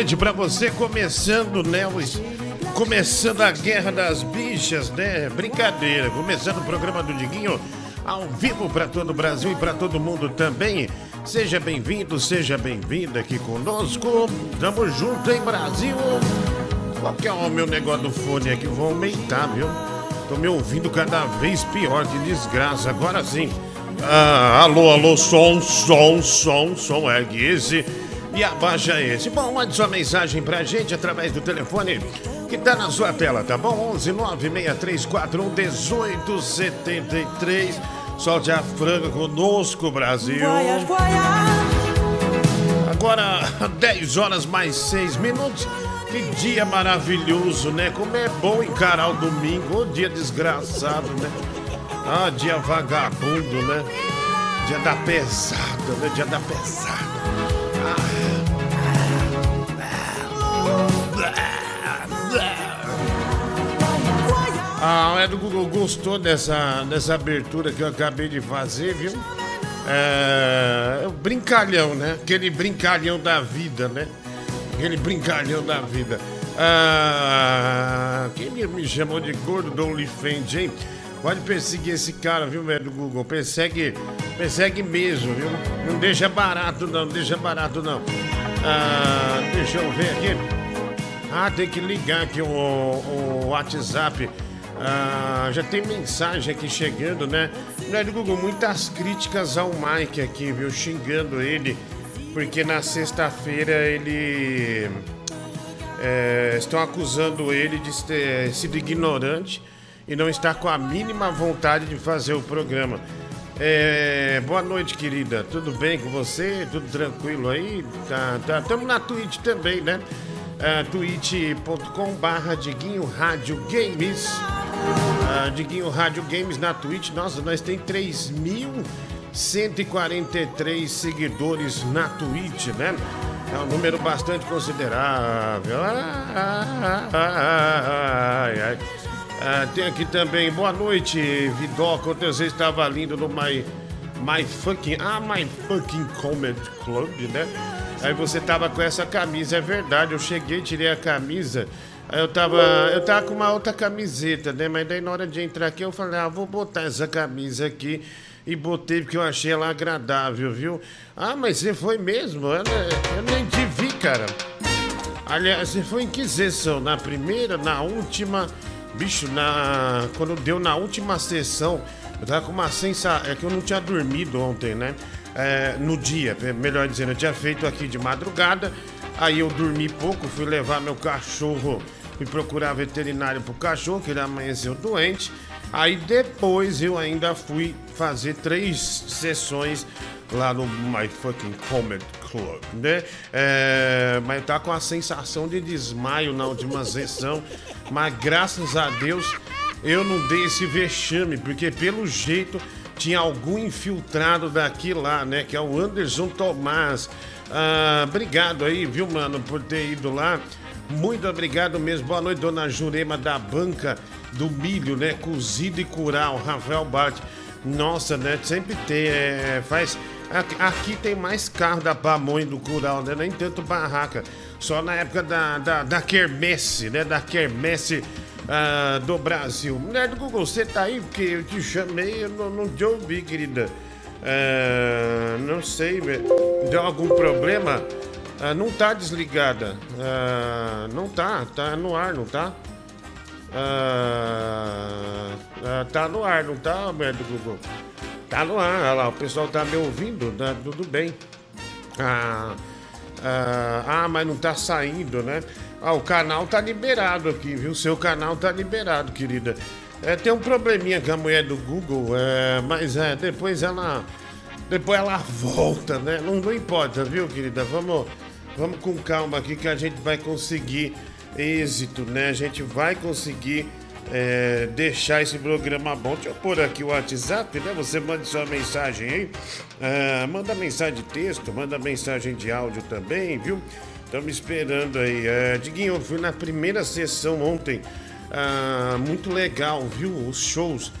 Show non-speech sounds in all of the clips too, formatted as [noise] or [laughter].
noite pra você, começando, né? os- Começando a Guerra das Bichas, né? Brincadeira, começando o programa do Diguinho ao vivo pra todo o Brasil e pra todo mundo também. Seja bem-vindo, seja bem-vinda aqui conosco. Tamo junto, hein, Brasil? Qual que é o meu negócio do fone aqui? Vou aumentar, viu? Tô me ouvindo cada vez pior, de desgraça. Agora sim. Ah, alô, alô, som, som, som, som, ergue esse e abaixa esse. Bom, mande sua mensagem pra gente através do telefone que tá na sua tela, tá bom? 11 96341 1873. Solte a franga conosco, Brasil. Agora, [laughs] 10 horas mais 6 minutos. Que dia maravilhoso, né? Como é bom encarar o domingo. Ô dia desgraçado, né? Ah, dia vagabundo, né? Dia da pesada, né? Dia da pesada. Ah, é do Google gostou dessa, dessa abertura que eu acabei de fazer, viu? É, o brincalhão, né? Aquele brincalhão da vida, né? Aquele brincalhão da vida. Ah, quem me chamou de gordo do OnlyFans, hein? Pode perseguir esse cara, viu, velho, do Google? Persegue, persegue mesmo, viu? Não deixa barato, não, não deixa barato, não. Ah, deixa eu ver aqui. Ah, tem que ligar aqui o, o WhatsApp. Ah, já tem mensagem aqui chegando, né? Né, do Google, muitas críticas ao Mike aqui, viu? Xingando ele, porque na sexta-feira ele. é, estão acusando ele de ter sido ignorante e não estar com a mínima vontade de fazer o programa. É, boa noite, querida. Tudo bem com você? Tudo tranquilo aí? Tá, tá. Na Twitch também, né? É, twitch.com barra Diguinho Rádio Games. Ah, Diguinho Rádio Games na Twitch. Nossa, nós tem 3.143 seguidores na Twitch, né? É um número bastante considerável. Ah, ah, ah, tem aqui também, boa noite, Vidoca. Ontem você estava lindo no My, My Fucking. Ah, My Fucking Comedy Club, né? Aí você tava com essa camisa, é verdade. Eu cheguei, tirei a camisa. Eu tava. Eu tava com uma outra camiseta, né? Mas daí na hora de entrar aqui eu falei, ah, vou botar essa camisa aqui. E botei porque eu achei ela agradável, viu? Ah, mas você foi mesmo? Eu, eu nem te vi, cara. Aliás, você foi em que sessão? Na primeira, na última? Bicho, na quando deu na última sessão, eu tava com uma sensação. É que eu não tinha dormido ontem, né? É, no dia, é, melhor dizendo, eu tinha feito aqui de madrugada. Aí eu dormi pouco, fui levar meu cachorro, fui procurar veterinário pro cachorro, que ele amanheceu doente. Aí depois eu ainda fui fazer três sessões lá no My Fucking Comedy Club, né? É, mas tá com a sensação de desmaio na última sessão, mas graças a Deus eu não dei esse vexame, porque pelo jeito tinha algum infiltrado daqui lá, né? Que é o Anderson Tomás. Ah, obrigado aí, viu, mano, por ter ido lá. Muito obrigado mesmo. Boa noite, dona Jurema da Banca do Milho, né? Cozido e Cural, Rafael Bart. Nossa, né? Sempre tem, é, faz. Aqui, tem mais carro da pamonha do Cural, né? Nem tanto barraca. Só na época da, da, da quermesse, né? Da quermesse ah, do Brasil. Mulher do Google, você tá aí? Porque eu te chamei, eu não, não te ouvi, querida. Ah, não sei, deu algum problema? Ah, não tá desligada. Ah, não tá, tá no ar, não tá? Ah, ah, tá no ar, não tá, mulher do Google? Tá no ar, olha lá, o pessoal tá me ouvindo, tá tudo bem. Ah, ah, ah, mas não tá saindo, né? Ah, o canal tá liberado aqui, viu? Seu canal tá liberado, querida. É, tem um probleminha com a mulher do Google, é, mas é, depois ela. Depois ela volta, né? Não, não importa, viu, querida? Vamos, vamos com calma aqui que a gente vai conseguir êxito, né? A gente vai conseguir é, deixar esse programa bom. Deixa eu pôr aqui o WhatsApp, né? Você manda sua mensagem aí. Ah, manda mensagem de texto, manda mensagem de áudio também, viu? Estamos esperando aí. É, Diguinho, eu fui na primeira sessão ontem. Ah, muito legal, viu? Os shows.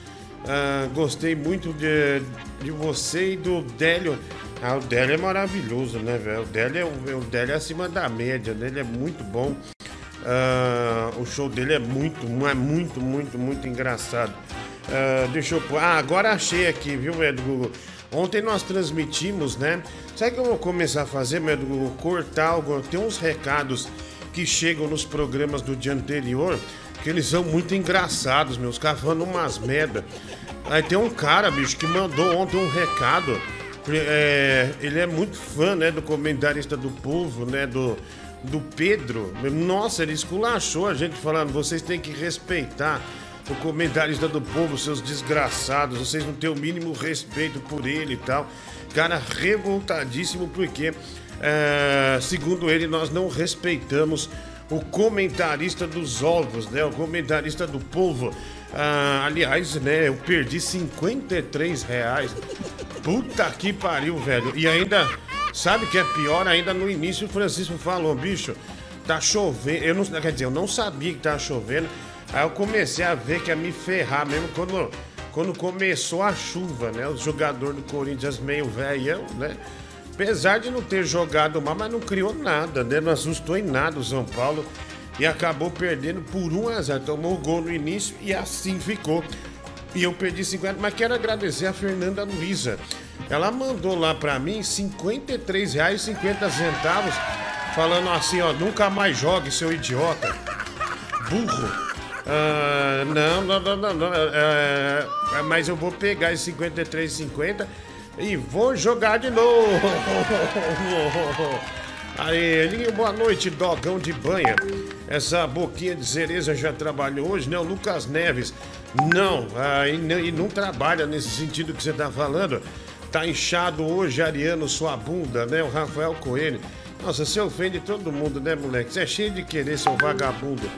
Ah, gostei muito de, de você e do Délio Ah, o Délio é maravilhoso, né, velho? O Délio é, o Délio é acima da média, né? Ele é muito bom. Uh, o show dele é muito, é muito, muito, muito engraçado. Uh, deixa eu. Ah, agora achei aqui, viu, velho, Google? Ontem nós transmitimos, né? Sabe o que eu vou começar a fazer, meu Google? Cortar algo. Tem uns recados que chegam nos programas do dia anterior que eles são muito engraçados, meus caras falando umas merda. Aí tem um cara, bicho, que mandou ontem um recado. É, ele é muito fã, né, do comentarista do povo, né, do, do Pedro. Nossa, ele esculachou a gente falando, vocês têm que respeitar o comentarista do povo, seus desgraçados, vocês não têm o mínimo respeito por ele e tal. Cara, revoltadíssimo porque, é, segundo ele, nós não respeitamos o comentarista dos ovos, né? O comentarista do povo. Ah, aliás, né? Eu perdi 53 reais. Puta que pariu, velho. E ainda, sabe que é pior? Ainda no início o Francisco falou, bicho, tá chovendo. Eu não, quer dizer, eu não sabia que tava chovendo. Aí eu comecei a ver que ia me ferrar mesmo quando, quando começou a chuva, né? O jogador do Corinthians meio velhão, né? Apesar de não ter jogado mal, mas não criou nada, né? Não assustou em nada o São Paulo e acabou perdendo por 1 a 0. Tomou o gol no início e assim ficou. E eu perdi 50, mas quero agradecer a Fernanda Luiza. Ela mandou lá para mim R$ 53,50 falando assim, ó, nunca mais jogue, seu idiota. Burro. Ah, não, não, não, não, não. É, mas eu vou pegar esse 53,50 e vou jogar de novo. [laughs] Aí, boa noite, dogão de banha. Essa boquinha de cereza já trabalhou hoje, né? O Lucas Neves. Não, aí e não trabalha nesse sentido que você tá falando. Tá inchado hoje, Ariano, sua bunda, né? O Rafael Coelho. Nossa, você ofende todo mundo, né, moleque? Você é cheio de querer, seu vagabundo.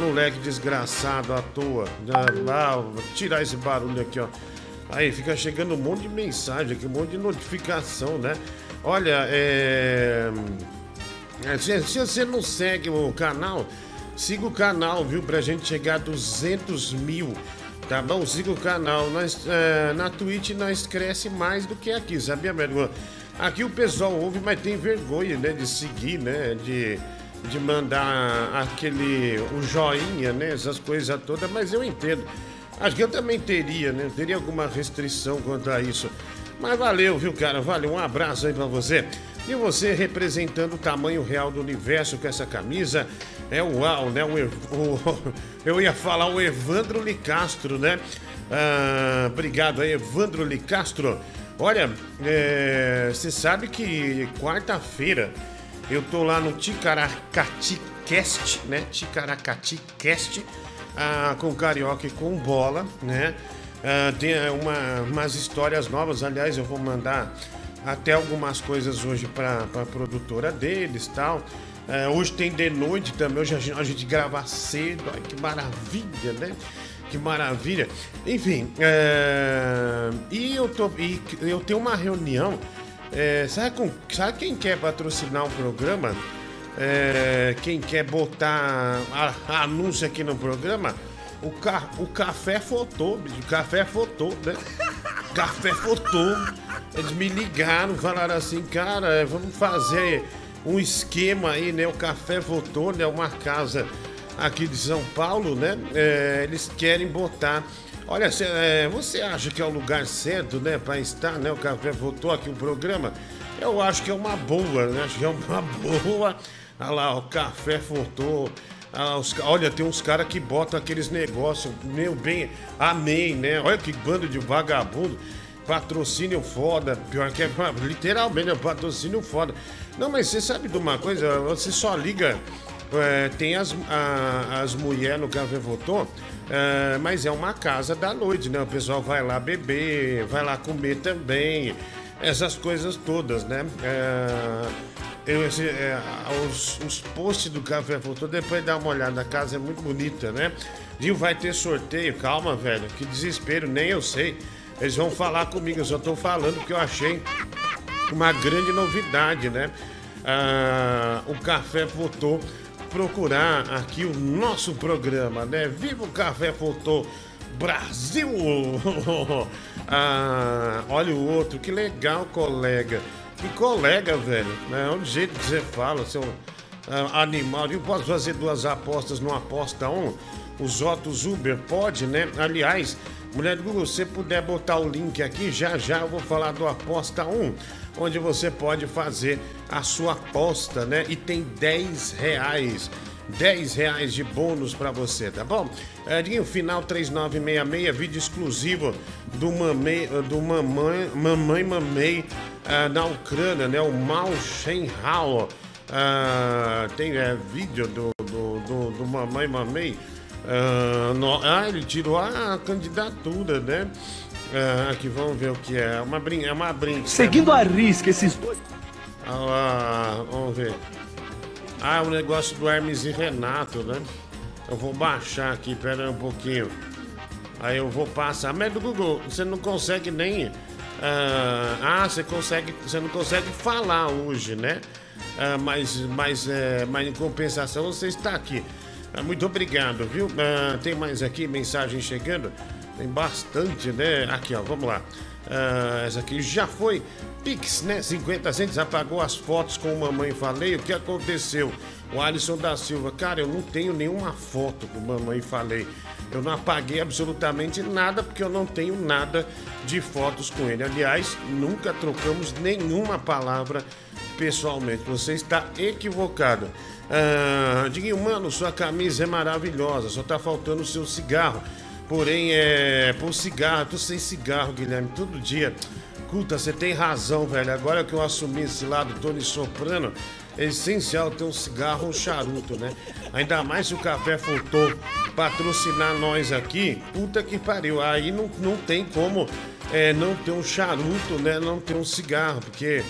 Moleque desgraçado à toa. Ah, vou tirar esse barulho aqui, ó. Aí fica chegando um monte de mensagem aqui, um monte de notificação, né? Olha, é. É se, se você não segue o canal, siga o canal, viu? Pra gente chegar a 200 mil, tá bom? Siga o canal. Nós, é, na Twitch nós cresce mais do que aqui, sabia, meu Aqui o pessoal ouve, mas tem vergonha, né? De seguir, né? De, de mandar aquele. o joinha, né? Essas coisas todas, mas eu entendo. Acho que eu também teria, né? Teria alguma restrição quanto a isso. Mas valeu, viu, cara? Valeu, um abraço aí pra você. E você representando o tamanho real do universo com essa camisa. É uau, né? O, o, [laughs] eu ia falar o Evandro Licastro, né? Ah, obrigado aí, Evandro Licastro. Olha, é, você sabe que quarta-feira eu tô lá no Ticaracati Cast, né? Ticaracati Cast ah, com Carioca e com Bola, né? Ah, tem é, uma, umas histórias novas, aliás, eu vou mandar até algumas coisas hoje para a produtora deles tal. Ah, hoje tem de noite também, hoje a gente, a gente grava cedo, ai, que maravilha, né? Que maravilha. Enfim, é... e eu, tô, e eu tenho uma reunião. É... Sabe, com... Sabe quem quer patrocinar o programa? É, quem quer botar a, a anúncio aqui no programa, o, ca, o café fotô, o café fotô, né? [laughs] Café fotô. Eles me ligaram, falaram assim, cara, é, vamos fazer um esquema aí, né? O café votou, né? Uma casa aqui de São Paulo, né? É, eles querem botar. Olha, cê, é, você acha que é o lugar certo, né? Para estar, né? O café votou aqui o programa. Eu acho que é uma boa, né? Acho que é uma [laughs] boa Olha lá, o café faltou. Ah, olha, tem uns caras que botam aqueles negócios, meu bem, amém, né? Olha que bando de vagabundo. Patrocínio foda, pior que é literalmente é patrocínio foda. Não, mas você sabe de uma coisa? Você só liga. É, tem as, as mulheres no Café Votou, é, mas é uma casa da noite, né? O pessoal vai lá beber, vai lá comer também, essas coisas todas, né? É, eu, esse, é, os, os posts do Café Futuro, depois dá uma olhada, a casa é muito bonita, né? Viu, vai ter sorteio, calma, velho, que desespero, nem eu sei. Eles vão falar comigo, eu só tô falando que eu achei uma grande novidade, né? Ah, o Café voltou procurar aqui o nosso programa, né? Viva o Café voltou Brasil! [laughs] ah, olha o outro, que legal, colega. Que colega, velho. É o jeito que você fala, seu ah, animal. Eu posso fazer duas apostas numa aposta um? Os Ottos Uber pode, né? Aliás, mulher do Google, se puder botar o link aqui, já já eu vou falar do Aposta 1, onde você pode fazer a sua aposta, né? E tem 10 reais 10 reais de bônus para você, tá bom? É, final 3966, vídeo exclusivo do Mamei, do Mamãe, Mamãe Mamei uh, na Ucrânia, né? O Mal Shenhao. Uh, tem é, vídeo do, do, do, do Mamãe Mamei. Uh, no, ah, ele tirou a candidatura, né? Uh, aqui, vamos ver o que é. Uma brin é uma brinca. Seguindo a risca esses dois. Ah, vamos ver. Ah, o negócio do Hermes e Renato, né? Eu vou baixar aqui, pera um pouquinho. Aí eu vou passar. Mas do Google, você não consegue nem. ah, ah você consegue. Você não consegue falar hoje, né? Ah, mas, mas, é, mas em compensação você está aqui. Ah, muito obrigado, viu? Ah, tem mais aqui mensagem chegando. Tem bastante, né? Aqui, ó, vamos lá. Uh, essa aqui já foi Pix, né? 50 centos, apagou as fotos com mamãe falei. O que aconteceu? O Alisson da Silva, cara, eu não tenho nenhuma foto com mamãe falei. Eu não apaguei absolutamente nada porque eu não tenho nada de fotos com ele. Aliás, nunca trocamos nenhuma palavra pessoalmente. Você está equivocado. Uh, Diguinho, mano, sua camisa é maravilhosa, só tá faltando o seu cigarro. Porém, é. Por cigarro, tô sem cigarro, Guilherme, todo dia. Culta, você tem razão, velho. Agora que eu assumi esse lado Tony Soprano, é essencial ter um cigarro ou um charuto, né? Ainda mais se o Café Fultor patrocinar nós aqui, puta que pariu. Aí não, não tem como é, não ter um charuto, né? Não ter um cigarro, porque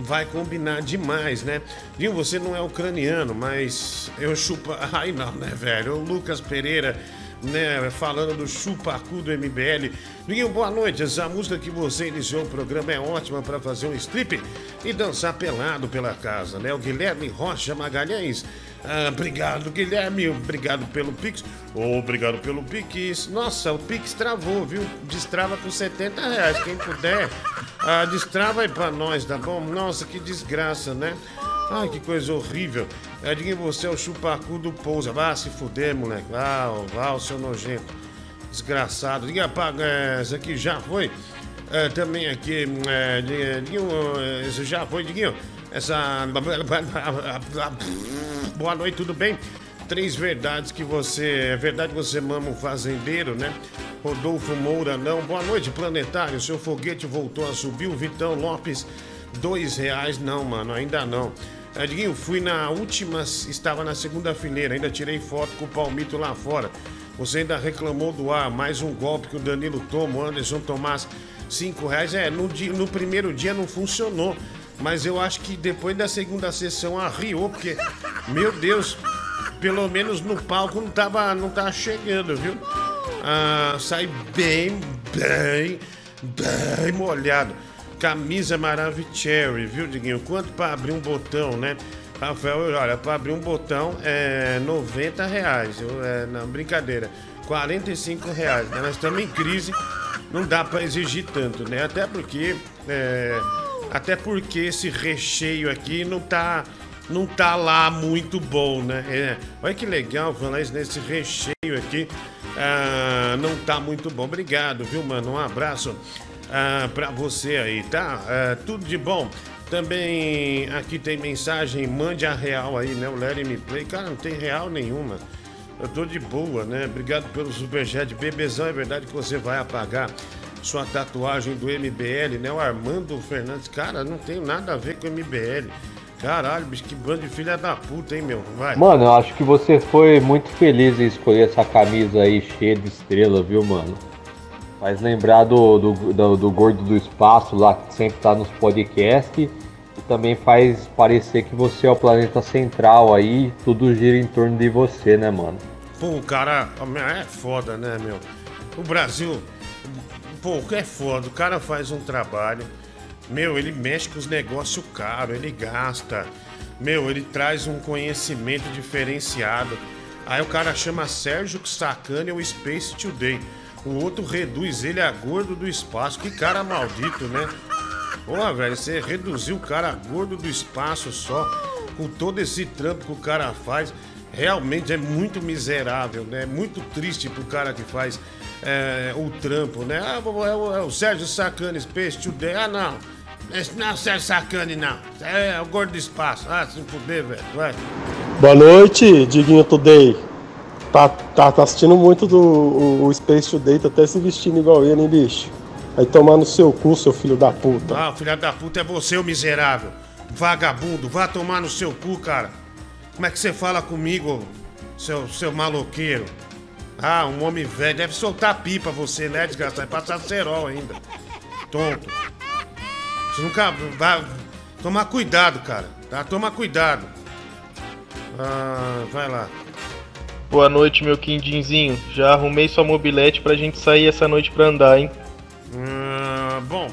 vai combinar demais, né? Viu, você não é ucraniano, mas eu chupo. [laughs] Ai não, né, velho? O Lucas Pereira né, falando do chupacu do MBL. Miguel, boa noite. Essa música que você iniciou o programa é ótima para fazer um strip e dançar pelado pela casa, né? O Guilherme Rocha Magalhães. Ah, obrigado, Guilherme. Obrigado pelo Pix. Obrigado pelo Pix. Nossa, o Pix travou, viu? Destrava com 70 reais. Quem puder, ah, destrava aí pra nós, tá bom? Nossa, que desgraça, né? Ai, que coisa horrível. Edinho, você é o chupacu do Pousa. Vá se fuder, moleque. Vá, vá, o seu nojento. Desgraçado. Diga, paga, é, esse aqui já foi. É, também aqui, é, Diguinho, esse já foi, Diguinho. Essa. Boa noite, tudo bem? Três verdades que você. É verdade que você mama um fazendeiro, né? Rodolfo Moura, não. Boa noite, planetário. Seu foguete voltou a subir. O Vitão Lopes, dois reais. Não, mano, ainda não. Adiguinho, fui na última, estava na segunda fileira, ainda tirei foto com o Palmito lá fora. Você ainda reclamou do ar, mais um golpe que o Danilo toma, o Anderson Tomás, cinco reais. É, no, dia, no primeiro dia não funcionou, mas eu acho que depois da segunda sessão arriou, porque, meu Deus, pelo menos no palco não tava, não tava chegando, viu? Ah, sai bem, bem, bem molhado. Camisa Maravicherry, viu, Diguinho? Quanto para abrir um botão, né? Rafael, olha, para abrir um botão é 90 reais. É, não, brincadeira. 45 reais. Né? Nós estamos em crise, não dá para exigir tanto, né? Até porque. É, até porque esse recheio aqui não tá. Não tá lá muito bom, né? É, olha que legal falar isso nesse recheio aqui. Ah, não tá muito bom. Obrigado, viu, mano? Um abraço ah, para você aí, tá? Ah, tudo de bom. Também aqui tem mensagem, mande a real aí, né? O Larry me play. Cara, não tem real nenhuma. Eu tô de boa, né? Obrigado pelo superchat. Bebezão, é verdade que você vai apagar sua tatuagem do MBL, né? O Armando Fernandes. Cara, não tem nada a ver com o MBL. Caralho, bicho, que bando de filha da puta, hein, meu? Vai. Mano, eu acho que você foi muito feliz em escolher essa camisa aí cheia de estrela, viu, mano? Faz lembrar do, do, do, do Gordo do Espaço lá que sempre tá nos podcasts. E também faz parecer que você é o planeta central aí, tudo gira em torno de você, né, mano? Pô, o cara é foda, né, meu? O Brasil, pô, é foda. O cara faz um trabalho, meu, ele mexe com os negócios caros, ele gasta, meu, ele traz um conhecimento diferenciado. Aí o cara chama Sérgio Sacani o Space Today. o outro reduz ele a gordo do espaço. Que cara maldito, né? Porra, velho, você reduziu o cara gordo do espaço só, com todo esse trampo que o cara faz. Realmente é muito miserável, né? Muito triste pro cara que faz é, o trampo, né? Ah, é o, é o Sérgio Sacani Space Today. Ah, não. Esse não é o Sérgio Sacani, não. É, o gordo do espaço. Ah, se fuder, velho. Vai. Boa noite, Diguinho Today. Tá, tá, tá assistindo muito do o, o Space Today, tá até se vestindo igual ele, hein, bicho? Aí tomar no seu cu, seu filho da puta. Ah, filho da puta é você, o miserável. Vagabundo, vá tomar no seu cu, cara. Como é que você fala comigo, seu, seu maloqueiro? Ah, um homem velho. Deve soltar pipa você, né, desgraçado? Vai passar cerol ainda. Tonto. Você nunca vai. Tomar cuidado, cara. Tá? Toma cuidado. Ah, vai lá. Boa noite, meu quindinzinho. Já arrumei sua mobilete pra gente sair essa noite pra andar, hein? Ah, bom,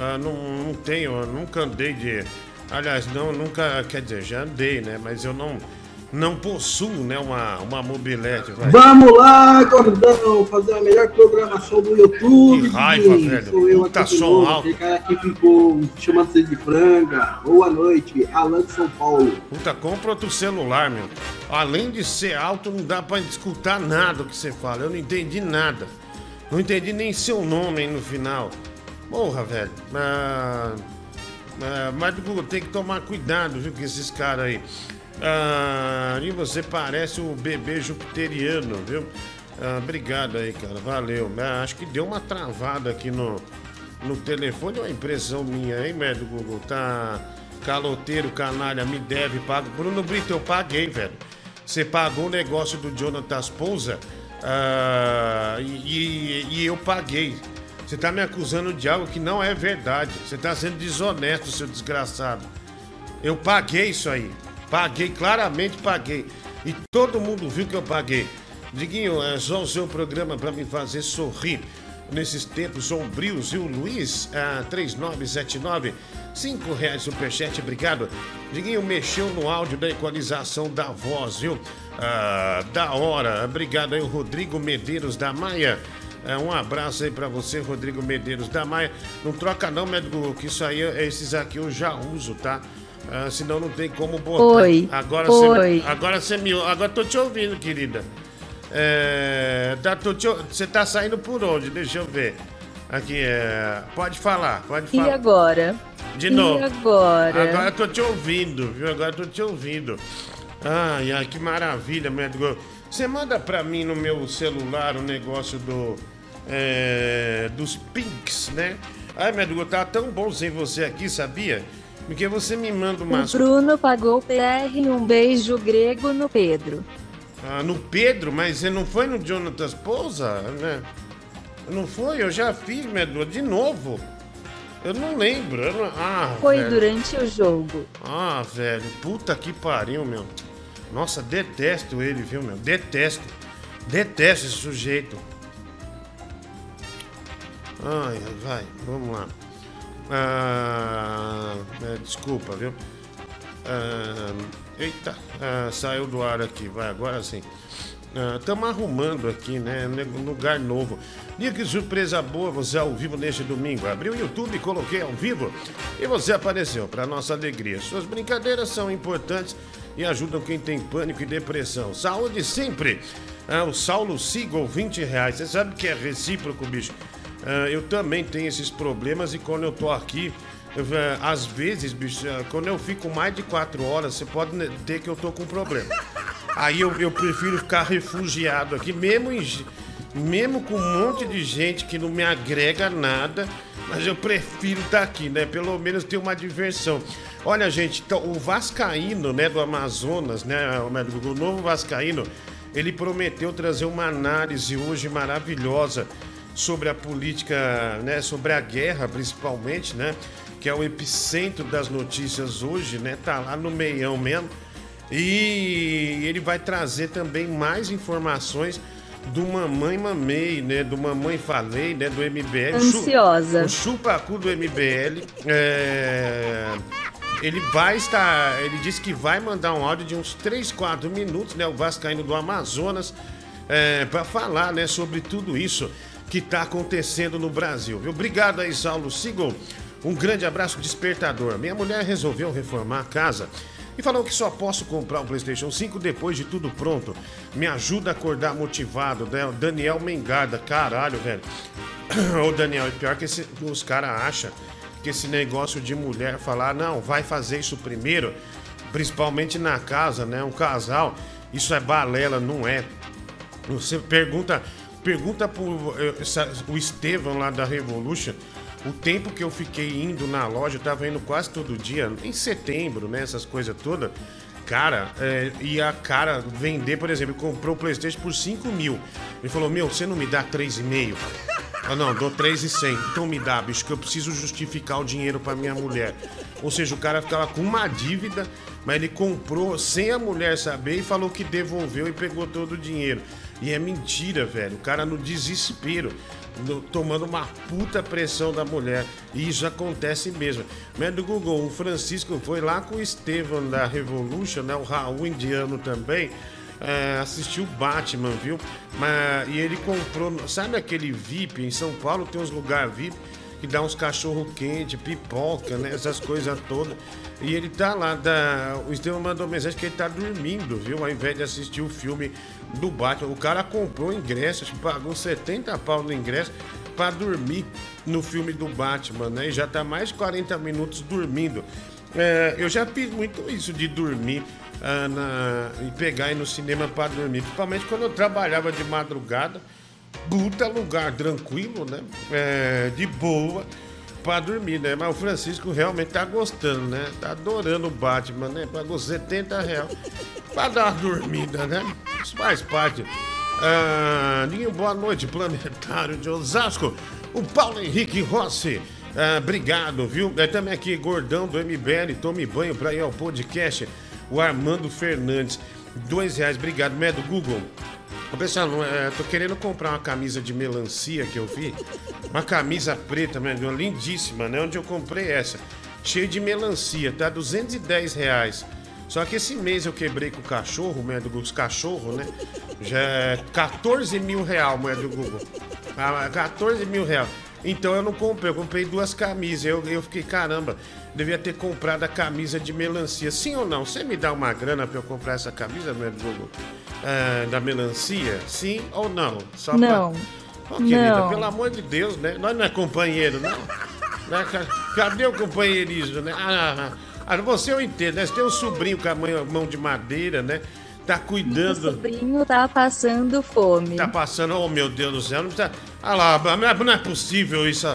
ah, não, não tenho, nunca andei de. Aliás, não, nunca, quer dizer, já andei, né? Mas eu não, não possuo, né, uma, uma mobilete. Vai. Vamos lá, gordão, fazer a melhor programação do YouTube. Que raiva, velho. Sou eu Puta aqui som novo, alto. aquele cara aqui ficou chamando vocês de franga. Boa noite, Alan de São Paulo. Puta, compra outro celular, meu. Além de ser alto, não dá pra escutar nada o que você fala. Eu não entendi nada. Não entendi nem seu nome no final. Porra, velho. Ah, ah, mas tem que tomar cuidado, viu, com esses caras aí. Ah, e você parece o bebê jupiteriano, viu? Ah, obrigado aí, cara. Valeu. Ah, acho que deu uma travada aqui no, no telefone. É uma impressão minha, hein, médio Google? Tá caloteiro, canalha, me deve, pago. Bruno Brito, eu paguei, velho. Você pagou o negócio do Jonathan ah, e, e- e eu paguei. Você tá me acusando de algo que não é verdade. Você tá sendo desonesto, seu desgraçado. Eu paguei isso aí. Paguei, claramente paguei. E todo mundo viu que eu paguei. Diguinho, é só o seu programa para me fazer sorrir nesses tempos sombrios. E o Luiz, ah, 3979, 5 reais superchat, obrigado. Diguinho mexeu no áudio da equalização da voz, viu? Ah, da hora. Obrigado aí, o Rodrigo Medeiros da Maia. É, um abraço aí pra você, Rodrigo Medeiros da Maia. Não troca não, médico, que isso aí, esses aqui eu já uso, tá? Ah, senão não tem como botar. Oi, Agora oi. você, agora você me, agora tô te ouvindo, querida. É, tá, tô te você tá saindo por onde? Deixa eu ver. Aqui é, pode falar, pode E falar. agora? De novo. E agora? Agora eu tô te ouvindo, viu? Agora eu tô te ouvindo. Ai, ai, que maravilha, médico. Você manda pra mim no meu celular o negócio do. é, dos pinks, né? Ai, médico, tá tão bom sem você aqui, sabia? Porque você me manda O umas. Bruno pagou PR um beijo grego no Pedro. Ah, no Pedro, mas você não foi no Jonathan Pousa, né? Não foi? Eu já fiz, médico, de novo. Eu não lembro. eu não- Ah, Foi velho. durante o jogo. Ah, velho, puta que pariu, meu. Nossa, detesto ele, viu, meu? Detesto. Detesto esse sujeito. Ai, vai, vamos lá. Ah, é, desculpa, viu? Ah, eita, ah, saiu do ar aqui, vai, agora sim. Estamos arrumando aqui, né? Lugar novo. Dia que surpresa boa você ao vivo neste domingo. Abri o YouTube, coloquei ao vivo e você apareceu, para nossa alegria. Suas brincadeiras são importantes e ajudam quem tem pânico e depressão. Saúde sempre. Ah, o Saulo Seagull, 20 reais. Você sabe que é recíproco, bicho. Ah, eu também tenho esses problemas e quando eu tô aqui, às vezes, bicho, eh, quando eu fico mais de quatro horas, você pode ter que eu tô com problema. Aí eu, eu prefiro ficar refugiado aqui, mesmo, em mesmo com um monte de gente que não me agrega nada, mas eu prefiro estar aqui, né? Pelo menos ter uma diversão. Olha, gente, então, o Vascaíno, né, do Amazonas, né, o novo Vascaíno, ele prometeu trazer uma análise hoje maravilhosa sobre a política, né, sobre a guerra principalmente, né, que é o epicentro das notícias hoje, né, tá lá no meião mesmo. E ele vai trazer também mais informações do Mamãe Mamei, né, do Mamãe Falei, né, do MBL. Ansiosa. O chupacu do MBL. é, Ele vai estar. Ele disse que vai mandar um áudio de uns 3, 4 minutos, né? O Vascaíno do Amazonas. É, para falar né, sobre tudo isso. que tá acontecendo no Brasil, viu? Obrigado aí, Saulo Sigol. Um grande abraço, despertador. Minha mulher resolveu reformar a casa e falou que só posso comprar o PlayStation 5 depois de tudo pronto. Me ajuda a acordar motivado, né? Daniel Mengarda, caralho, velho. [clears throat] Ô Daniel, é pior que esse- os caras acham que esse negócio de mulher falar, não, vai fazer isso primeiro, principalmente na casa, né? Um casal, isso é balela, não é. Você pergunta, pergunta pro eh, essa- o Estevão lá da Revolution, o tempo que eu fiquei indo na loja, eu tava indo quase todo dia, em setembro, né? Essas coisas todas. Cara, é, e a cara vender, por exemplo, comprou o Playstation por 5 mil. Ele falou, meu, você não me dá 3,5? Ah, não, dou 3,100. Então me dá, bicho, que eu preciso justificar o dinheiro pra minha mulher. Ou seja, o cara ficava com uma dívida, mas ele comprou sem a mulher saber e falou que devolveu e pegou todo o dinheiro. E é mentira, velho. O cara no desespero, no- tomando uma puta pressão da mulher. E isso acontece mesmo. Mas do Google, o Francisco foi lá com o Estevam da Revolution, né? O Raul indiano também é, assistiu Batman, viu? Mas, e ele comprou. Sabe aquele VIP? Em São Paulo tem uns lugares VIP que dá uns cachorro quente, pipoca, né? Essas coisas todas. E ele tá lá, da... o Estevão mandou mensagem que ele tá dormindo, viu? Ao invés de assistir o filme do Batman. O cara comprou ingresso, acho que pagou 70 pau no ingresso pra dormir no filme do Batman, né? E já tá mais de 40 minutos dormindo. É, eu já fiz muito isso de dormir ah, na- e pegar ir no cinema pra dormir, principalmente quando eu trabalhava de madrugada. Puta lugar tranquilo, né? É, de boa pra dormir, né? Mas o Francisco realmente tá gostando, né? Tá adorando o Batman, né? Pagou 70 reais pra dar uma dormida, né? Isso faz parte. Ah, boa noite, planetário de Osasco. O Paulo Henrique Rossi. Ah, obrigado, viu? É também aqui, gordão do MBL, tome banho pra ir ao podcast. O Armando Fernandes. Dois reais, obrigado. Médio Google. Ô, pessoal, não é, tô querendo comprar uma camisa de melancia que eu vi. Uma camisa preta, mesmo, lindíssima, né? Onde eu comprei essa. Cheio de melancia, tá? 210 reais. Só que esse mês eu quebrei com o cachorro, moeda do Google, os cachorros, né? Já é 14 mil real, moeda do Google. Ah, 14 mil real. Então eu não comprei, eu comprei duas camisas. Eu, eu fiquei, caramba, devia ter comprado a camisa de melancia. Sim ou não? Você me dá uma grana pra eu comprar essa camisa, do Google? Ah, da melancia? Sim ou não? Só pra- Não. Ô, querida, Não. pelo amor de Deus, né? Nós não é companheiro, não. [laughs] Né, ca- Cadê o companheirismo, né? Ah, ah, você eu entendo, né? Você tem um sobrinho com a mão de madeira, né? Tá O cuidando. sobrinho tá passando fome. Tá passando, oh meu Deus do céu, não tá. Ah lá, não é possível isso.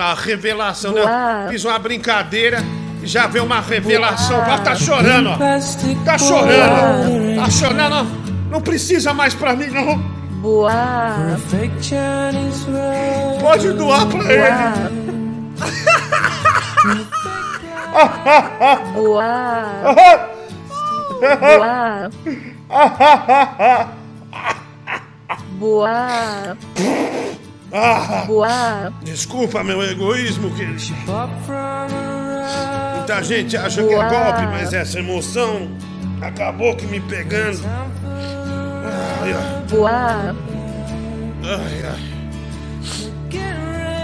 A revelação, né? Fiz uma brincadeira e já veio uma revelação. Ah, tá chorando, ó. Tá chorando. Tá chorando, ó. Não precisa mais pra mim, não. Boa. Pode doar pra ele. Boa. Boa. Boa. [laughs] Boa. Desculpa meu egoísmo, querido. Muita gente acha que é Boa. golpe, mas essa emoção acabou que me pegando. Ai, ai, Boa. ai, ai.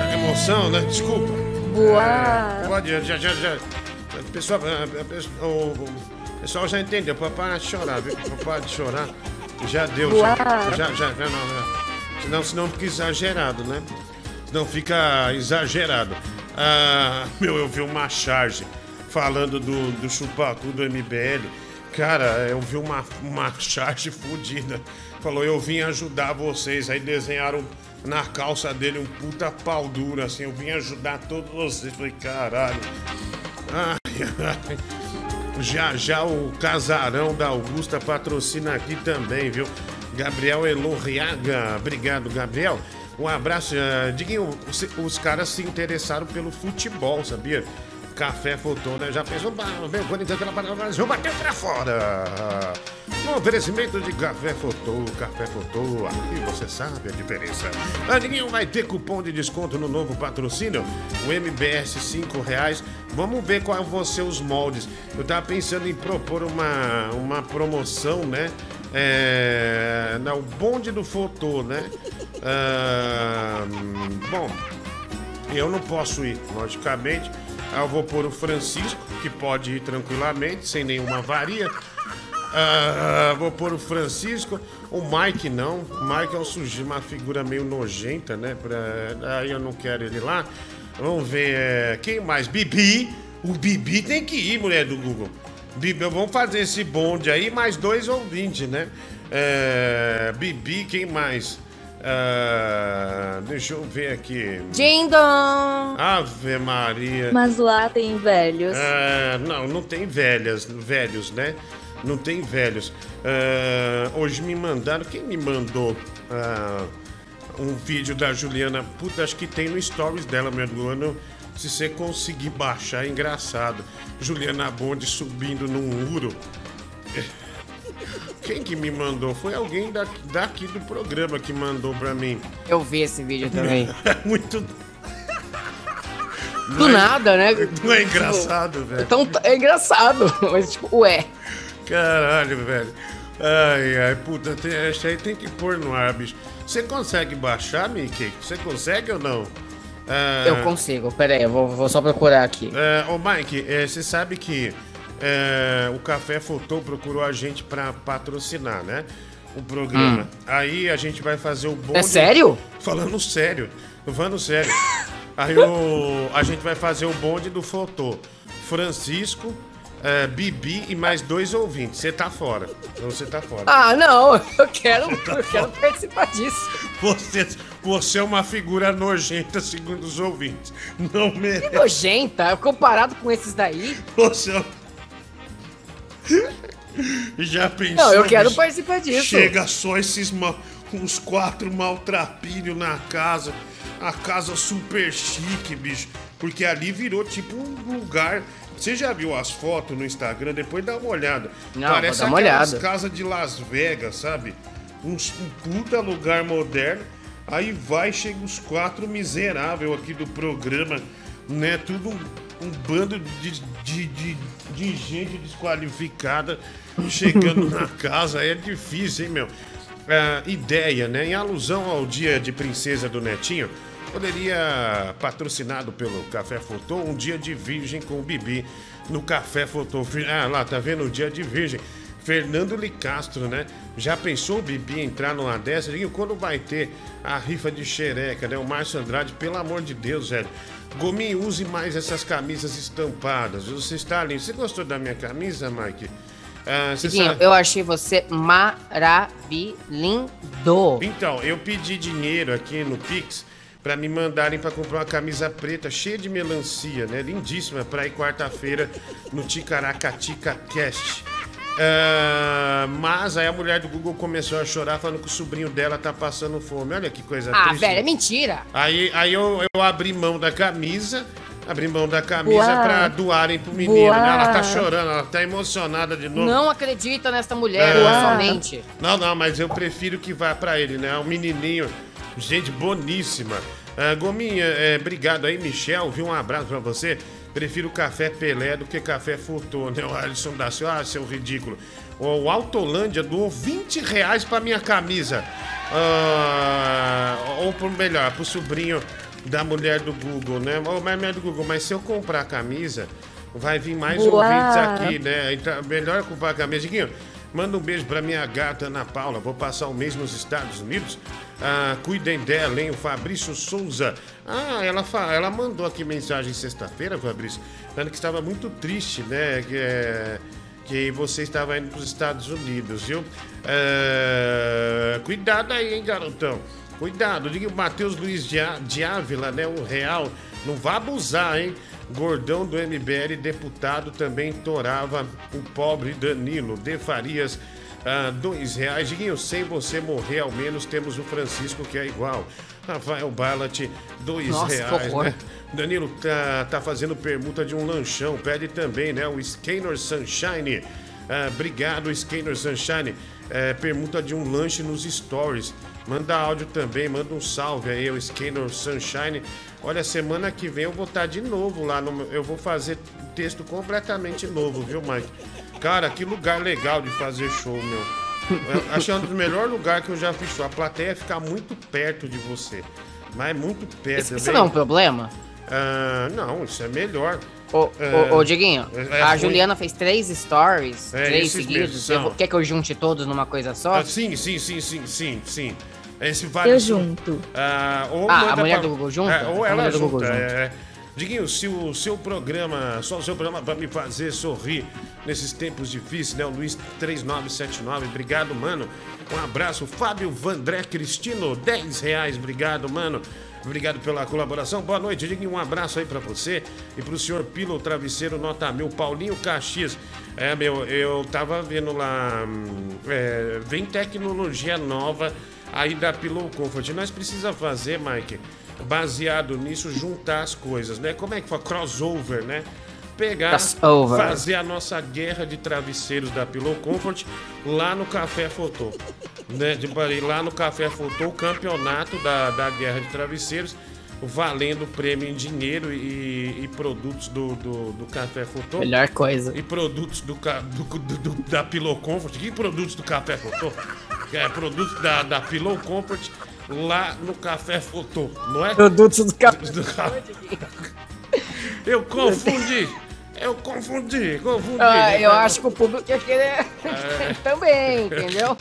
A emoção, né? Desculpa. Boa. Pode, já, já, já. Pessoal, a- a pessoa- o, pessoal já entendeu. De chorar, viu? De chorar. Já deu, já. Boa. Já, já, já, não, não. Senão, senão fica exagerado, né? Senão fica exagerado. Ah, meu, eu vi uma charge falando do, do chupacu do MBL. Cara, eu vi uma, uma charge fodida. Falou, eu vim ajudar vocês. Aí desenharam na calça dele um puta pau duro, assim. Eu vim ajudar todos vocês. Falei, caralho. Ai, ai. Já já o casarão da Augusta patrocina aqui também, viu? Gabriel Elorriaga. Obrigado, Gabriel. Um abraço. Uh, Diguinho, os, os caras se interessaram pelo futebol, sabia? Café Fotô, né? Já pensou? "Bah, Vem o Corinthians pela parada, mas eu bateu pra fora. No oferecimento de Café Fotô, Café Fotô, aqui você sabe a diferença. Andinho vai ter cupom de desconto no novo patrocínio, o MBS 5 reais. Vamos ver qual vão ser os moldes. Eu tava pensando em propor uma, uma promoção, né? É, não, o bonde do Fotô, né? [laughs] Ah, bom, eu não posso ir, logicamente. Eu vou pôr o Francisco, que pode ir tranquilamente, sem nenhuma avaria. Ah, vou pôr o Francisco. O Mike não. O Mike é um sujeito, uma figura meio nojenta, né? Pra... Aí eu não quero ele lá. Vamos ver. é, Quem mais? Bibi. O Bibi tem que ir, mulher do Google. Bibi, vamos fazer esse bonde aí, mais dois ouvintes, né? É, Bibi, quem mais? Ah, deixa eu ver aqui. Dindom! Ave Maria. Mas lá tem velhos. É, não, não tem velhas, velhos, né? Não tem velhos. É, hoje me mandaram. Quem me mandou um vídeo da Juliana? Puta, acho que tem no stories dela, meu ano. Se você conseguir baixar, é engraçado. Juliana Bonde subindo num muro. [laughs] Quem que me mandou? Foi alguém daqui, daqui do programa que mandou pra mim. Eu vi esse vídeo [laughs] também. É muito. [laughs] Do nada, né? Não é engraçado, velho. Então é engraçado, mas tipo, ué. Caralho, velho. Ai, ai, puta, tem, essa aí tem que pôr no ar, bicho. Você consegue baixar, Mickey? Você consegue ou não? Ah, Eu consigo, pera aí, eu vou, vou só procurar aqui. é, ô, Mike, é, você sabe que é, o Café Fotô procurou a gente pra patrocinar, né? O programa. Aí a gente vai fazer o bonde... Hum. É sério? Falando sério. Falando sério. [laughs] Aí o, a gente vai fazer o bonde do Fotô. Francisco, é, Bibi e mais dois ouvintes. Você tá fora. Então você tá fora. Ah, não, eu quero, eu quero participar disso. Você, você é uma figura nojenta, segundo os ouvintes. Não Que merece. nojenta, comparado com esses daí. Você é... Já pensou? Não, eu quero participar disso. Chega só esses mal, uns quatro maltrapilhos na casa. A casa super chique, bicho. Porque ali virou tipo um lugar. Você já viu as fotos no Instagram? Depois dá uma olhada. Não, Parece uma olhada. casas de Las Vegas, sabe? Um, um puta lugar moderno. Aí vai, chega os quatro miseráveis aqui do programa, né? Tudo um, um bando de, de, de, de gente desqualificada chegando [laughs] na casa. É difícil, hein, meu? Ah, ideia, né? Em alusão ao dia de princesa do Netinho, poderia, patrocinado pelo Café Fotô, um dia de virgem com o Bibi no Café Fotô. Ah, lá, tá vendo? O dia de virgem. Fernando Licastro, né? Já pensou o Bibi entrar numa dessa? Digo, quando vai ter a rifa de xereca, né? O Márcio Andrade, pelo amor de Deus, velho. Gominho, use mais essas camisas estampadas. Você está lindo. Você gostou da minha camisa, Mike? Ah, eu achei você maravilhoso. Então, eu pedi dinheiro aqui no Pix pra me mandarem pra comprar uma camisa preta cheia de melancia, né? Lindíssima pra ir quarta-feira no Ticaracatica Cast. Ah, mas aí a mulher do Google começou a chorar falando que o sobrinho dela tá passando fome. Olha que coisa Ah, triste. velho, é mentira. Aí, aí eu, eu abri mão da camisa, abri mão da camisa Boa. pra doarem pro menino. né? Ela tá chorando, ela tá emocionada de novo. Não acredita nesta mulher, É. somente. Não, não, mas eu prefiro que vá pra ele, né? Um menininho, gente boníssima. Ah, Gominha, é, obrigado aí, Michel, viu? Um abraço pra você. Prefiro café Pelé do que café Furtô, né? O Alisson da Silva, ah, seu ridículo. O Autolândia doou 20 reais pra minha camisa. Ah, ou por melhor, pro sobrinho da mulher do Google, né? Mas mulher do Google, mas se eu comprar a camisa, vai vir mais Boa. ouvintes aqui, né? Então, melhor comprar a camisa. Diguinho, manda um beijo pra minha gata Ana Paula. Vou passar um mês nos Estados Unidos. Ah, cuidem dela, hein? O Fabrício Souza. Ah, ela, fa- ela mandou aqui mensagem sexta-feira, Fabrício, falando que estava muito triste, né? Que, é, que você estava indo para os Estados Unidos, viu? Ah, cuidado aí, hein, garotão? Cuidado, diga o Matheus Luiz de, de Ávila, né? O real. Não vá abusar, hein? Gordão do MBL, deputado, também torava o pobre Danilo. De Farias, ah, dois reais. Diguinho, sem você morrer, ao menos temos o Francisco, que é igual. Rafael Ballat, dois Nossa, reais, né? Danilo tá, tá fazendo permuta de um lanchão. Pede também, né? O Scanner Sunshine. Ah, obrigado, Scanner Sunshine. É, permuta de um lanche nos stories. Manda áudio também, manda um salve aí, o Scanner Sunshine. Olha, semana que vem eu vou estar de novo lá. No, eu vou fazer texto completamente novo, viu, Mike? Cara, que lugar legal de fazer show, meu. Eu Achei um dos melhores lugares que eu já fiz show. A plateia fica muito perto de você. Mas muito perto. Isso, é isso não é um problema? Ah, não, isso é melhor. Ô, É. ô, ô, Dieguinho, É, a ruim. Juliana fez três stories, É, três seguidos. quer que eu junte todos numa coisa só? Ah, sim, sim, sim, sim, sim, sim. Esse vale. Eu junto. Ah, ou Ah, manda a mulher do Google junta? É, ou A ela junta. Google junta. é. Diguinho, se o seu programa, só o seu programa para me fazer sorrir nesses tempos difíceis, né? O Luiz 3979, obrigado, mano. Um abraço. Fábio Vandré Cristino, 10 reais, obrigado, mano. Obrigado pela colaboração. Boa noite, Diguinho. Um abraço aí pra você e pro senhor Pilo Travesseiro Nota Mil, Paulinho Caxias. É, meu, eu tava vendo lá. hum, é, vem tecnologia nova aí da Pillow Comfort. Nós precisa fazer, Mike, baseado nisso, juntar as coisas, né? Como é que fala? Crossover, né? Pegar, Crossover. fazer a nossa guerra de travesseiros da Pillow Comfort lá no Café Fotô. Né? De lá no Café Fotô, o campeonato da, da guerra de travesseiros, valendo prêmio em dinheiro e, e produtos do, do, do Café Fotô. Melhor coisa. E produtos do, do, do- do- da Pillow Comfort. Que produtos do Café Fotô? É, produtos da, da Pillow Comfort lá no Café Fotô, não é? Produtos do café. [laughs] Do Eu confundi. Eu confundi, confundi. Ah, eu acho que o público ia querer [laughs] também, entendeu? [laughs]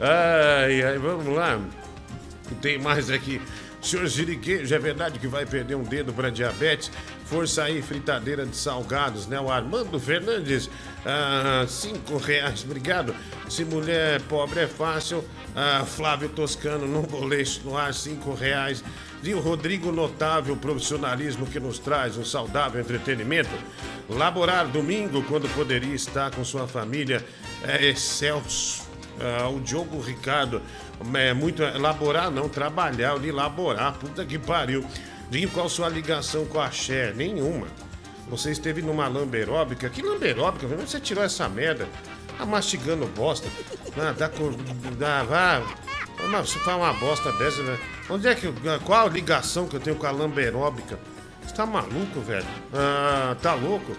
Ai, ai, vamos lá. Tem mais aqui. Senhor Ziriquejo, é verdade que vai perder um dedo para diabetes? Força aí, fritadeira de salgados, né? O Armando Fernandes, ah, cinco reais, obrigado. Se mulher pobre é fácil, ah, Flávio Toscano, não boleto no ar, cinco reais. E o Rodrigo Notável, profissionalismo que nos traz um saudável entretenimento. Laborar domingo, quando poderia estar com sua família, é excelso. Ah, o Diogo Ricardo, é muito. Elaborar não, trabalhar, eu li elaborar, puta que pariu. Diga qual sua ligação com a Cher? Nenhuma. Você esteve numa lamberóbica? Que lamberóbica? Onde você tirou essa merda? Tá mastigando bosta. Ah, dá cor. Dá, vá. Você fala uma bosta dessa, velho. Onde é que. eu- Qual a ligação que eu tenho com a lamberóbica? Você tá maluco, velho? Ah, tá louco?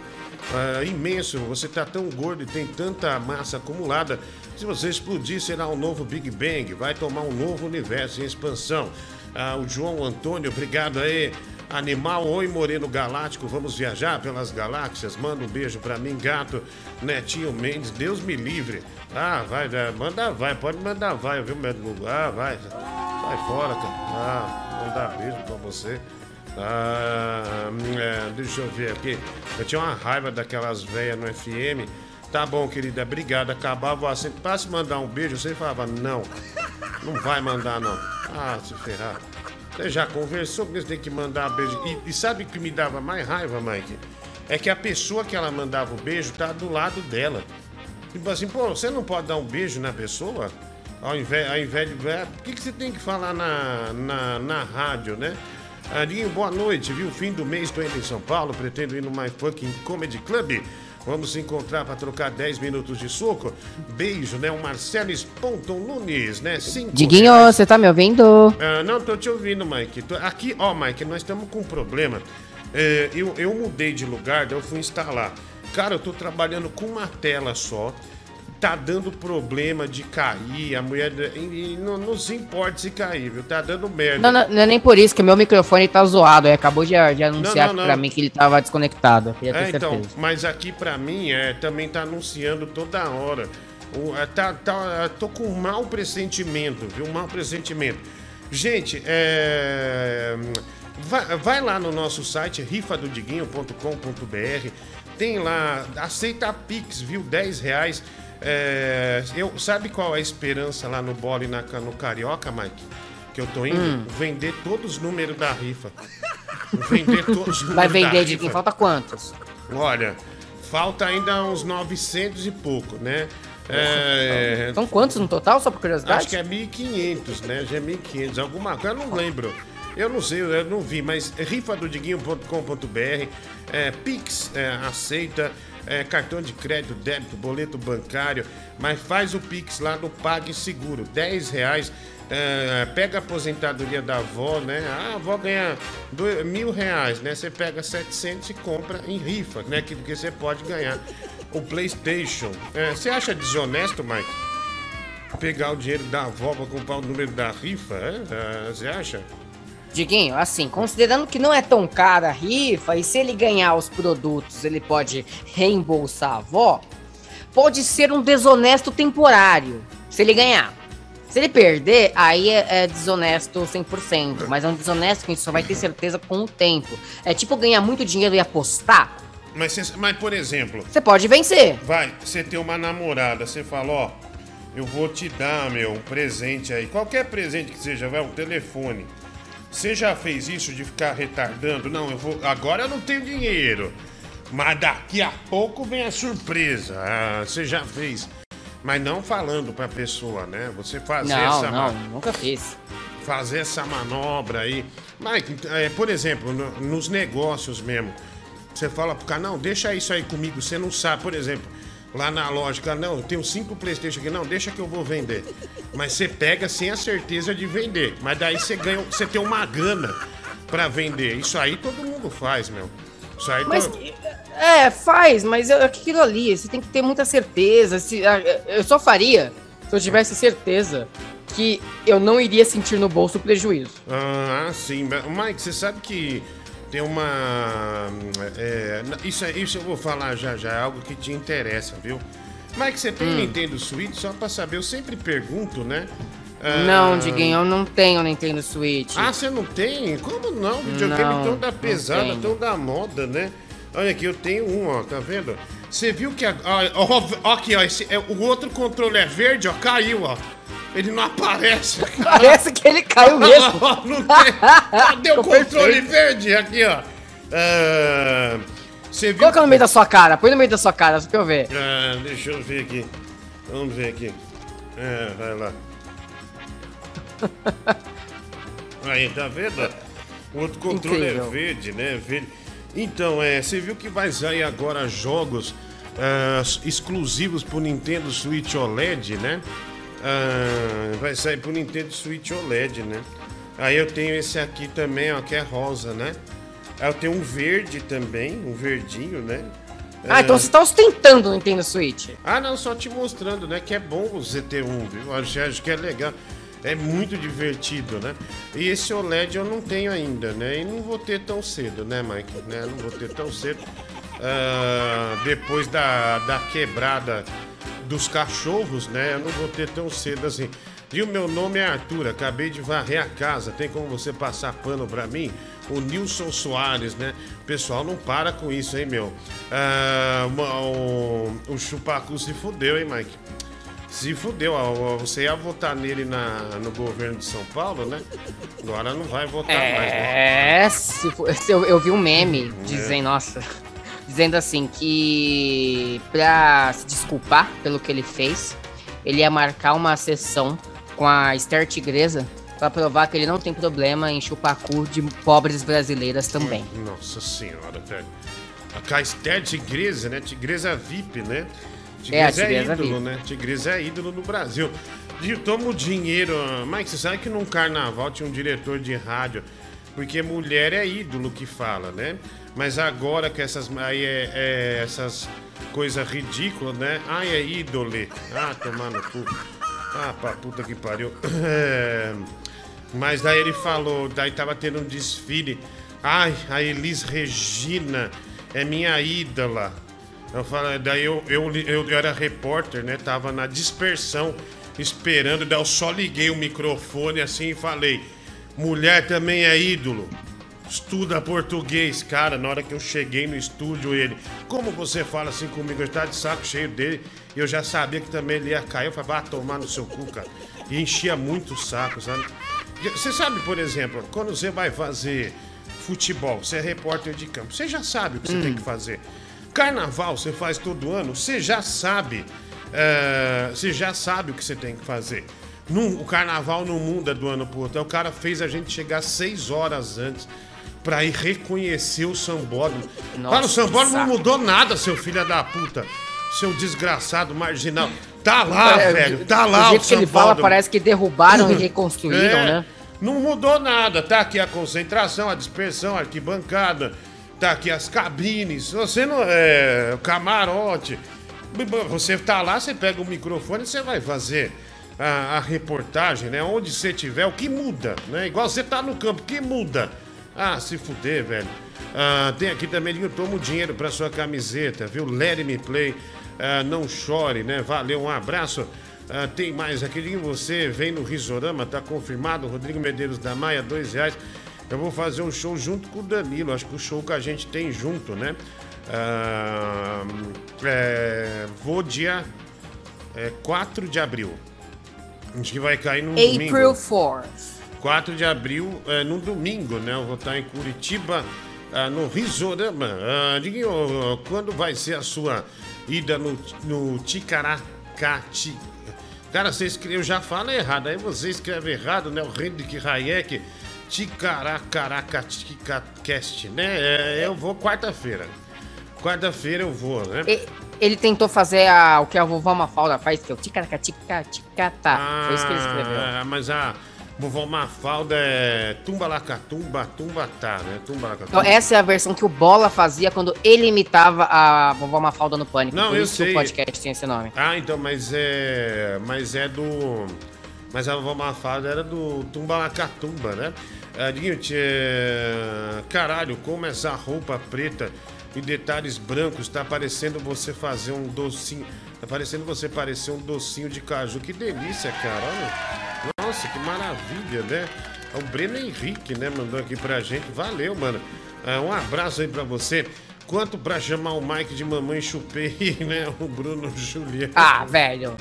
Ah, imenso, você tá tão gordo e tem tanta massa acumulada. Se você explodir, será um novo Big Bang, vai tomar um novo universo em expansão. Ah, o João Antônio, obrigado aí. Animal, oi Moreno Galáctico, vamos viajar pelas galáxias. Manda um beijo pra mim, gato. Netinho Mendes, Deus me livre. Ah, vai, manda vai, pode mandar vai, viu, médico? Ah, vai, sai fora, cara. Ah, mandar beijo pra você. Ah, é, deixa eu ver aqui. Eu tinha uma raiva daquelas velhas no FM. Tá bom, querida, obrigado. Acabava o assento. Pra se mandar um beijo, você falava, não. Não vai mandar, não. Ah, se ferrar. Você já conversou com eles, tem que mandar beijo. E, e sabe o que me dava mais raiva, Mike? É que a pessoa que ela mandava o beijo tá do lado dela. Tipo assim, pô, você não pode dar um beijo na pessoa? Ao invés, ao invés de. é, Por que, que você tem que falar na, na, na rádio, né? Arinho, boa noite, viu? Fim do mês, tô indo em São Paulo, pretendo ir no My Fucking Comedy Club. Vamos se encontrar para trocar 10 minutos de soco. Beijo, né? O Marcelo Sponton Nunes, né? Cinco Diguinho, reais. você tá me ouvindo? Ah, não, tô te ouvindo, Mike. Aqui, ó, Mike, nós estamos com um problema. É, eu, eu mudei de lugar, daí eu fui instalar. Cara, eu tô trabalhando com uma tela só. Tá dando problema de cair. A mulher. E, e não, não se importa se cair, viu? Tá dando merda. Não, não, não é nem por isso, que o meu microfone tá zoado. Ele acabou de, de anunciar não, pra mim que ele tava desconectado. É, então, mas aqui pra mim é, também tá anunciando toda hora. O, é, tá, tá, é, tô com um mau pressentimento, viu? Um mau pressentimento. Gente, é, vai, vai lá no nosso site rifadodiguinho.com.br. Tem lá, aceita Pix, viu? 10 reais. É, eu, sabe qual é a esperança lá no Bola e na, no Carioca, Mike? Que eu tô indo? Hum. Vender todos os números da rifa. Vender todos os [laughs] números Vai vender, rifa. Diguinho, falta quantos? Olha, falta ainda uns 900 e pouco, né? É, São quantos no total, só por curiosidade? acho que é 1.500, né? Já é 1.500, alguma coisa, eu não lembro. Eu não sei, eu não vi, mas rifadodiguinho.com.br, é, Pix é, aceita, é, cartão de crédito, débito, boleto bancário, mas faz o Pix lá no PagSeguro, 10 reais. é, pega a aposentadoria da avó, né? Ah, a avó ganha dois, mil reais, né? Você pega 700 e compra em rifa, né? Que, que você pode ganhar. o PlayStation. É, Você acha desonesto, Mike? Pegar o dinheiro da avó pra comprar o número da rifa? é? É, Você acha? Diguinho, assim, considerando que não é tão cara a rifa, e se ele ganhar os produtos, ele pode reembolsar a avó, pode ser um desonesto temporário, se ele ganhar. Se ele perder, aí é, é desonesto 100%, mas é um desonesto que a gente só vai ter certeza com o tempo. É tipo ganhar muito dinheiro e apostar, Mas, cê- mas, por exemplo, você pode vencer. vai, você tem uma namorada, você fala, ó, eu vou te dar, meu, um presente aí. Qualquer presente que seja, vai, um telefone. Você já fez isso de ficar retardando? Não, eu vou. Agora eu não tenho dinheiro. Mas daqui a pouco vem a surpresa. Ah, você já fez. Mas não falando pra pessoa, né? Você fazer Não, essa não, nunca fiz. fazer essa manobra aí. Mike, é, por exemplo, no- nos negócios mesmo, você fala pro cara, não, deixa isso aí comigo, você não sabe, por exemplo, lá na loja, cara, não, eu tenho cinco Playstation aqui, não, deixa que eu vou vender. Mas você pega sem a certeza de vender, mas daí você ganha, você tem uma grana pra vender. Isso aí todo mundo faz, meu. Isso aí Mas, to- é, faz, mas é aquilo ali, você tem que ter muita certeza. Se, ah, eu só faria se eu tivesse certeza que eu não iria sentir no bolso o prejuízo. Ah, sim. Mike, você sabe que tem uma. é, isso, é- isso eu vou falar já já, é algo que te interessa, viu? Mike, você tem Hum. Nintendo Switch? Só pra saber, eu sempre pergunto, né? Ah, Não, Diguinho, eu não tenho Nintendo Switch. Ah, você não tem? Como não? Videogame Não, tão da pesada, tão da moda, né? Olha aqui, eu tenho um, ó, tá vendo? Você viu que. a- Ó, ó, aqui, ó, esse, é, o outro controle é verde, ó, caiu, ó. Ele não aparece. Parece que ele caiu mesmo. não tem. Cadê o controle perfeito. verde? Aqui, ó. Ah, Você viu. Coloca no meio da sua cara, põe no meio da sua cara, só pra eu ver. Ah, deixa eu ver aqui. Vamos ver aqui. É, vai lá. [laughs] Aí, tá vendo? O outro controle Incrível. é verde, né? Verde. Então, é, você viu que vai sair agora jogos ah, exclusivos pro Nintendo Switch OLED, né? Ah, vai sair pro Nintendo Switch OLED, né? Aí eu tenho esse aqui também, ó, que é rosa, né? Aí eu tenho um verde também, um verdinho, né? Ah, então você tá ostentando o Nintendo Switch. Ah, não, só te mostrando, né? Que é bom você ter um, viu? Acho, acho que é legal. É muito divertido, né? E esse OLED eu não tenho ainda, né? E não vou ter tão cedo, né, Mike? Né? Não vou ter tão cedo. Ah, depois da, da quebrada dos cachorros, né? Eu não vou ter tão cedo assim. Viu? Meu nome é Arthur, acabei de varrer a casa. Tem como você passar pano pra mim? O Nilson Soares, né? O pessoal não para com isso, hein, meu? Ah, uma- o, o Chupacu se fudeu, hein, Mike? Se fudeu. Você ia votar nele na, no governo de São Paulo, né? Agora não vai votar mais, né? É, se eu, eu vi um meme dizendo, nossa, [laughs] dizendo assim que pra se desculpar pelo que ele fez, ele ia marcar uma sessão com a Esther Tigresa pra provar que ele não tem problema em chupar cu de pobres brasileiras também. Nossa senhora, velho. A Caesté Tigresa, né? Tigresa VIP, né? É, a Tigresa é, Tigresa ídolo, VIP. né? Tigresa é ídolo no Brasil. De- Toma o dinheiro. Mike, você sabe que num carnaval tinha um diretor de rádio. Porque mulher é ídolo que fala, né? Mas agora que essas. Aí é, é essas coisas ridículas, né? Ai, é ídole. Ah, tomar no cu. Ah, pra puta que pariu. É, Mas daí ele falou, daí tava tendo um desfile. Ai, a Elis Regina é minha ídola. Eu falei, daí eu, eu, eu, eu era repórter, né? Tava na dispersão, esperando, daí eu só liguei o microfone assim e falei: mulher também é ídolo. Estuda português, cara. Na hora que eu cheguei no estúdio, ele, como você fala assim comigo? Eu tava de saco cheio dele. E eu já sabia que também ele ia cair. Eu falei, vai tomar no seu cu, cara. E enchia muito o saco, sabe? Você sabe, por exemplo, quando você vai fazer futebol, você é repórter de campo, você já sabe o que você tem que fazer. Carnaval você faz todo ano, você já sabe. é, você já sabe o que você tem que fazer. Num- o carnaval não muda do ano pro outro. Aí O cara fez a gente chegar seis horas antes pra ir reconhecer o sambódromo. Nossa, Cara, o sambódromo não mudou nada, seu filho da puta. Seu desgraçado marginal. Tá lá, É, velho. Tá lá o jeito que ele fala, parece que derrubaram e [laughs] reconstruíram, É, né? Não mudou nada. Tá aqui a concentração, a dispersão, a arquibancada. Tá aqui as cabines. Você não é. Camarote. Você tá lá, você pega o microfone você vai fazer a, a reportagem, né? Onde você tiver, o que muda, né? Igual você tá no campo, o que muda? Ah, se fuder, velho. Ah, tem aqui também, eu tomo dinheiro pra sua camiseta, viu? Let me play. Ah, não chore, né? Valeu, um abraço. Ah, tem mais aqui, você vem no Risorama, tá confirmado. Rodrigo Medeiros da Maia, dois reais. Eu vou fazer um show junto com o Danilo. Acho que o show que a gente tem junto, né? Ah, é, vou dia é, 4 de abril. Acho que vai cair April domingo. 4th. 4 de abril, é, num domingo, né? Eu vou estar em Curitiba, ah, no Risorama. Ah, Diguinho, quando vai ser a sua ida no, no Ticaracati? Cara, você escreveu, eu já falo errado, aí você escreve errado, né? O Henrique Hayek, Ticaracaracast, né? É, eu vou quarta-feira. Quarta-feira eu vou, né? E- Ele tentou fazer a, o que a vovó Mafalda faz, que é o ticaraca, tica, tica, tá. Foi isso que ele escreveu. Ah, mas a vovó Mafalda é tumba-lacatumba, tumba-tá, né? Tumba-lacatumba. Então, essa é a versão que o Bola fazia quando ele imitava a vovó Mafalda no Pânico. Não, Por eu isso sei. o podcast tem esse nome. Ah, então, mas é. Mas é do. Mas a vovó Mafalda era do Tumbalacatumba, né? Ah, Diguinho, tchê, caralho, como essa roupa preta e detalhes brancos tá parecendo você fazer um docinho. Tá parecendo você parecer um docinho de caju. Que delícia, cara. Olha. Nossa, que maravilha, né? O Breno Henrique, né, mandou aqui pra gente. Valeu, mano. Ah, um abraço aí pra você. Quanto pra chamar o Mike de mamãe chupei, [laughs] né? O Bruno Juliano. Ah, velho.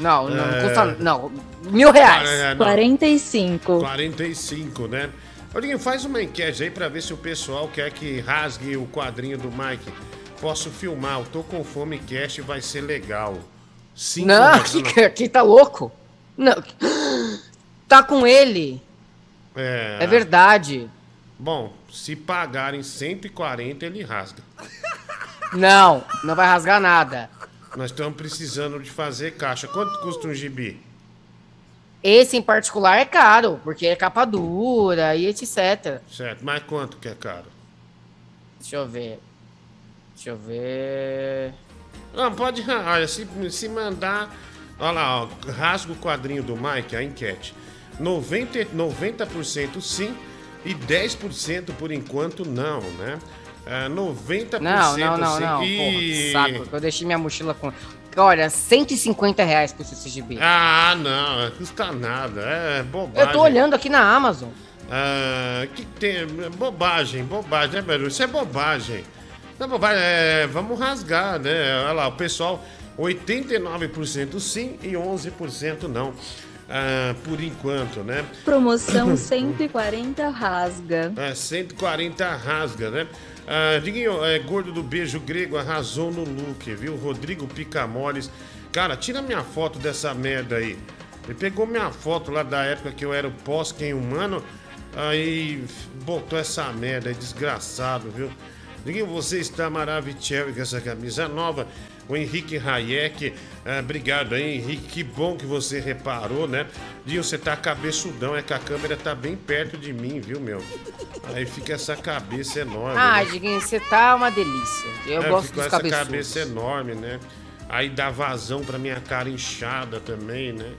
Não, não É. custa. Não, mil reais. Ah, não. 45. 45, né? Odinho, faz uma enquete aí pra ver se o pessoal quer que rasgue o quadrinho do Mike. Posso filmar, eu tô com fome cast vai ser legal. Cinco Não, reais, [laughs] que, que tá louco? Não. Tá com ele. É, É verdade. Bom, se pagarem 140, ele rasga. Não, não vai rasgar nada. Nós estamos precisando de fazer caixa. Quanto custa um gibi? Esse em particular é caro, porque é capa dura e etc. Certo, mas quanto que é caro? Deixa eu ver. Deixa eu ver. Não, pode. Olha, se, se mandar. Olha lá, ó, rasga o quadrinho do Mike, a enquete. 90%, 90% sim e 10% por enquanto não, né? É, 90% Não, não, não, sim. não. e... Porra, saco. Eu deixei minha mochila com. Olha, 150 reais custa esse gibi. Ah, não, não custa nada. É bobagem. eu tô olhando aqui na Amazon. Ah, que tem. Bobagem, bobagem, né, velho? Isso é bobagem. Não é bobagem, é, vamos rasgar, né? Olha lá, o pessoal, 89% sim e 11% não. Ah, por enquanto, né? Promoção [coughs] 140 rasga. É, 140 rasga, né? Ah, Diguinho, é, gordo do beijo grego arrasou no look, viu? Rodrigo Picamoles. Cara, tira minha foto dessa merda aí. Ele pegou minha foto lá da época que eu era o pós-quem humano, aí botou essa merda aí, desgraçado, viu? Diguinho, você está maravilhoso com essa camisa nova. O Henrique Hayek, ah, obrigado aí, Henrique. Que bom que você reparou, né? Diguinho, você tá cabeçudão, é que a câmera tá bem perto de mim, viu, meu? Aí fica essa cabeça enorme. Ah, né? Diguinho, você tá uma delícia. Eu É, gosto ficou dos essa cabeçudos. cabeça enorme, né? Aí dá vazão pra minha cara inchada também, né?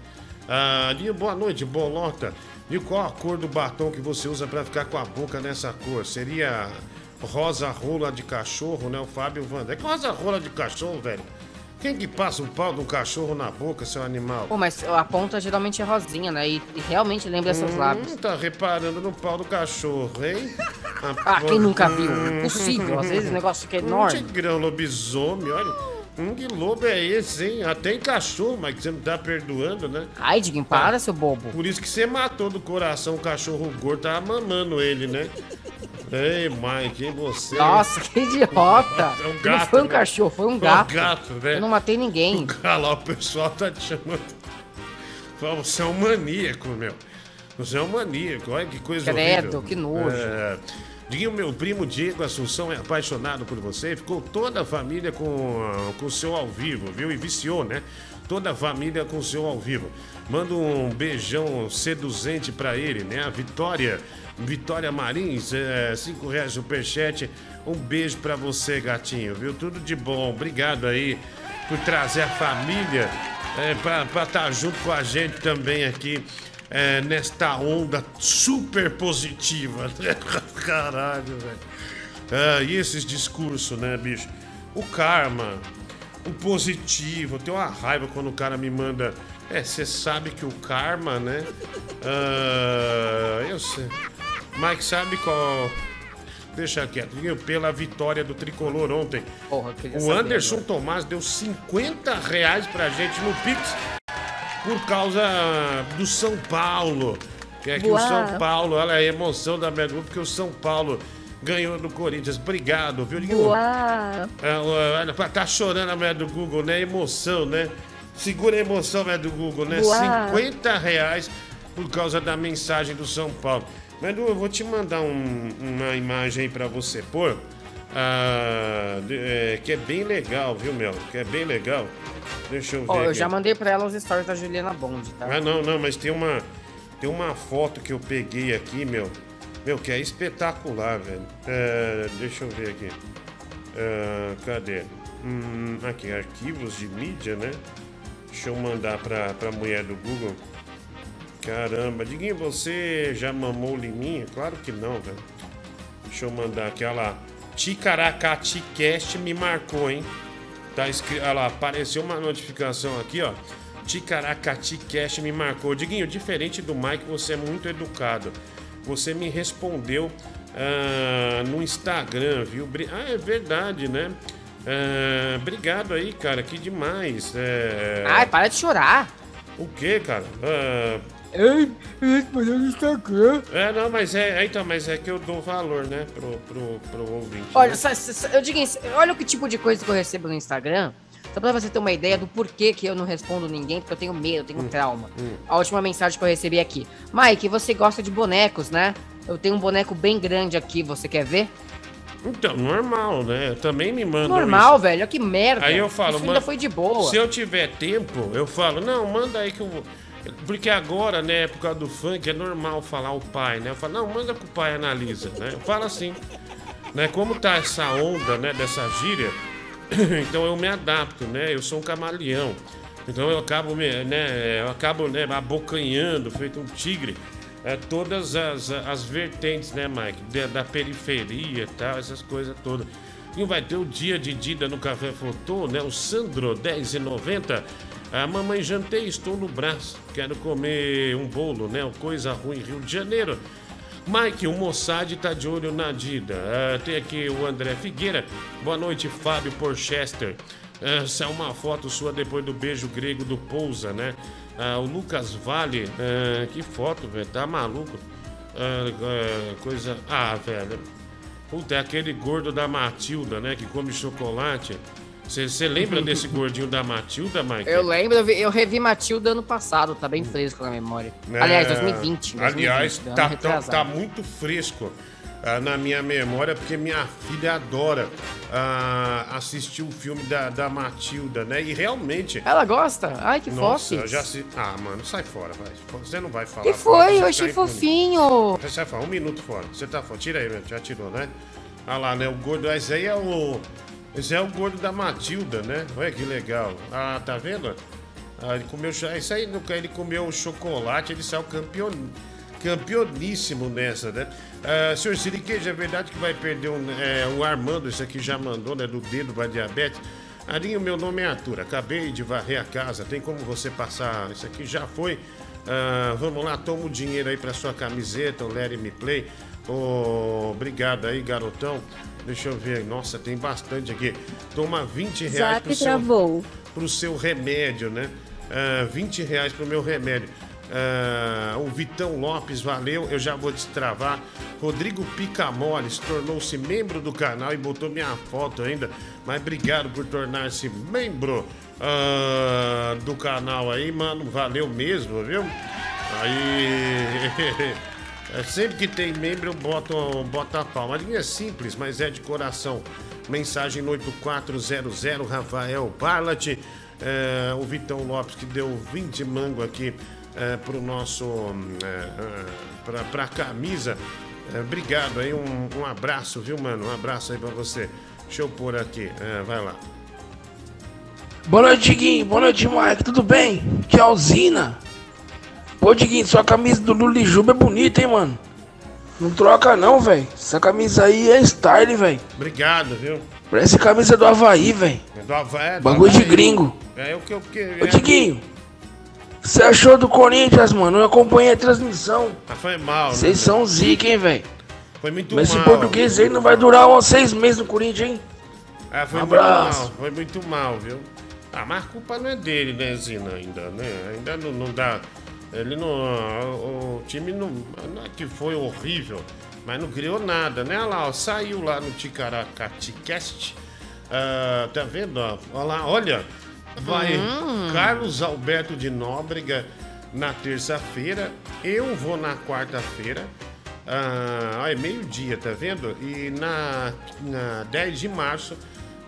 Ah, Linho, boa noite, bolota. E qual a cor do batom que você usa pra ficar com a boca nessa cor? Seria rosa rola de cachorro, né? O Fábio Vanda. É que rosa rola de cachorro, velho? Quem que passa um pau de um cachorro na boca, seu animal? Pô, mas a ponta geralmente é rosinha, né? E, realmente lembra seus lábios. Hum, tá reparando no pau do cachorro, hein? [laughs] Ah, quem nunca viu? Hum. Impossível. Às vezes o negócio fica Um enorme. tigrão lobisomem, olha. Um que lobo é esse, hein? Até em cachorro, mas que você não tá perdoando, né? Ai, Diguinho, para, seu bobo. Por isso que você matou do coração o cachorro gordo, tava mamando ele, né? Ei, Mike, hein, você? Nossa, que idiota. É um não gato, foi um né? cachorro, foi um É um gato. gato, né? Eu não matei ninguém. Lá, o pessoal tá te chamando. Fala, Você é um maníaco, meu. Você é um maníaco, olha que coisa Credo, horrível. que nojo. É... Diguinho, meu primo Diego Assunção é apaixonado por você. Ficou toda a família com com o seu ao vivo, viu? E viciou, né? Toda a família com o seu ao vivo. Manda um beijão seduzente pra ele, né? A Vitória, Vitória Marins, é, cinco reais superchat. Um beijo pra você, gatinho, viu? Tudo de bom. Obrigado aí por trazer a família é, para estar junto com a gente também aqui é, nesta onda super positiva. [laughs] Caralho, velho. Ah, e esses discursos, né, bicho? O karma, o positivo. Eu tenho uma raiva quando o cara me manda. É, você sabe que o karma, né? Ah, eu sei. Mike sabe qual. Deixa quieto. Pela vitória do tricolor ontem. Porra, O Anderson agora. Tomás deu 50 reais pra gente no Pix por causa do São Paulo. Que é que o. São Paulo, olha a emoção da minha grupo, porque o São Paulo ganhou do Corinthians. Obrigado, viu? Diguinho? Boa. É, olha, pra tá chorando a mulher do Google, né? Emoção, né? Segura a emoção, mulher do Google, né? Boa. 50 reais por causa da mensagem do São Paulo. Mas, eu vou te mandar um- uma imagem aí pra você pôr. ah, é, que é bem legal, viu, Mel? Que é bem legal. Deixa eu ver. Ó, eu aqui. já mandei pra ela os stories da Juliana Bond, tá? Ah, não, não, mas tem uma, tem uma foto que eu peguei aqui, meu. Meu, que é espetacular, velho. É, deixa eu ver aqui. É, cadê? Hum, aqui, arquivos de mídia, né? Deixa eu mandar pra, pra mulher do Google. Caramba, Diguinho, você já mamou liminha? Claro que não, velho. Deixa eu mandar aqui, olha lá. Ticaracaticast me marcou, hein? Tá escrito, olha lá, apareceu uma notificação aqui, ó. Ticaracaticast me marcou. Diguinho, diferente do Mike, você é muito educado. Você me respondeu ah, no Instagram, viu? Ah, é verdade, né? Ah, obrigado aí, cara, que demais. É... Ai, para de chorar. O que, cara? Ah, Ei, respondeu no Instagram. É, não, mas é, é, então, mas é que eu dou valor, né, pro, pro, pro ouvinte. Olha, né? sa- sa- eu digo, isso, olha o que tipo de coisa que eu recebo no Instagram. Só pra você ter uma ideia do porquê que eu não respondo ninguém, porque eu tenho medo, eu tenho Hum, trauma. A última mensagem que eu recebi aqui. Mike, você gosta de bonecos, né? Eu tenho um boneco bem grande aqui, você quer ver? Então, normal, né? Também me mandam Normal, isso. velho, olha que merda. Aí eu falo, Isso ainda foi de boa. Se eu tiver tempo, eu falo, não, manda aí que eu vou. Porque agora, né, por causa do funk, é normal falar o pai, né? Eu falo, não, manda que o pai analisa, né? Eu falo assim. Né? Como tá essa onda, né, dessa gíria, [coughs] então eu me adapto, né? Eu sou um camaleão. Então eu acabo, né, eu acabo, né, abocanhando, feito um tigre, é, todas as, as vertentes, né, Mike? Da, da periferia e tal, essas coisas todas. E vai ter o dia de Dida no Café Fotô, né? O Sandro, 10,90. A mamãe jantei, estou no braço. Quero comer um bolo, né? Coisa Ruim, Rio de Janeiro. Mike, o Mossad tá de olho na Dida. Ah, tem aqui o André Figueira. Boa noite, Fábio Porchester. Ah, Essa é uma foto sua depois do beijo grego do Pousa, né? Ah, o Lucas Vale. ah, que foto, velho. Tá maluco? Ah, ah, coisa. Ah, velho. Puta, é aquele gordo da Matilda, né? Que come chocolate. Você lembra desse gordinho da Matilda, Mike? Eu lembro, eu, vi- eu revi Matilda ano passado, tá bem fresco na memória. É, Aliás, 2020. 2020 Aliás, ano tá, tá, tá muito fresco ah, na minha memória, porque minha filha adora ah, assistir o filme da, da Matilda, né? E realmente. Ela gosta? Ai, que fofo. já assi- Ah, mano, sai fora, vai. Você não vai falar. Que foi? Eu achei tá fofinho. Você sai fora, um minuto fora. Você tá fora. Tira aí, meu. Já tirou, né? Olha lá, né? O gordo. Esse aí é o. Esse é o gordo da Matilda, né? Olha que legal. Ah, tá vendo? Ah, ele comeu. Isso aí, ele comeu chocolate, ele saiu campeon... campeoníssimo nessa, né? Ah, senhor Siriqueja, é verdade que vai perder um, é, o Armando, esse aqui já mandou, né? Do dedo para diabetes. Arinho, meu nome é Arthur. Acabei de varrer a casa. Tem como você passar? Isso aqui já foi. Ah, vamos lá, toma o dinheiro aí para sua camiseta, o Let Me Play. Ô, obrigado aí, garotão. Deixa eu ver. Nossa, tem bastante aqui. Toma 20 reais Zap pro seu, travou. pro seu remédio, né? Ah, 20 reais pro meu remédio. Ah, o Vitão Lopes, valeu. Eu já vou destravar. Rodrigo Picamoles tornou-se membro do canal e botou minha foto ainda. Mas obrigado por tornar-se membro ah, do canal aí, mano. Valeu mesmo, viu? Aí. [laughs] É, sempre que tem membro, eu boto, boto a palma. A linha é simples, mas é de coração. Mensagem no 8400, Rafael Barlat. É, o Vitão Lopes que deu 20 mango aqui é, pro nosso. É, é, pra, pra camisa. É, obrigado aí, um, um abraço, viu, mano? Um abraço aí pra você. Deixa eu pôr aqui, é, vai lá. Boa noite, Diguinho. Boa noite, Mike. Tudo bem? Que é a usina. Pô, Diguinho, sua camisa do Luli Juba é bonita, hein, mano? Não troca não, velho. Essa camisa aí é style, velho. Obrigado, viu? Parece camisa do Havaí, velho. É do Havaí, é do Bagulho de Havaí. gringo. É o que eu queria. Ô, Diguinho. Você achou do Corinthians, mano? Eu acompanhei a transmissão. Ah, foi mal, né? Vocês são zica, hein, velho? Foi muito Mas esse mal. português aí não vai durar uns seis meses no Corinthians, hein? É, foi Um muito abraço. mal, foi muito mal, viu? Ah, mas a culpa não é dele, né, Zina, ainda, né? Ainda não, não dá. Ele não. O, o time não. Não é que foi horrível, mas não criou nada, né? Olha lá, ó, saiu lá no Ticaracatecast. Ah, tá vendo? ó? Olha lá, olha. Vai Carlos Alberto de Nóbrega na terça-feira. Eu vou na quarta-feira. Ah, é meio-dia, tá vendo? E na, na 10 de março,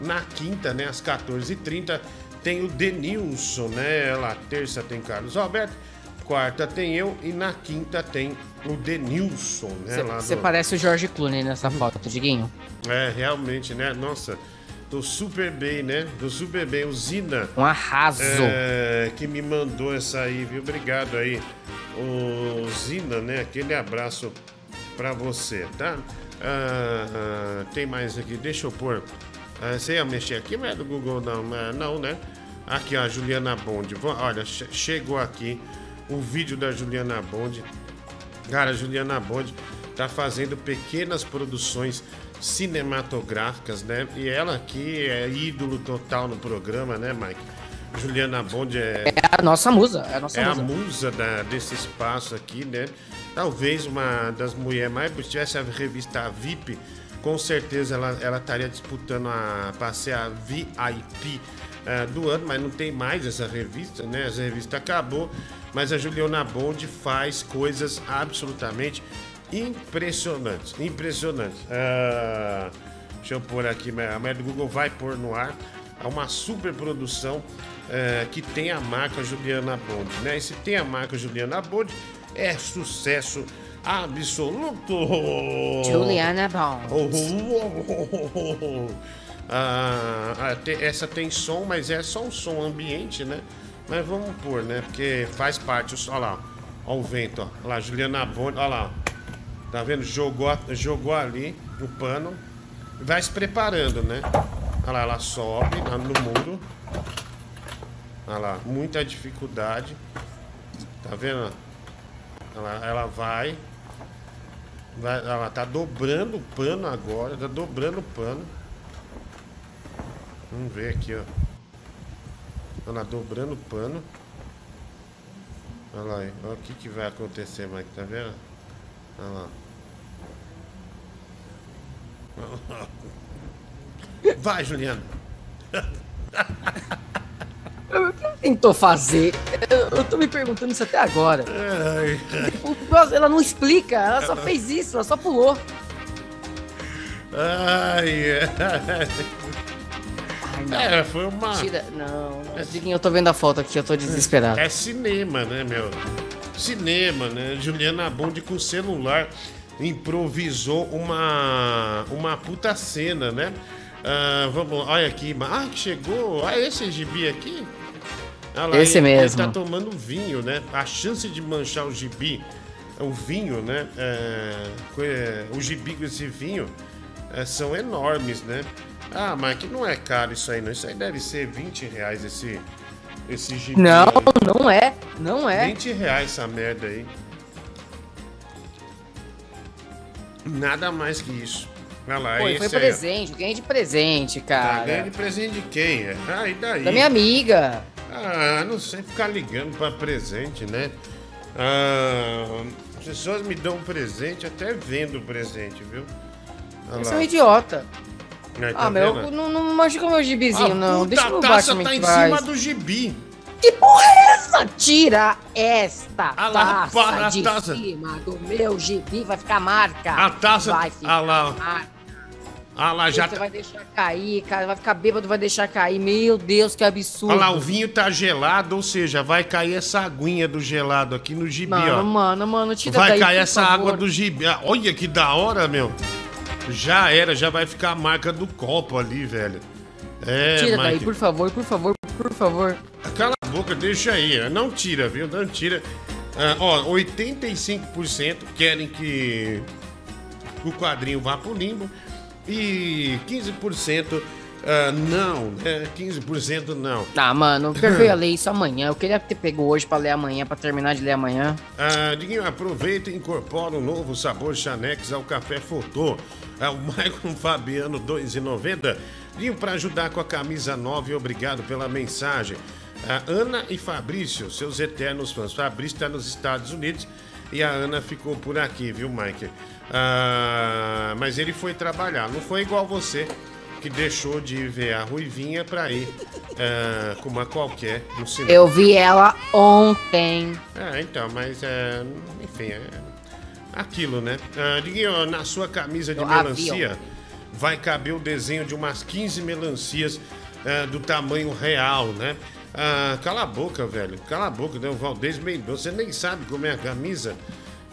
na quinta, né, às 14h30, tem o Denilson, né? Lá, terça tem Carlos Alberto, quarta tem eu e na quinta tem o Denilson, né? Você do- parece o Jorge Clooney nessa foto, Diguinho. É, realmente, né? Nossa, tô super bem, né? Tô super bem. O Zina. Um arraso. é, que me mandou essa aí, viu? Obrigado aí. O Zina, né? Aquele abraço pra você, tá? Ah, ah, tem mais aqui, deixa eu pôr. Ah, você ia mexer aqui, mas é do Google não, mas não, né? Aqui, ó, a Juliana Bond. Olha, che- chegou aqui o vídeo da Juliana Bond. Cara, a Juliana Bond tá fazendo pequenas produções cinematográficas, né? E ela aqui é ídolo total no programa, né, Mike? Juliana Bond é, É a nossa musa, é a nossa é a musa. musa da- desse espaço aqui, né? Talvez uma das mulheres mais. Se tivesse a revista VIP, com certeza ela, ela estaria disputando a, para ser a VIP eh, do ano, mas não tem mais essa revista, né? Essa revista acabou, mas a Juliana Bond faz coisas absolutamente impressionantes. Impressionantes. Ah, deixa eu pôr aqui, a mulher do Google vai pôr no ar. É uma super produção eh, que tem a marca Juliana Bond, né? E se tem a marca Juliana Bond, é sucesso absoluto. Juliana Bond. Ah, ah, te- essa tem som, mas é só um som ambiente, né? Mas vamos pôr, né? Porque faz parte. Olha lá, ó, o vento, ó. Olha lá, Juliana Bond, olha lá. Tá vendo? Jogou, jogou ali o pano. Vai se preparando, né? Olha lá, ela sobe lá no muro. Olha lá, muita dificuldade. Tá vendo? Ela, ela vai. vai. Ela tá dobrando o pano agora. Tá dobrando o pano. Vamos ver aqui, ó. Olha lá, dobrando o pano. Olha lá, olha o que, que vai acontecer, Mike, tá vendo? Olha lá. [laughs] Vai, Juliana. [laughs] Tentou fazer. Eu, eu tô me perguntando isso até agora. Ela não explica, ela só fez isso, ela só pulou. Ai, ai. É, foi uma. Tira. Não, Diguinho, eu tô vendo a foto aqui, eu tô desesperado. É cinema, né, meu? Cinema, né? Juliana Bond com celular improvisou uma uma puta cena, né? Ah, vamos, olha aqui, ah, que chegou, olha esse gibi aqui. Olha lá, Esse ele- mesmo. Ele tá tomando vinho, né? A chance de manchar o gibi, o vinho, né? É, é, o gibi com esse vinho é, são enormes, né? Ah, mas que não é caro isso aí, não. Isso aí deve ser 20 reais esse, esse gibi. Não, aí. não é, não é. 20 reais essa merda aí. Nada mais que isso. Olha lá, Pô, esse foi presente, eu ganhei de presente, Tá cara. ganhando de presente de quem? É? Ah, e daí? Da minha amiga. Ah, não sei ficar ligando pra presente, né? Ah, as pessoas me dão um presente até vendo o presente, viu? Você é um idiota. Aí, tá Ah, meu, não, não machuca meu gibizinho, A não. Deixa no taça Batman tá em traz. cima do gibi. Que porra é essa? Tira esta Ah lá, taça para a de taça. cima do meu gibi, vai ficar marca. A taça- Vai ficar ah lá. marca. Ah lá, já Você tá... vai deixar cair, cara. Vai ficar bêbado, vai deixar cair. Meu Deus, que absurdo. Olha lá, o vinho tá gelado, ou seja, vai cair essa aguinha do gelado aqui no gibi, Mano, ó. mano, mano, tira Vai daí, cair essa favor. água do gibi. Ah, Olha que da hora, meu. Já era, já vai ficar a marca do copo ali, velho. É, Tira daí, Mike. por favor, por favor, por favor. Cala a boca, deixa aí. Não tira, viu? Não tira. Ah, ó, 85% querem que o quadrinho vá pro limbo e 15% ah, não, né? 15% não. Ah, mano, eu ia ler isso amanhã. Eu queria ter pego hoje pra ler amanhã, pra terminar de ler amanhã. Ah, Diguinho, aproveita e incorpora um novo sabor Chanex ao café Fotô. É o Maicon [laughs] Fabiano 2,90. Diguinho, pra ajudar com a camisa nova e obrigado pela mensagem. A Ana e Fabrício, seus eternos fãs. Fabrício está nos Estados Unidos e a Ana ficou por aqui, viu, Mike? Ah, mas ele foi trabalhar, não foi igual você que deixou de ver a Ruivinha pra ir ah, com uma qualquer no cinema. Eu vi ela ontem. É, então, mas é. Enfim, é. Aquilo, né? Ah, Diguinho, na sua camisa de Eu melancia vai caber o desenho de umas 15 melancias ah, do tamanho real, né? Ah, cala a boca, velho. Cala a boca, né? O Valdez Mendonça, você nem sabe como é a camisa.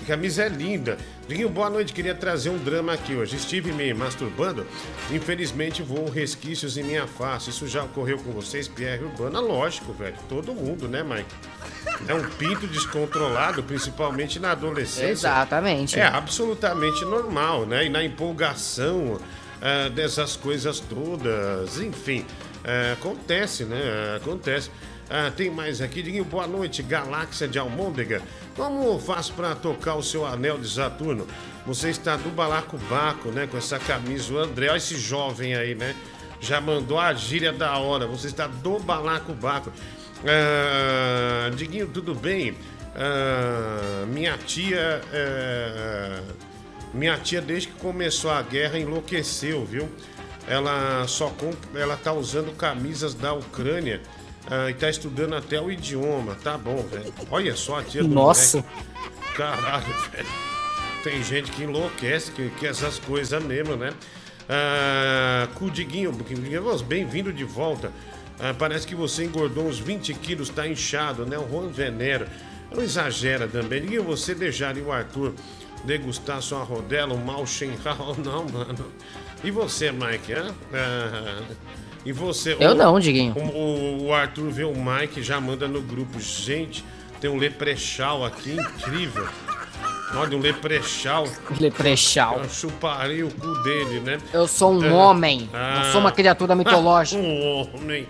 A camisa é linda. Diguinho, boa noite. Queria trazer um drama aqui hoje. Estive me masturbando. Infelizmente, voam resquícios em minha face. Isso já ocorreu com vocês, Pierre Urbana? Lógico, velho. Todo mundo, né, Mike? É um pinto descontrolado, principalmente na adolescência. Exatamente. É absolutamente normal, né? E na empolgação ah, dessas coisas todas, enfim, ah, acontece, né? Acontece. Ah, tem mais aqui, Diguinho, boa noite, Galáxia de Almôndega. Como faço para tocar o seu anel de Saturno? Você está do balacobaco, né? Com essa camisa, o André, olha esse jovem aí, né? Já mandou a gíria da hora, você está do balacobaco. Ah, Diguinho, tudo bem? Ah, minha tia. eh, minha tia, desde que começou a guerra, enlouqueceu, viu? Ela só comp... ela tá usando camisas da Ucrânia ah, e tá estudando até o idioma. Tá bom, velho. Olha só a tia do Nossa. moleque. Caralho, velho. Tem gente que enlouquece, que, que essas coisas mesmo, né? Ah, Cudiguinho, bem-vindo de volta. Ah, parece que você engordou uns 20 quilos, tá inchado, né? O Juan Venera. Não exagera também. Diguinho, você deixaria o Arthur degustar sua rodela, um mal Shenhao? [laughs] Não, mano. E você, Mike? hã? Ah, e você? Eu o- não, Diguinho. O, o- Arthur vê o Mike já manda no grupo. Gente, tem um leprechal aqui incrível. Olha, um leprechal. Leprechal. Eu chuparei o cu dele, né? Eu sou um É. homem. Ah. Eu sou uma criatura mitológica. [laughs] Um homem.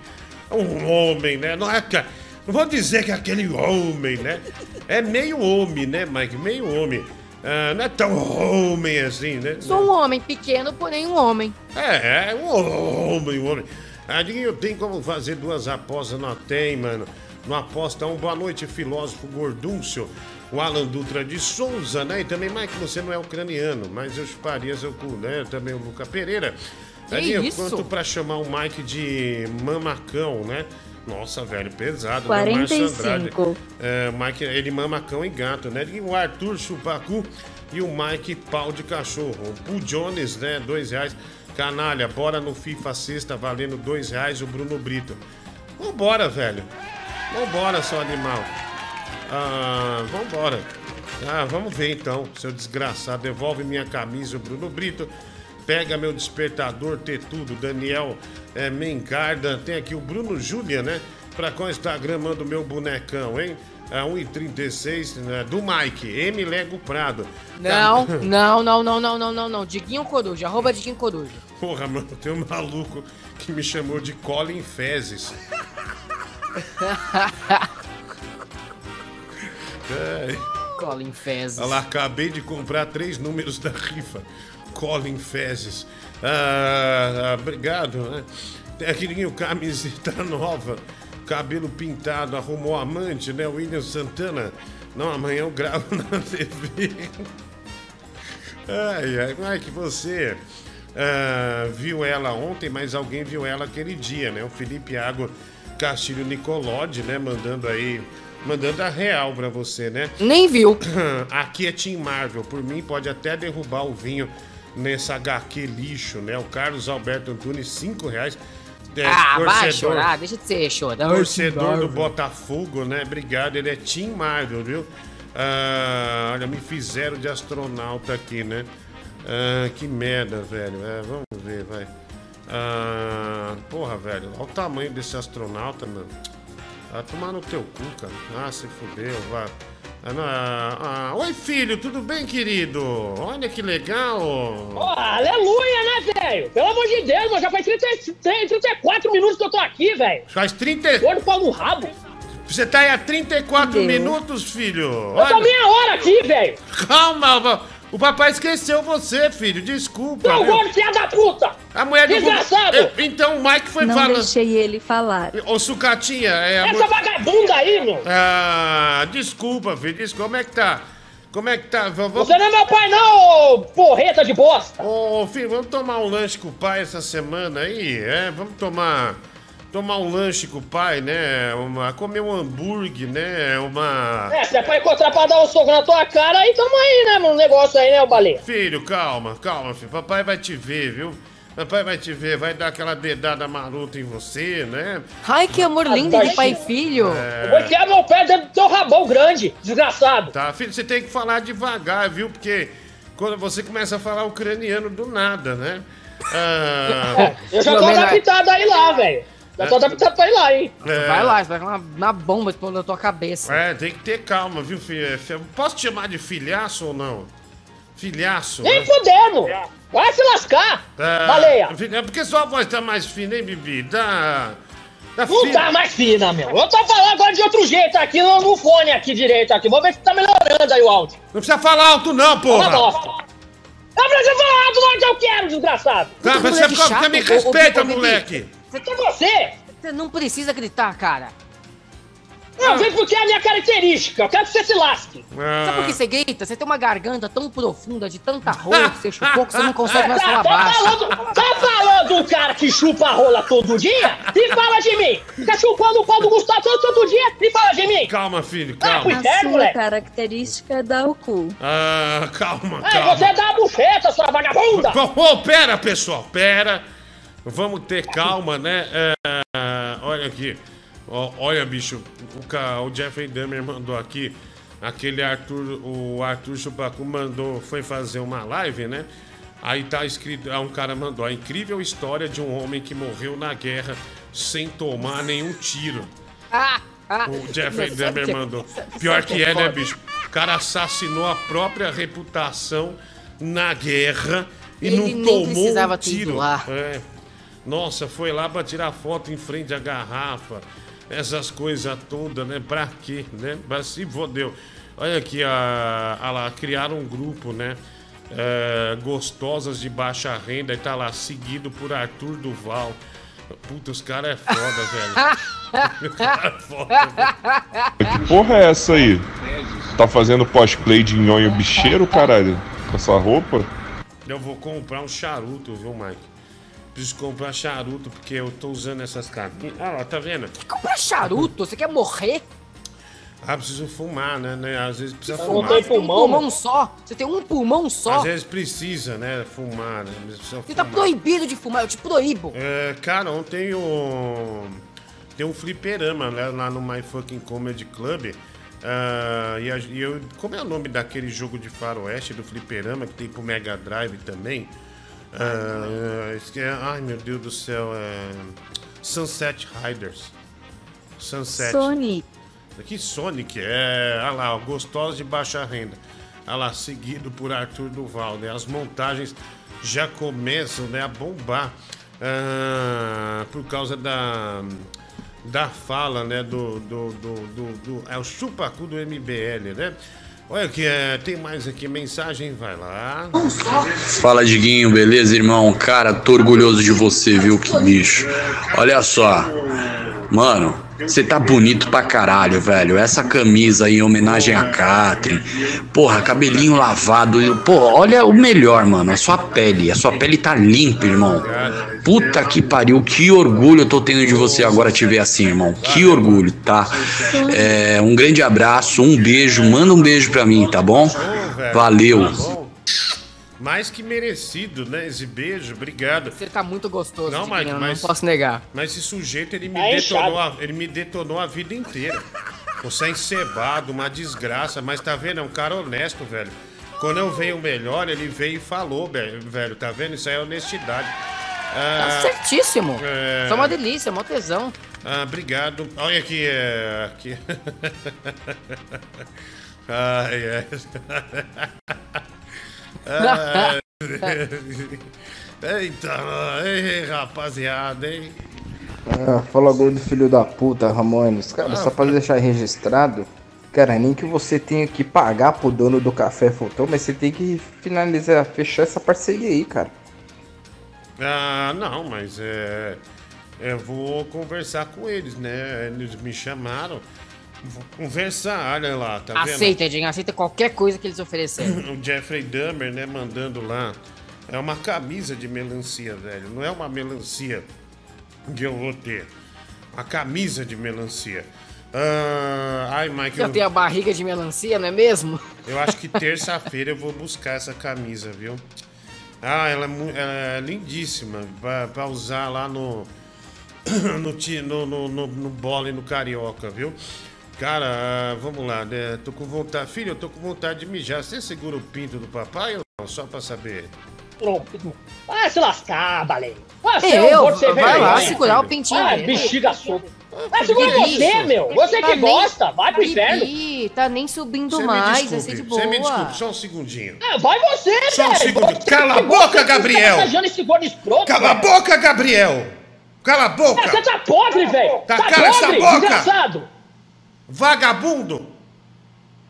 Um homem, né? Não é. Não vou dizer que é aquele homem, né? É meio homem, né, Mike? Meio homem. Ah, não é tão homem assim, né? Sou um homem pequeno, porém um homem. É, é um homem, um homem. Diguinho, tem como fazer duas apostas? Não tem, mano. Não aposta um boa noite, filósofo gordúncio. O Alan Dutra de Souza, né? E também, Mike, você não é ucraniano, mas eu chuparia seu cu, né? Também o Luca Pereira. Que Adinho, isso? quanto pra chamar o Mike de mamacão, né? Nossa, velho, pesado, né? O Márcio Andrade. 45. É, o Mike, ele mama cão e gato, né? E o Arthur Chupacu e o Mike Pau de Cachorro. O Jones, né? Dois reais. Canalha, bora no FIFA sexta valendo dois reais o Bruno Brito. Vambora, velho. Vambora, seu animal. Ah, vambora. Ah, vamos ver então, seu desgraçado. Devolve minha camisa, o Bruno Brito. Pega meu despertador, ter tudo. Daniel é, Mengarda. Tem aqui o Bruno Júlia, né? Pra qual Instagram manda o meu bonecão, hein? A 1,36 né? do Mike, M Lego Prado. Não, [laughs] não, não, não, não, não, não, não. Diguinho Coruja, arroba Diguinho Coruja. Porra, mano, tem um maluco que me chamou de Colin Fezes. [laughs] É. Colin Fezes. Olha lá, acabei de comprar três números da rifa. Colin Fezes. Ah, ah, obrigado, né? Tem aquele camiseta [laughs] nova, cabelo pintado, arrumou amante, né? William Santana. Não, amanhã eu gravo [laughs] na TV. Ai, ai, como é que você ah, viu ela ontem, mas alguém viu ela aquele dia, né? O Felipe Água Castilho Nicolodi, né? Mandando aí, mandando a real pra você, né? Nem viu. [clears throat] Aqui é Team Marvel. Por mim, pode até derrubar o vinho nessa HQ lixo, né? O Carlos Alberto Antunes, 5 reais. É, ah, vai torcedor- chorar, deixa de ser chorão. Torcedor do Botafogo, né? Obrigado, ele é Team Marvel, viu? Ah, olha, me fizeram de astronauta aqui, né? Ah, que merda, velho. É, vamos ver, vai. Ah, Ah, porra, velho. Olha o tamanho desse astronauta, mano. Vai tomar no teu cu, cara. Ah, se fudeu, vai. Ah, ah, oi, filho, tudo bem, querido? Olha que legal. Porra, aleluia, né, velho? Pelo amor de Deus, mano, já faz 30, 34 minutos que eu tô aqui, velho. Faz 30. Dor pau no rabo. Você tá aí há 34 Deus. minutos, filho. Eu tô meia hora aqui, velho. Calma, o papai esqueceu você, filho. Desculpa. Não, viu? gordo, filha da puta. A mulher do Desgraçado. É, Então o Mike foi Não falando. deixei ele falar. Ô, Sucatinha, é a Essa mu- vagabunda aí, meu. Ah, desculpa, filho. Desculpa. Como é que tá? Como é que tá? Vamos... Você não é meu pai, não, ô porreta de bosta. Ô, filho, vamos tomar um lanche com o pai essa semana aí? É, vamos tomar. Tomar um lanche com o pai, né? Uma, comer um hambúrguer, né? Uma. É, se é pra encontrar pra dar um soco na tua cara, aí tamo aí, né, mano? negócio aí, né, o baleia? Filho, calma, calma, filho. Papai vai te ver, viu? Papai vai te ver, vai dar aquela dedada maluta em você, né? Ai, que amor lindo de pai e filho. Eu vou enfiar meu pé dentro do teu rabão grande, desgraçado. Tá, filho, você tem que falar devagar, viu? Porque quando você começa a falar ucraniano do nada, né? Ah, [laughs] Eu já tô adaptado aí lá, velho. Já tô adaptado pra ir lá, hein? é, Vai lá, você vai com uma, uma bomba explodindo na tua cabeça. É, tem que ter calma, viu, filho? É, fi- Posso te chamar de filhaço ou não? Filhaço? Nem né? fudendo. Vai se lascar, Ah, baleia. É porque sua voz tá mais fina, hein, Bibi? Tá. Tá Não fina. tá mais fina, meu. Eu tô falando agora de outro jeito aqui, no, no fone aqui direito aqui. Vou ver se tá melhorando aí o áudio. Não precisa falar alto, não, Uma porra! bosta. Eu preciso falar alto onde eu quero, desgraçado. Tá, mas você, você chato, me ô, ô, respeita, moleque! Você quer você? Você não precisa gritar, cara. Não, vem porque é a minha característica. Eu quero que você se lasque. Sabe por que você grita? Você tem uma garganta tão profunda de tanta rola que você chupou que você não consegue mais [laughs] Tá, falar tá baixo. falando, tá falando um cara que chupa a rola todo dia e fala de mim. Fica chupando o pau do Gustavo todo, todo dia e fala de mim. Calma, filho, Ah, calma. pois- A Inferno, sua moleque. característica é dar o cu. Ah, calma, Aí calma. você dá a bucheta, sua vagabunda. Ô, pera, pessoal, pera. Vamos ter calma, né? É, olha aqui. Ó, olha, bicho, o, o Jeffrey Dahmer mandou aqui. Aquele Arthur, o Arthur Chupacu mandou, foi fazer uma live, né? Aí tá escrito, ah, um cara mandou a incrível história de um homem que morreu na guerra sem tomar nenhum tiro. Ah, ah. O Jeffrey Dahmer mandou. Pior que é, né, bicho? O cara assassinou a própria reputação na guerra e Ele não tomou um tiro. lá. É. Nossa, foi lá pra tirar foto em frente à garrafa. Essas coisas todas, né? Pra quê, né? Mas se fodeu. Olha aqui, a, a lá, criaram um grupo, né? É, gostosas de baixa renda e tá lá, seguido por Arthur Duval. Puta, os caras é foda, [laughs] velho. Cara é foda, velho. Que porra é essa aí? Tá fazendo cosplay de nhonho bicheiro, caralho? Com essa roupa? Eu vou comprar um charuto, viu, Mike? Preciso comprar charuto porque eu tô usando essas camisas. Ah lá, tá vendo? Compra charuto, você quer morrer? Ah, preciso fumar, né? né? Às vezes precisa não fumar. tem Você tem um pulmão, pulmão só. Você tem um pulmão só. Às vezes precisa, né? Fumar, né? Precisa Você tá fumar. proibido de fumar, eu te proíbo. É, cara, ontem o... tem um fliperama né, lá no My Fucking Comedy Club. ah, e, a- e eu, como é o nome daquele jogo de faroeste do fliperama que tem pro Mega Drive também? Ah, que é- ai meu Deus do céu, é Sunset Riders. Sunset. Sony. Que Sonic é, olha lá, ó, gostosa de baixa renda. Olha lá, seguido por Arthur Duval, né? As montagens já começam né, a bombar ah, por causa da, da fala, né? Do, do, do, do, do- É o chupacu do MBL, né? Olha aqui, é, tem mais aqui, mensagem, vai lá. Fala, Diguinho, beleza, irmão? Cara, tô orgulhoso de você, viu? Que bicho. Olha só. Mano, você tá bonito pra caralho, velho. Essa camisa aí em homenagem a Catherine. Porra, cabelinho lavado. Pô, olha o melhor, mano. A sua pele. A sua pele tá limpa, irmão. Puta que pariu. Que orgulho eu tô tendo de você agora te ver assim, irmão. Que orgulho, tá? É, um grande abraço, um beijo. Manda um beijo pra mim, tá bom? Valeu. Mais que merecido, né? Esse beijo, obrigado. Você tá muito gostoso, Não, Mike, mas- não posso negar. Mas esse sujeito, ele me, Tá detonou a, ele me detonou a vida inteira. Você é encebado, uma desgraça, mas tá vendo? É um cara honesto, velho. Quando eu veio o melhor, ele veio e falou, velho, velho, tá vendo? Isso aí é honestidade. Ah, Tá certíssimo. é. Isso é uma delícia, é uma tesão. Ah, obrigado. Olha aqui, é. Aqui. [laughs] Ai, é. [laughs] Ai. [laughs] Eita, ei, rapaziada, hein? Ah, fala gordo filho da puta, Ramones. Cara, Ah, só pra deixar registrado, cara, nem que você tenha que pagar pro dono do café Fulton, mas você tem que finalizar, fechar essa parceria aí, cara. Ah, não, mas é. Eu vou conversar com eles, né? Eles me chamaram. Conversar, olha lá, tá vendo? aceita, Edinho, aceita qualquer coisa que eles oferecerem. [coughs] o Jeffrey Dahmer, né, mandando lá. É uma camisa de melancia, velho. Não é uma melancia que eu vou ter. Uma camisa de melancia. Ah, ai, Mike, Já eu, tem a barriga de melancia, não é mesmo? eu acho que [laughs] terça-feira eu vou buscar essa camisa, viu? Ah, ela é, é lindíssima. Pra, pra usar lá no. [coughs] No, no, no, no, no bola e no carioca, viu? Cara, ah, vamos lá, né? Tô com vontade. Filho, eu tô com vontade de mijar. Você segura o pinto do papai ou não? Só pra saber. Vai se lascar, baleia. Eu? é um gordo sem Vai lá segurar o pintinho Ah, dele. bexiga solta. Vai segurar Que você, isso? meu. Você Tá que nem- gosta, vai pro inferno. Tá nem subindo Você me mais, vai ser de boa. você me desculpe, só um segundinho. É, vai você, Só um velho. segundo. Você Cala a boca, Gabriel. Tá Cala a velho. boca, Gabriel! Cala a boca! Ah, Você tá podre, velho. Tá Tá cala essa podre, boca! desgraçado. Vagabundo!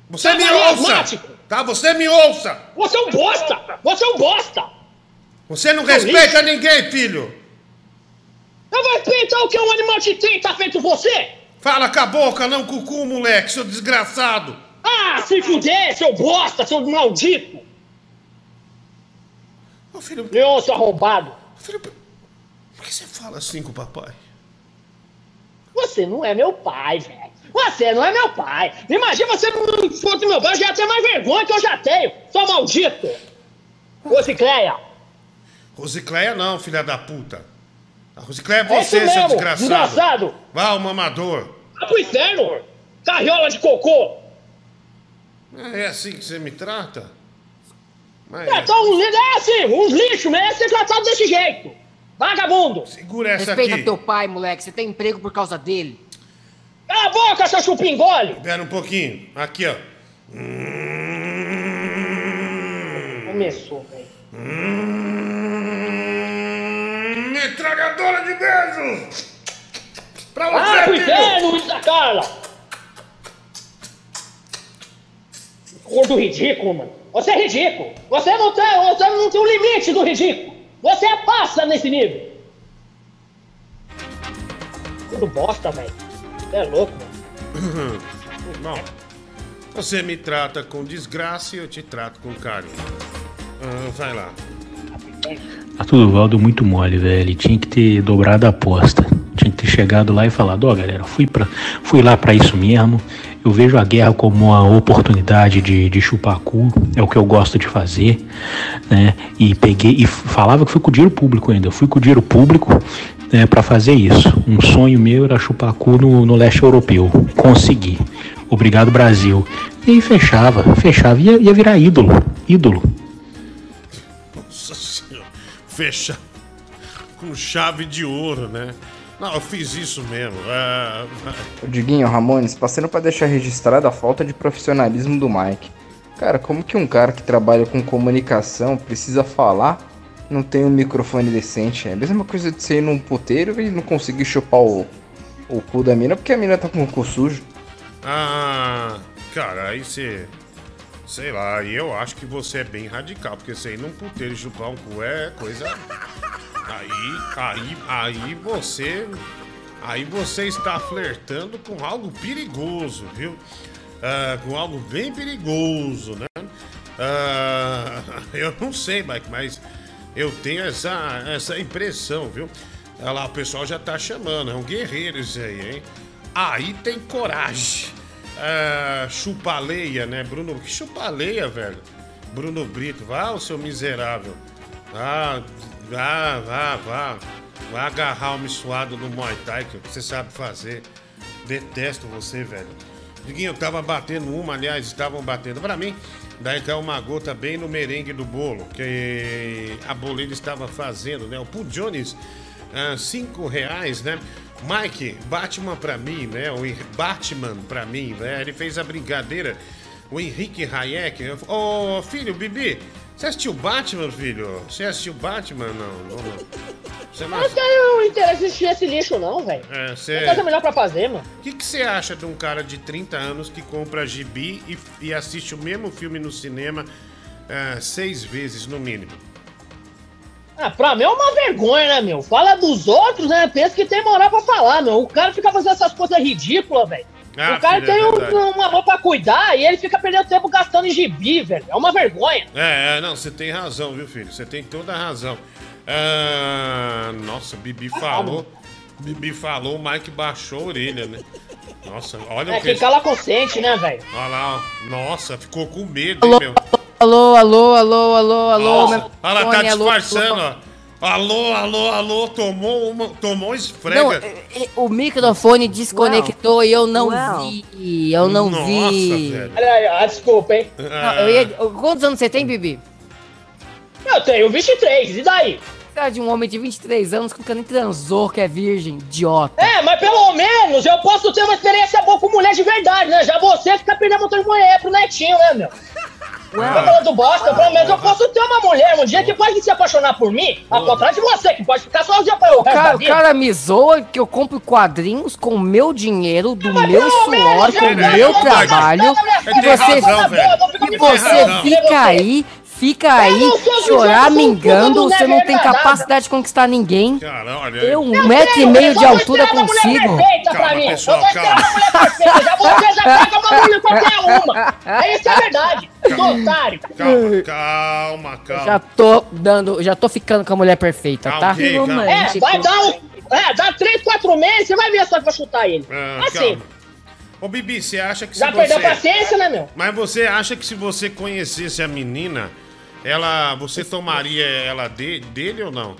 Você Tá me asmático. ouça! Tá? Você me ouça! Você é um bosta. Você é um bosta. Você não Seu respeita ninguém, filho! Eu vou respeitar o que um animal te tem, tá feito você? Fala com a boca, não com o cu, moleque, seu desgraçado! Ah, se fuder, seu bosta, seu maldito. Ô, filho... Leão, seu arrombado. Filho, por que você fala assim com o papai? Você não é meu pai, velho. Você não é meu pai. Imagina você não fosse meu pai, eu já ia ter mais vergonha que eu já tenho. Seu maldito. Ô, Cicleia. Rosicléia não, filha da puta. A Rosicléia é É você, seu mesmo, desgraçado. desgraçado. Vá, o mamador. Vai pro inferno. Carriola de cocô. É assim que você me trata? Mas... É, então, um, é assim, uns lixos mesmo, ser tratado desse jeito. Vagabundo. Segura essa Respeita aqui. teu pai, moleque. Você tem emprego por causa dele. Cala a boca, seu chupingole. Espera um pouquinho. Aqui, ó. Começou, velho. Hum, Metralhadora de beijos! Pra você, pro filho! inferno, Luiz da Carla. Gordo ridículo, mano. Você é ridículo. Você não tem, você não tem o limite do ridículo. Você passa nesse nível. Tudo bosta, velho. Você é louco, mano. [coughs] Bom, você me trata com desgraça e eu te trato com carinho. Ah, vai lá. Arthur Duvaldo muito mole, velho. Ele tinha que ter dobrado a aposta. Tinha que ter chegado lá e falado, ó galera, fui, pra, fui lá pra isso mesmo. Eu vejo a guerra como uma oportunidade de, de chupar cu, é o que eu gosto de fazer, né? E peguei e falava que fui com o dinheiro público ainda. Eu fui com o dinheiro público né, para fazer isso. Um sonho meu era chupar cu no, no leste europeu. Consegui. Obrigado, Brasil. E aí fechava, fechava, ia, ia virar ídolo. Ídolo. Nossa senhora. Fecha com chave de ouro, né? Não, eu fiz isso mesmo. Ah, Ô Diguinho, Ramones, passando pra deixar registrada a falta de profissionalismo do Mike. Cara, como que um cara que trabalha com comunicação precisa falar, não tem um microfone decente? É a mesma coisa de você ir num puteiro e não conseguir chupar o, o cu da mina porque a mina tá com o cu sujo. ah, cara, aí você. Sei lá, eu acho que você é bem radical, porque você ir num puteiro e chupar um cu é coisa. Aí, aí, aí você. Aí você está flertando com algo perigoso, viu? Ah, com algo bem perigoso, né? Ah, [laughs] eu não sei, Mike, mas eu tenho essa, essa impressão, viu? Olha lá, o pessoal já tá chamando, é um guerreiro isso aí, hein? Aí tem coragem. Ah, chupaleia, né, Bruno? Que chupaleia, velho? Bruno Brito, vá, o seu miserável. Ah, vá, vá, vá. Vá agarrar o suado no Muay Thai, que você sabe fazer. Detesto você, velho. Diguinho, eu tava batendo uma, aliás, estavam batendo pra mim. Daí caiu uma gota bem no merengue do bolo, que a boleira estava fazendo, né? O Paul Jones, ah, cinco reais, né? Mike, Batman pra mim, né? O Batman pra mim, né? Ele fez a brincadeira. O Henrique Hayek. Ô, filho, Bibi, você assistiu Batman, filho? Você assistiu Batman? Não, não, não. Você não Eu não tenho interesse em assistir esse lixo, não, velho. é, Tem você... coisa melhor pra fazer, mano. O que, você acha de um cara de 30 anos que compra gibi e, e assiste o mesmo filme no cinema ah, seis vezes no mínimo? Ah, pra mim é uma vergonha, né, meu? Fala dos outros, né? Pensa que tem moral pra falar, meu. O cara fica fazendo essas coisas ridículas, velho. Ah, o cara filho, é tem um- verdade. um amor pra cuidar e ele fica perdendo tempo gastando em gibi, velho. É uma vergonha. É, é, não, você tem razão, viu, filho? Você tem toda a razão. Ah, nossa, Bibi falou. Bibi falou, o Mike baixou a orelha, né? Nossa, olha É o quem que. cala consciente, né, velho? Olha lá, ó. Nossa, ficou com medo, hein, meu? Alô, alô, alô, alô, alô, olha lá, tá disfarçando, alô. ó. Alô, alô, alô, tomou uma, tomou um esfrega. Não, é- é- o microfone desconectou e eu não Uau. vi. Eu não Nossa, vi. velho. Olha aí, ah, desculpa, hein? Não, eu ia- quantos anos você tem, Bibi? Eu tenho 23, e daí? Cara de um homem de 23 anos que nunca nem transou, que é virgem, idiota. É, mas pelo menos eu posso ter uma experiência boa com mulher de verdade, né? Já você fica perdendo montão de mulher pro netinho, né, meu? Tá falando bosta, pelo menos eu posso ter uma mulher um dia que pode se apaixonar por mim, ao contrário de você, que pode ficar sozinha para o O cara, o cara me zoa que eu compro quadrinhos com o meu dinheiro, do meu suor, com o meu trabalho, e você, razão, velho. e você fica aí, fica aí, não sou chorar, eu sou mingando, puta você não tem capacidade de conquistar ninguém. Cara, olha. Eu, um metro e meio de altura consigo. Perfeita pra Calma, mim. pessoal, eu vou ter uma mulher perfeita. Já você já pega uma mulher qualquer uma. É [laughs] isso é verdade. Otário. Calma, calma, calma. Já tô dando, já tô ficando com a mulher perfeita, tá? Ok, calma. É, vai dar um. É, dá três, quatro meses, você vai ver só que vai chutar ele. Ah, assim. calma. Ô, Bibi, você acha que se Já você... perdeu a paciência, né, meu? Mas você acha que se você conhecesse a menina, ela, você tomaria ela de- dele ou não?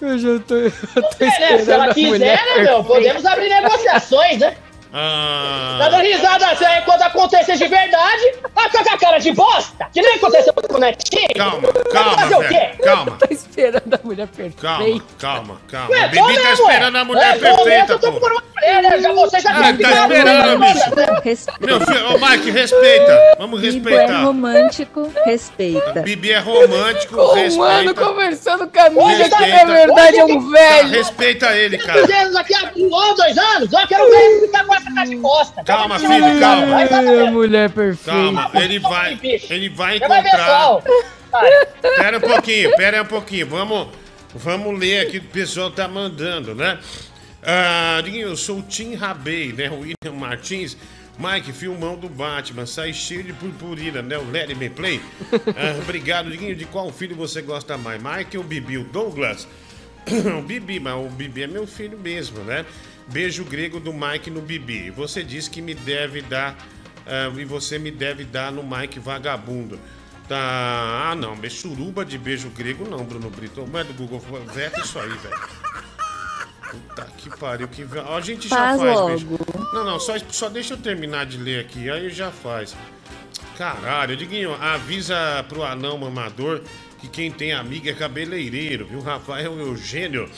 Eu já tô, eu tô né? Se ela quiser, né, meu? Podemos abrir negociações, né? Ah, Tá dando risada aí quando acontecer de verdade, vai ficar com a cara de bosta, que nem aconteceu com o Netinho. Calma, calma, fazer o quê? Calma, Tô esperando a mulher perfeita. calma, calma, calma. Ué, O Bibi tá mesmo, esperando a mulher É, mesmo, perfeita, eu tô pô. por uma mulher, né? Já você já Ah, tá esperando, bicho. Respeita. Meu filho, ô Mike, respeita. Vamos é respeitar. romântico, respeita. Bibi é romântico, Um ano respeita. conversando com a amiga que na verdade é um Tá, velho. respeita ele, Dois cara. anos aqui, há um ano, dois anos, eu quero ver ele ficar com essa cara de bosta. Calma, filho, ver, calma. mulher perfeita. Calma, ele vai, ele vai encontrar. Pera um pouquinho, pera um pouquinho. Vamos, vamos ler aqui o que o pessoal tá mandando, né? Ah, eu sou o Tim Rabei, né? O William Martins. Mike, filmão do Batman, sai cheio de purpurina, né? O Let Me Play. Ah, obrigado, Diguinho. De qual filho você gosta mais? Mike ou Bibi? O Douglas? [coughs] o Bibi, mas o Bibi é meu filho mesmo, né? Beijo grego do Mike no Bibi. Você disse que me deve dar. ah, e você me deve dar no Mike vagabundo. Tá. Ah, não. Suruba de beijo grego, não, Bruno Brito. Mas do Google, veta isso aí, velho. Puta que pariu. Que... Ó, a gente já Faz faz, logo. bicho. Não, não, só, só deixa eu terminar de ler aqui, aí já faz. Caralho, Diguinho, avisa pro anão mamador que quem tem amiga é cabeleireiro, viu? Rafael Eugênio.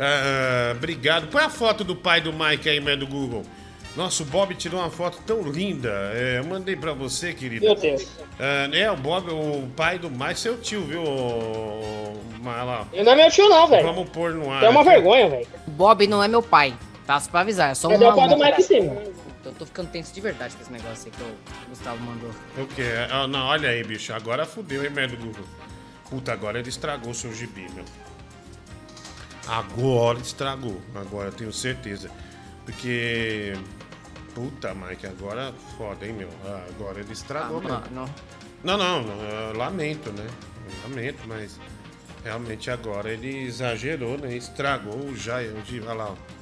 Ah, obrigado. Põe a foto do pai do Mike aí, man, do Google. Nossa, o Bob tirou uma foto tão linda. É, eu mandei pra você, querido. Meu Deus. Ah, é, o Bob, o pai do Mike, seu tio, viu? Mas lá. Ele não é meu tio, não, velho. Vamos pôr no ar. É uma aqui. vergonha, velho. Bob não é meu pai, tá? Só pra avisar, é só Cadê uma... o pai do Mike sim, mano? Eu tô ficando tenso de verdade com esse negócio aí que o Gustavo mandou. O quê? Ah, não, olha aí, bicho. Agora fudeu, hein, merda do Google. Puta, agora ele estragou o seu gibi, meu. Agora estragou. Agora eu tenho certeza. Porque. Puta, Mike, agora foda, hein, meu. Ah, agora ele estragou, Ah, não, Não, não, não, lamento, né? Lamento, mas realmente agora ele exagerou, né? Estragou já. Eu digo, olha lá, ó.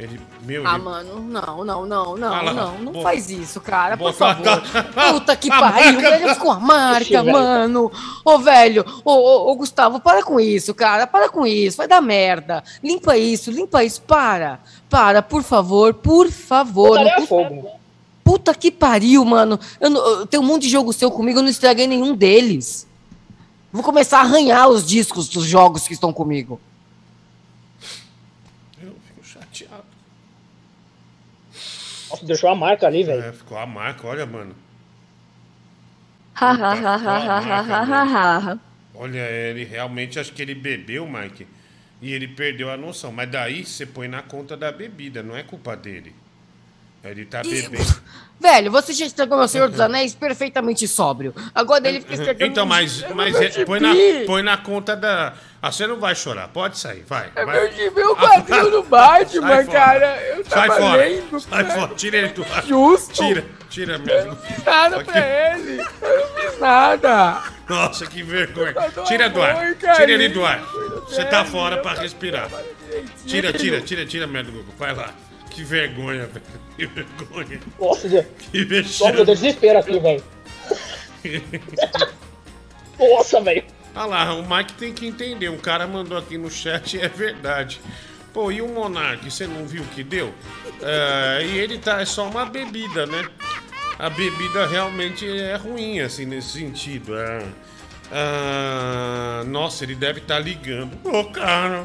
Ele, meu, Ah, ele- mano, não, não, não, não, Ah não, não faz isso, cara, por favor. [laughs] Puta que A pariu, marca- velho, ficou a [laughs] marca, mano. Ô, velho, ô, ô, ô, Gustavo, para com isso, cara, para com isso, vai dar merda. Limpa isso, limpa isso, para, para, por favor, por favor. Não custa, fogo. Puta que pariu, mano. Eu, não- eu tenho um monte de jogo seu comigo, eu não estraguei nenhum deles. Vou começar a arranhar os discos dos jogos que estão comigo. Nossa, deixou a marca ali, velho. É, ficou a marca, olha, mano. Olha, ele realmente acho que ele bebeu, Mike, e ele perdeu a noção. Mas daí você põe na conta da bebida, não é culpa dele. Ele tá bebendo. Velho, você já estragou meu Senhor dos Anéis perfeitamente sóbrio. Agora ele fica estragando. Então, mas, mas é- põe, na, põe na conta da. Ah, você não vai chorar, pode sair, vai. É vai. meu gibi, o quadrinho do Batman, Sai fora. cara. Eu Sai tava fora. lendo. Sai fora, tira ele do ar. Justo. Tira, tira mesmo. fiz nada pra ele. Eu não fiz nada. Nossa, que vergonha. Tira do ar. amor, Tira ele carinho, do ar. Você tá fora pra eu respirar. Tira, tira, tira, tira merda do Google. Vai lá. Que vergonha, velho. Que vergonha. Nossa, Deus. Que vexame. Deus, desespero aqui, velho. [laughs] Nossa, velho. Olha lá, o Mike tem que entender. Um cara mandou aqui no chat e é verdade. Pô, e o Monark, você não viu o que deu? É, e ele tá, é só uma bebida, né? A bebida realmente é ruim, assim, nesse sentido. É, ah, nossa, ele deve estar ligando. Ô, cara,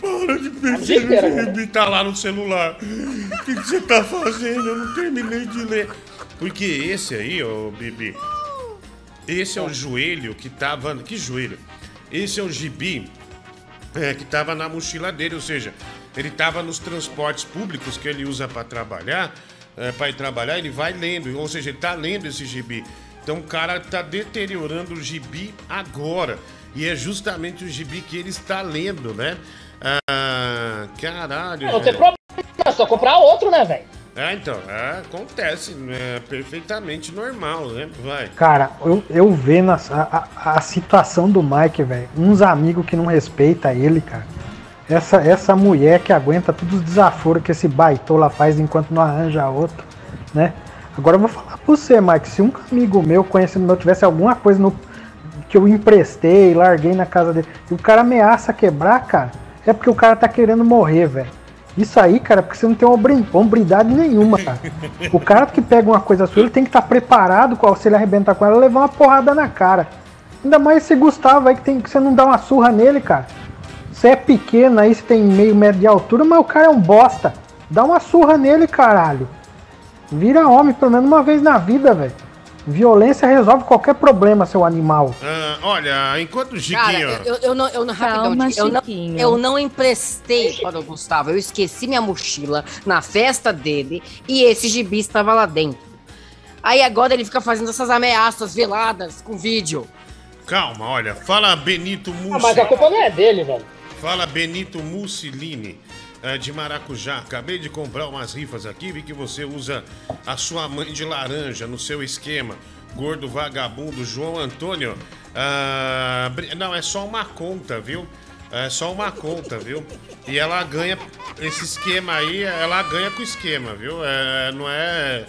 para de beber. né? Ele tá lá no celular. O que que você tá fazendo? Eu não terminei de ler. Porque esse aí, ô, Bibi, esse é o joelho que tava. Que joelho? Esse é o gibi é, que tava na mochila dele, ou seja, ele tava nos transportes públicos que ele usa para trabalhar, é, para ir trabalhar, ele vai lendo, ou seja, ele tá lendo esse gibi. Então o cara tá deteriorando o gibi agora. E é justamente o gibi que ele está lendo, né? Ah, caralho. Não tem problema, é só comprar outro, né, velho? É, então, é, acontece, é perfeitamente normal, né? Vai. Cara, eu, eu vendo a, a, a situação do Mike, velho. Uns amigos que não respeitam ele, cara. Essa, essa mulher que aguenta todos os desaforos que esse baitola faz enquanto não arranja outro, né? Agora eu vou falar você, Mike. Se um amigo meu, conhecido meu, tivesse alguma coisa no, que eu emprestei, larguei na casa dele, e o cara ameaça quebrar, cara, é porque o cara tá querendo morrer, velho. Isso aí, cara, é porque você não tem hombri- hombridade nenhuma, cara. O cara que pega uma coisa sua, ele tem que estar preparado, qual se ele arrebentar com ela, levar uma porrada na cara. Ainda mais esse Gustavo aí que, tem, que você não dá uma surra nele, cara. Você é pequeno aí, você tem meio metro de altura, mas o cara é um bosta. Dá uma surra nele, caralho. Vira homem pelo menos uma vez na vida, velho. Violência resolve qualquer problema, seu animal. Ah, olha, enquanto o Cara, Chiquinho. eu, eu não, eu não, rapidão, Calma, eu não, eu não emprestei para o Gustavo, eu esqueci minha mochila na festa dele e esse gibi estava lá dentro. Aí agora ele fica fazendo essas ameaças veladas com vídeo. Calma, olha, fala Benito Ah, Mussi. mas a culpa não é dele, velho. Fala Benito Mussolini eh, de Maracujá. Acabei de comprar umas rifas aqui, vi que você usa a sua mãe de laranja no seu esquema. Gordo vagabundo João Antônio. Ah, não, é só uma conta, viu? É só uma conta, viu? E ela ganha esse esquema aí, ela ganha com o esquema, viu? É, não é,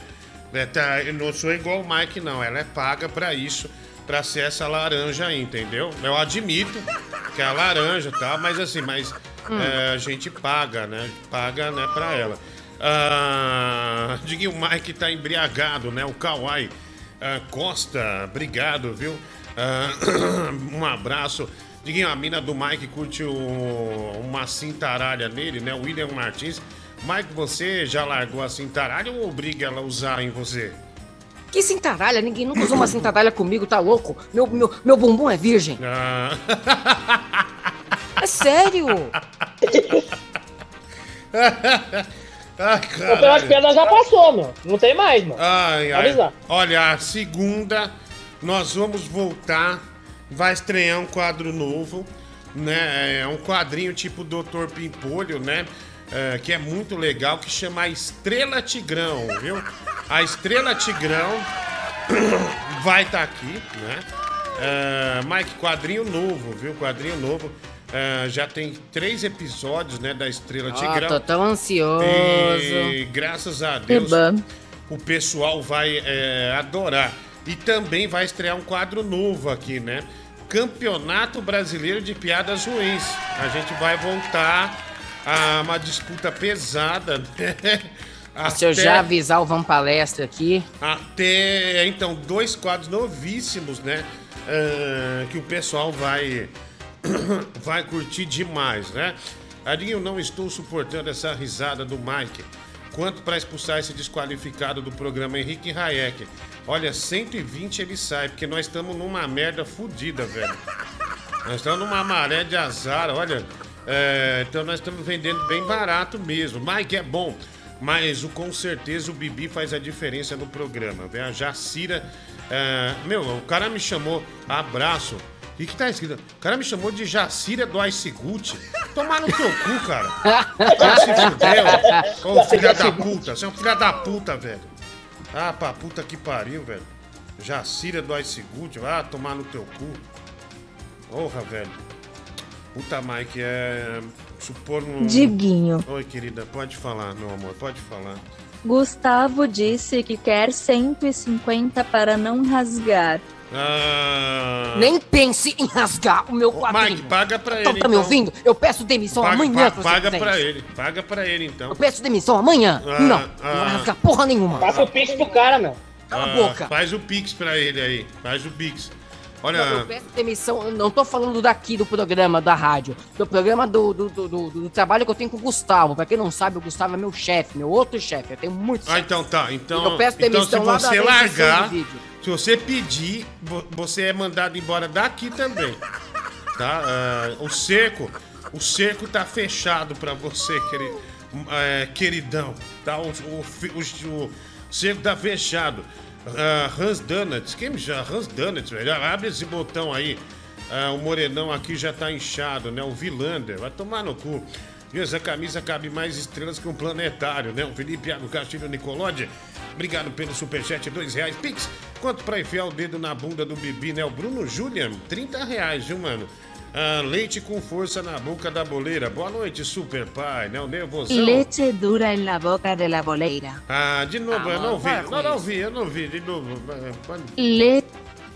é, tá, não sou igual o Mike, não. Ela é paga pra isso, pra ser essa laranja aí, entendeu? Eu admito que é a laranja, tá? Mas assim, mas é, a gente paga, né? Paga, né, pra ela. Ah, Diguinho, o Mike tá embriagado, né? O Kawai ah, Costa, obrigado, viu? Ah, [clears throat] um abraço. Diguinho, a mina do Mike curte o- uma cintaralha nele, né? O William Martins. Mike, você já largou a cintaralha ou obriga ela a usar em você? Que cintaralha? Ninguém nunca usou uma cintaralha comigo, tá louco? Meu, meu, meu bumbum é virgem. Ah, [laughs] É sério. [laughs] Ou pelas caralho. pedras já passou, meu. Não tem mais, mano. Ai, ai. Avisar. Olha, a segunda nós vamos voltar. Vai estrear um quadro novo, né? É um quadrinho tipo Doutor Pimpolho, né? É, que é muito legal, que chama Estrela Tigrão, viu? A Estrela Tigrão [coughs] vai estar aqui, né? É, Mike, quadrinho novo, viu? Quadrinho novo. É, já tem três episódios, né, da Estrela Ah, Tigrão. tô tão ansioso. E graças a Deus Eba. o pessoal vai é, adorar. E também vai estrear um quadro novo aqui, né? Campeonato Brasileiro de Piadas Ruins. A gente vai voltar a uma disputa pesada, né? Se eu já avisar o Vamos Palestra aqui. Até, então, dois quadros novíssimos, né? Ah, que o pessoal vai, [coughs] vai curtir demais, né? Adinho, não estou suportando essa risada do Mike. Quanto para expulsar esse desqualificado do programa Henrique Hayek? Olha, 120 ele sai, porque nós estamos numa merda fodida, velho. Nós estamos numa maré de azar, olha. é, então nós estamos vendendo bem barato mesmo. Mike é bom, mas o, com certeza o Bibi faz a diferença no programa. Vem a Jacira. é, meu, o cara me chamou. Abraço. O que, que tá escrito? O cara me chamou de Jacira do Ice Gucci. Tomar no teu cu, cara. Vai se fuder, ô. Filha da puta. Você é um filho da puta, velho. Ah, pra puta que pariu, velho. Jacira do Ice Gucci. Ah, tomar no teu cu. Porra, velho. Puta, Mike, é. Supor um. Diguinho. Oi, querida, pode falar, meu amor, pode falar. Gustavo disse que quer 150 para não rasgar. Ah. Nem pense em rasgar o meu quadrinho. Mike, paga pra Então, ele. tá me ouvindo? Eu peço demissão Paga, amanhã. se paga fizer pra isso. ele. Paga pra ele, então. Eu peço demissão amanhã. Ah, não, ah. não vai rasgar porra nenhuma. Passa o pix pro cara, meu. Cala a Ah, boca. Faz o Pix pra ele aí. Faz o Pix. Olha. Não, eu peço demissão, eu não tô falando daqui do programa da rádio, do programa do, do, do, do- do trabalho que eu tenho com o Gustavo. Pra quem não sabe, o Gustavo é meu chefe, meu outro chefe. Eu tenho muito Ah, então tá. Então, Eu peço então demissão se lá da você largar, do vídeo. Se você pedir, vo- você é mandado embora daqui também. Tá? Ah, o cerco, o cerco tá fechado pra você, queri- é, queridão. Tá? O, o, o- o cerco tá fechado. Ah, Hans Donuts, quem chama? Hans Donuts, velho. Abre esse botão aí. Ah, o morenão aqui já tá inchado, né? O Vilander, vai tomar no cu. E essa camisa cabe mais estrelas que um planetário, né? O Felipe Iago Castilho. Obrigado pelo superchat, dois reais. Pix, quanto pra enfiar o dedo na bunda do Bibi, né? O Bruno Julian, 30 reais, viu, mano? Ah, leite com força na boca da boleira. Boa noite, super pai, né? O nervosão. Leche dura en la boca de la boleira. Ah, de novo, Ah, eu não vi. para Não, não vi, eu não vi. De novo. eh, pode- Le-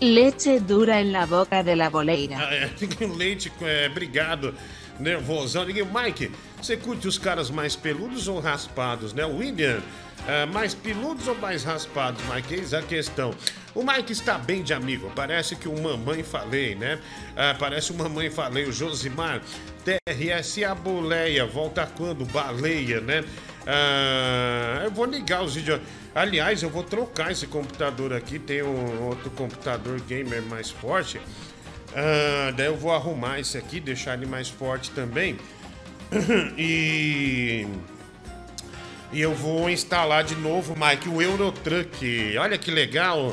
leche dura en la boca de la boleira. Ah, é, [laughs] leite, é, obrigado. Nervosão. Ninguém, Mike, você curte os caras mais peludos ou raspados, né? William, é, mais peludos ou mais raspados, Mike? Eis a questão. O Mike está bem de amigo. Parece que o Mamãe Falei, né? Ah, parece o Mamãe Falei, o Josimar. TRS a boleia. Volta quando? Baleia, né? Ah, eu vou ligar os vídeos. Aliás, eu vou trocar esse computador aqui. Tem um outro computador gamer mais forte. Ah, daí eu vou arrumar esse aqui, deixar ele mais forte também. [coughs] E. E eu vou instalar de novo, Mike, o Eurotruck. Olha que legal.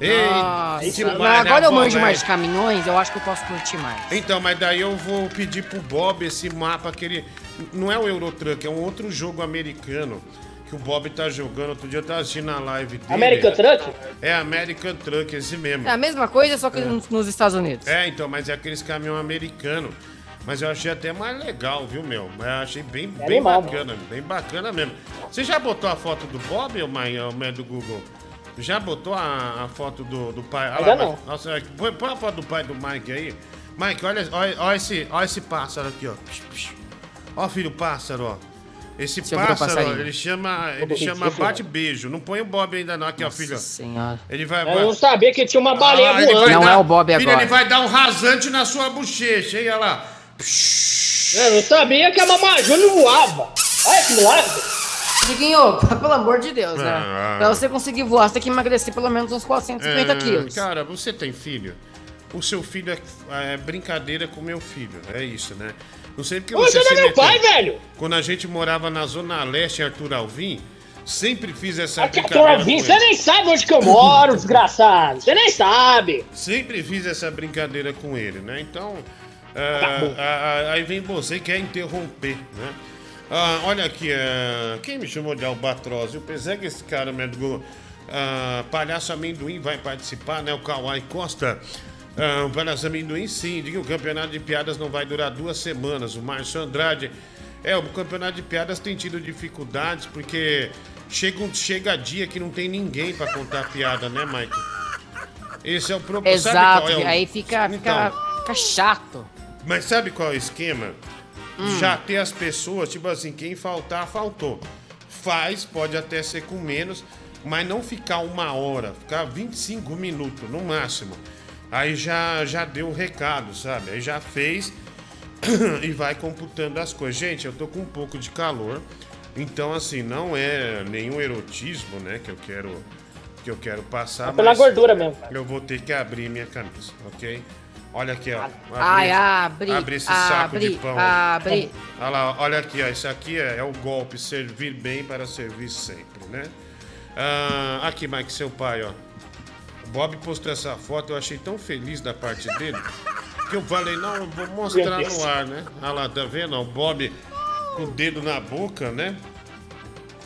Nossa, Ei, mas né, agora eu manjo mais de caminhões, eu acho que eu posso curtir mais. Então, mas daí eu vou pedir pro Bob esse mapa que ele. Não é o Eurotruck, é um outro jogo americano que o Bob tá jogando. Outro dia eu tava assistindo a live dele. American Truck? É, American Truck, esse mesmo. É a mesma coisa, só que nos, nos Estados Unidos. É, então, mas é aqueles caminhão americano. Mas eu achei até mais legal, viu, meu? Eu achei bem, É bem animal, bacana, bem bacana mesmo. Você já botou a foto do Bob, o man do Google? Já botou a, a foto do, do pai? Ainda mas- não. Nossa, põe, põe a foto do pai do Mike aí. Mike, olha, olha, olha esse, olha esse pássaro aqui, ó. Ó, filho, pássaro, ó. Esse Deixa pássaro, ele chama, ele chama filho. bate-beijo. Não põe o Bob ainda não, aqui, ó, filho. senhora. Ele vai... Eu não sabia que tinha uma baleia Ah, voando. vai Não dar- é o Bob Filho, agora. ele vai dar um rasante na sua bochecha, hein? Olha lá. Eu não sabia que a Mamãe Júnior voava. Olha que milagre. Diguinho, [laughs] pelo amor de Deus, né? Ah. Pra você conseguir voar, você tem que emagrecer pelo menos uns 450 É, quilos. Cara, você tem filho? O seu filho é, é brincadeira com meu filho, é isso, né? Não sei porque Ô, você você se é meu pai, velho. Quando a gente morava na Zona Leste, Arthur Alvim, sempre fiz essa Aqui, brincadeira Arthur Alvim, com você nem sabe onde que eu moro, [laughs] desgraçado. Você nem sabe. Sempre fiz essa brincadeira com ele, né? Então. Ah, ah, aí vem você e quer interromper, né? Ah, olha aqui, ah, quem me chamou de albatroz? Eu pensei que esse cara, meu Google, ah, Palhaço Amendoim vai participar, né? O Kawai Costa. Ah, o Palhaço Amendoim, sim. Diga que o campeonato de piadas não vai durar duas semanas. O Márcio Andrade. É, o campeonato de piadas tem tido dificuldades porque chega, um, chega dia que não tem ninguém pra contar piada, né, Mike? Esse é o problema. Sabe Exato, qual é o- aí fica, fica, Então, fica chato. Mas sabe qual é o esquema? Hum. Já ter as pessoas, tipo assim, quem faltar, faltou. faz, pode até ser com menos, mas não ficar uma hora, ficar 25 minutos no máximo. Aí já, já deu o recado, sabe? Aí já fez [coughs] e vai computando as coisas. Gente, eu tô com um pouco de calor, então assim, não é nenhum erotismo, né, que eu quero que eu quero passar, É pela gordura mesmo. Eu vou ter que abrir minha camisa, OK? Olha aqui, ó. Ai, abre, Abre esse saco abre, de pão. abre. Olha lá, olha aqui, ó. Isso aqui é, é o golpe, servir bem para servir sempre, né? Ah, aqui, Mike, seu pai, ó. O Bob postou essa foto, eu achei tão feliz da parte dele, que eu falei, não, eu vou mostrar no ar, né? Olha lá, tá vendo? O Bob com o dedo na boca, né?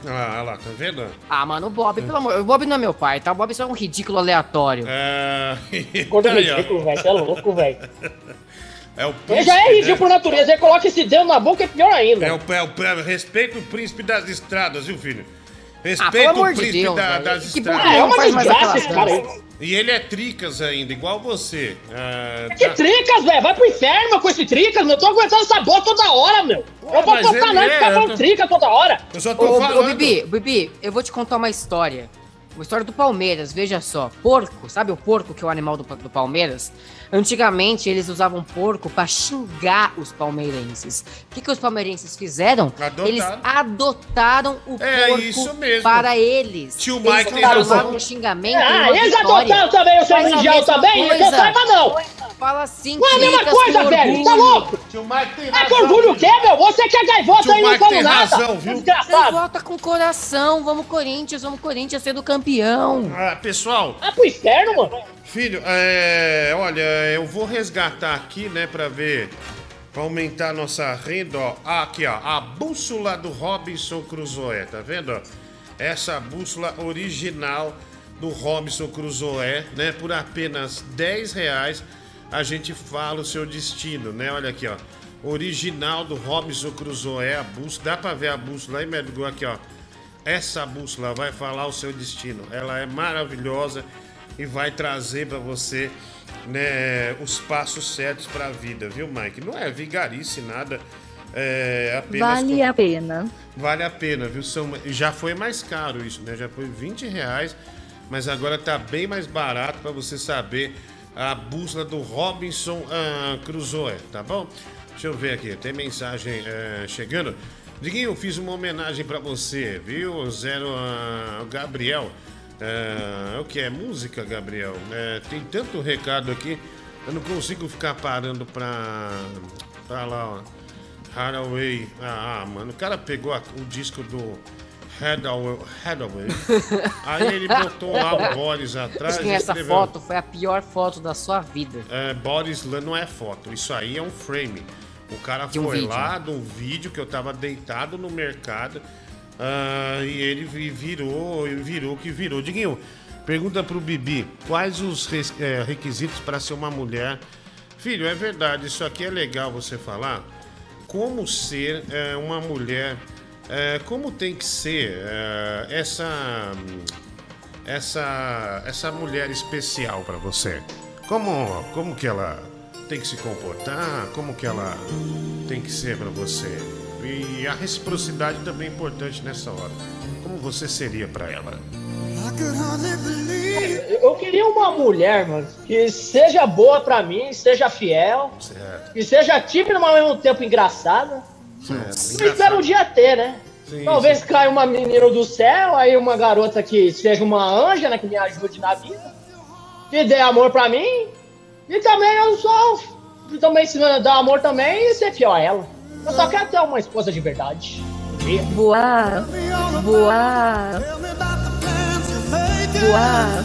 Olha lá, olha lá, tá vendo? Ah, mano, o Bob, pelo amor. O Bob não é meu pai, tá? O Bob só é um ridículo aleatório. É. [laughs] Gordo aí, ó. ridículo, velho. Você é louco, velho. [laughs] É o Ele já é príncipe, ridículo por né? natureza. Ele coloca esse dedo na boca é pior ainda. É o, é o, é, respeita o príncipe das estradas, viu, filho? Ah, Respeita amor o de príncipe Deus, da- das Que estradas. que É uma desgraça esse cara aí. E ele é tricas ainda, igual você. Ah, Que tá- tricas, velho. Vai pro inferno, com esse tricas, meu. Eu tô aguentando essa bola toda hora, meu. eu vou ele não, é, ficar eu falando tô- trica toda hora. Eu só Ô, ô, ô, Bibi, Bibi, eu vou te contar uma história. Uma história do Palmeiras, veja só. Porco, sabe o porco que é o animal do, do Palmeiras? Antigamente eles usavam porco pra xingar os palmeirenses. O que, que os palmeirenses fizeram? Adotaram. Eles adotaram o É porco isso mesmo. para eles. Tio eles Mike tem transformaram razão. um xingamento Ah, eles vitória. adotaram também o seu mundial também? Eu coisa. saiba, não. Fala assim, Não é a mesma coisa, com velho. Tá louco? Tio Mike tem Ah, que orgulho o quê, meu? Você que é gaivota Tio aí não Mike fala tem nada. razão, viu? Desgraçado. Volta com coração, vamos Corinthians, vamos Corinthians sendo campeão. Ah, pessoal. Ah, pro inferno, mano. Filho, é, olha, eu vou resgatar aqui, né, pra ver, pra aumentar a nossa renda, ó. Ah, Aqui, ó, a bússola do Robinson Crusoe, tá vendo, ó? Essa bússola original do Robinson Crusoe, né, por apenas 10 reais a gente fala o seu destino, né? Olha aqui, ó. Original do Robinson Crusoe, a bússola, dá pra ver a bússola aí, médico, aqui, ó. Essa bússola vai falar o seu destino. Ela é maravilhosa e vai trazer para você né, os passos certos para a vida, viu, Mike? Não é vigarice nada, é apenas Vale com- a pena. vale a pena, viu? São, já foi mais caro isso, né? Já foi 20 reais, mas agora tá bem mais barato para você saber a bússola do Robinson ah, Crusoe, tá bom? Deixa eu ver aqui, tem mensagem eh, chegando. Diguinho, eu fiz uma homenagem para você, viu? Zero ah, Gabriel. Ah, o que é música, Gabriel? Eh, tem tanto recado aqui, eu não consigo ficar parando pra, pra lá, ó. Hathaway. Ah, ah, mano, o cara pegou a- o disco do Hathaway. Hathaway. [laughs] Aí ele botou lá o Boris atrás. Acho que essa escreveu, foto foi a pior foto da sua vida. É, Boris Lan não é foto, isso aí é um frame. O cara um foi vídeo. lá de um vídeo que eu tava deitado no mercado ah, e ele vi- virou, virou o que virou. Diguinho, pergunta pro Bibi, quais os eh, requisitos para ser uma mulher? Filho, é verdade, isso aqui é legal você falar. Como ser eh, uma mulher, eh, como tem que ser essa essa essa mulher especial para você? Como como que ela tem que se comportar? Como que ela tem que ser para você? E a reciprocidade também é importante nessa hora. Como você seria para ela? Eu queria uma mulher, mano, que seja boa pra mim, seja fiel, Certo. que seja tímida, mas ao mesmo tempo engraçada. certo. Espero um dia ter, né? Sim, Talvez sim. caia uma menina do céu, aí uma garota que seja uma anja, né? Que me ajude na vida. Que dê amor pra mim. E também eu só. e Também se dar amor também e ser fiel a ela. Eu só quero ter uma esposa de verdade. Voar, voar, voar.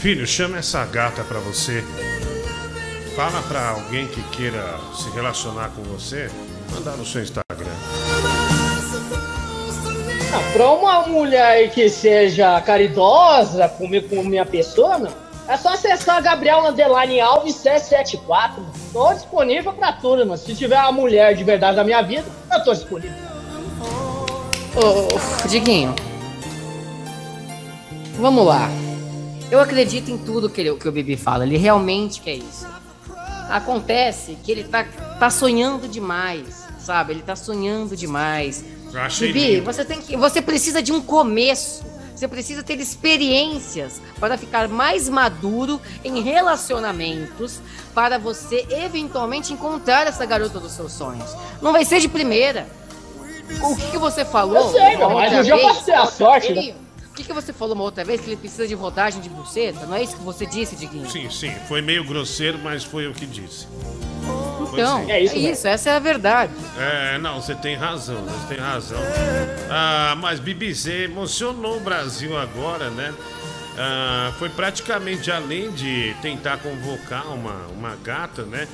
Filho, chama essa gata pra você. Fala pra alguém que queira se relacionar com você, mandar no seu Instagram. Ah, pra uma mulher que seja caridosa comigo, com minha pessoa, é só acessar Gabriel Underline Alves 774. mano. Tô disponível pra tudo, mano. Se tiver uma mulher de verdade na minha vida, eu tô disponível. Ô, ô, Diguinho. Vamos lá. Eu acredito em tudo que, ele, que o Bibi fala. Ele realmente quer isso. Acontece que ele tá, tá sonhando demais, sabe? Ele tá sonhando demais. Eu achei Bibi, lindo. você tem que, você precisa de um começo. Você precisa ter experiências para ficar mais maduro em relacionamentos, para você eventualmente encontrar essa garota dos seus sonhos. Não vai ser de primeira. O que, que você falou? Eu sei, mas um dia eu ter a sorte, né? Que, que você falou uma outra vez? Que ele precisa de rodagem de buceta? Não é isso que você disse, Diguinho? Sim, sim, foi meio grosseiro, mas foi o que disse. Então, Pois é isso, essa é a verdade. É, não, você tem razão, você tem razão. Ah, mas Bibi, você emocionou o Brasil agora, né? Ah, foi praticamente além de tentar convocar uma, uma gata, né?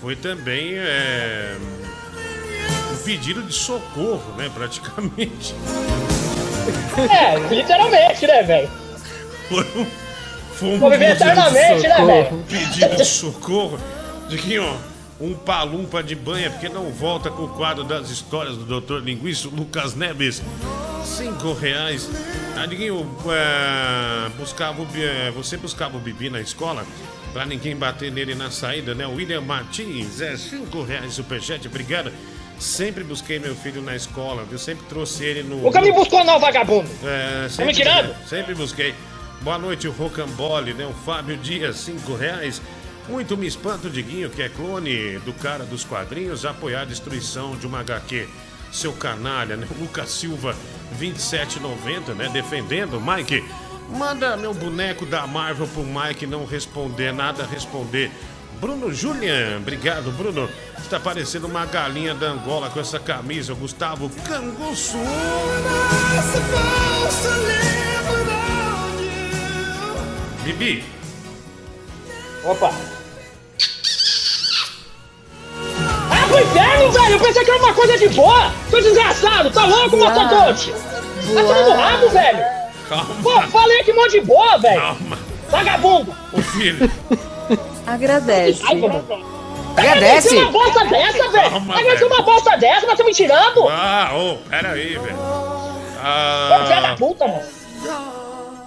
Foi também é, um pedido de socorro, né? Praticamente. É, literalmente, né, velho? Foi um, foi um Vou viver eternamente, né, velho? Pedido de socorro. De que, ó, um palumpa de banha, porque não volta com o quadro das histórias do Dr. Linguiça, Lucas Neves. Cinco reais. Adiguinho, é, buscava, o é, você buscava o Bibi na escola? Pra ninguém bater nele na saída, né? William Martins, é cinco reais superchat, obrigado. Sempre busquei meu filho na escola, viu? Sempre trouxe ele no. Nunca me buscou não, vagabundo. É, Tá me tirando? Sempre busquei. Boa noite, o Rocambole, né? O Fábio Dias, cinco reais. Muito me espanta o Diguinho, que é clone do cara dos quadrinhos, apoiar a destruição de uma HQ. Seu canalha, né? O Lucas Silva, 27,90, né? Defendendo. Mike, manda meu boneco da Marvel pro Mike não responder nada, responder. Bruno Julian, obrigado, Bruno. Está parecendo uma galinha da Angola com essa camisa. Gustavo Canguçu. Bibi, Opa. Ah, pro inferno, velho! Eu pensei que era uma coisa de boa! Tô desgraçado! Tá louco, Mastodonte? Tá tirando rabo, velho! calma. Pô, falei que mó de boa, velho! Calma. Vagabundo! Ô filho, Agradece. Ai. Agradece. uma bosta dessa, velho! Agradece velho. uma bosta dessa, mas tá me tirando? ah, ô, pera aí, velho. Ô, filha da Ah, puta, mano!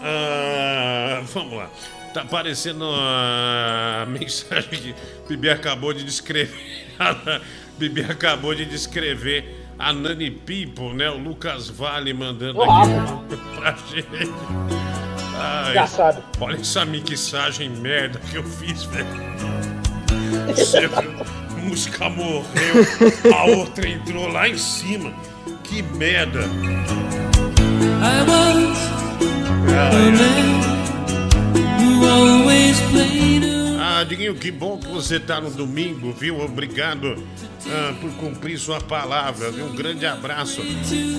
ah, vamos lá. Tá aparecendo a mensagem que Bibi acabou de descrever. [laughs] Bibi acabou de descrever a Nani People, né? O Lucas Vale mandando aqui pra gente. Ai, Engraçado. Olha essa mixagem merda que eu fiz, velho. A música morreu, a outra entrou lá em cima. Que merda. Ah, Diguinho, que bom que você tá no domingo, viu? Obrigado ah, por cumprir sua palavra, viu? Um grande abraço.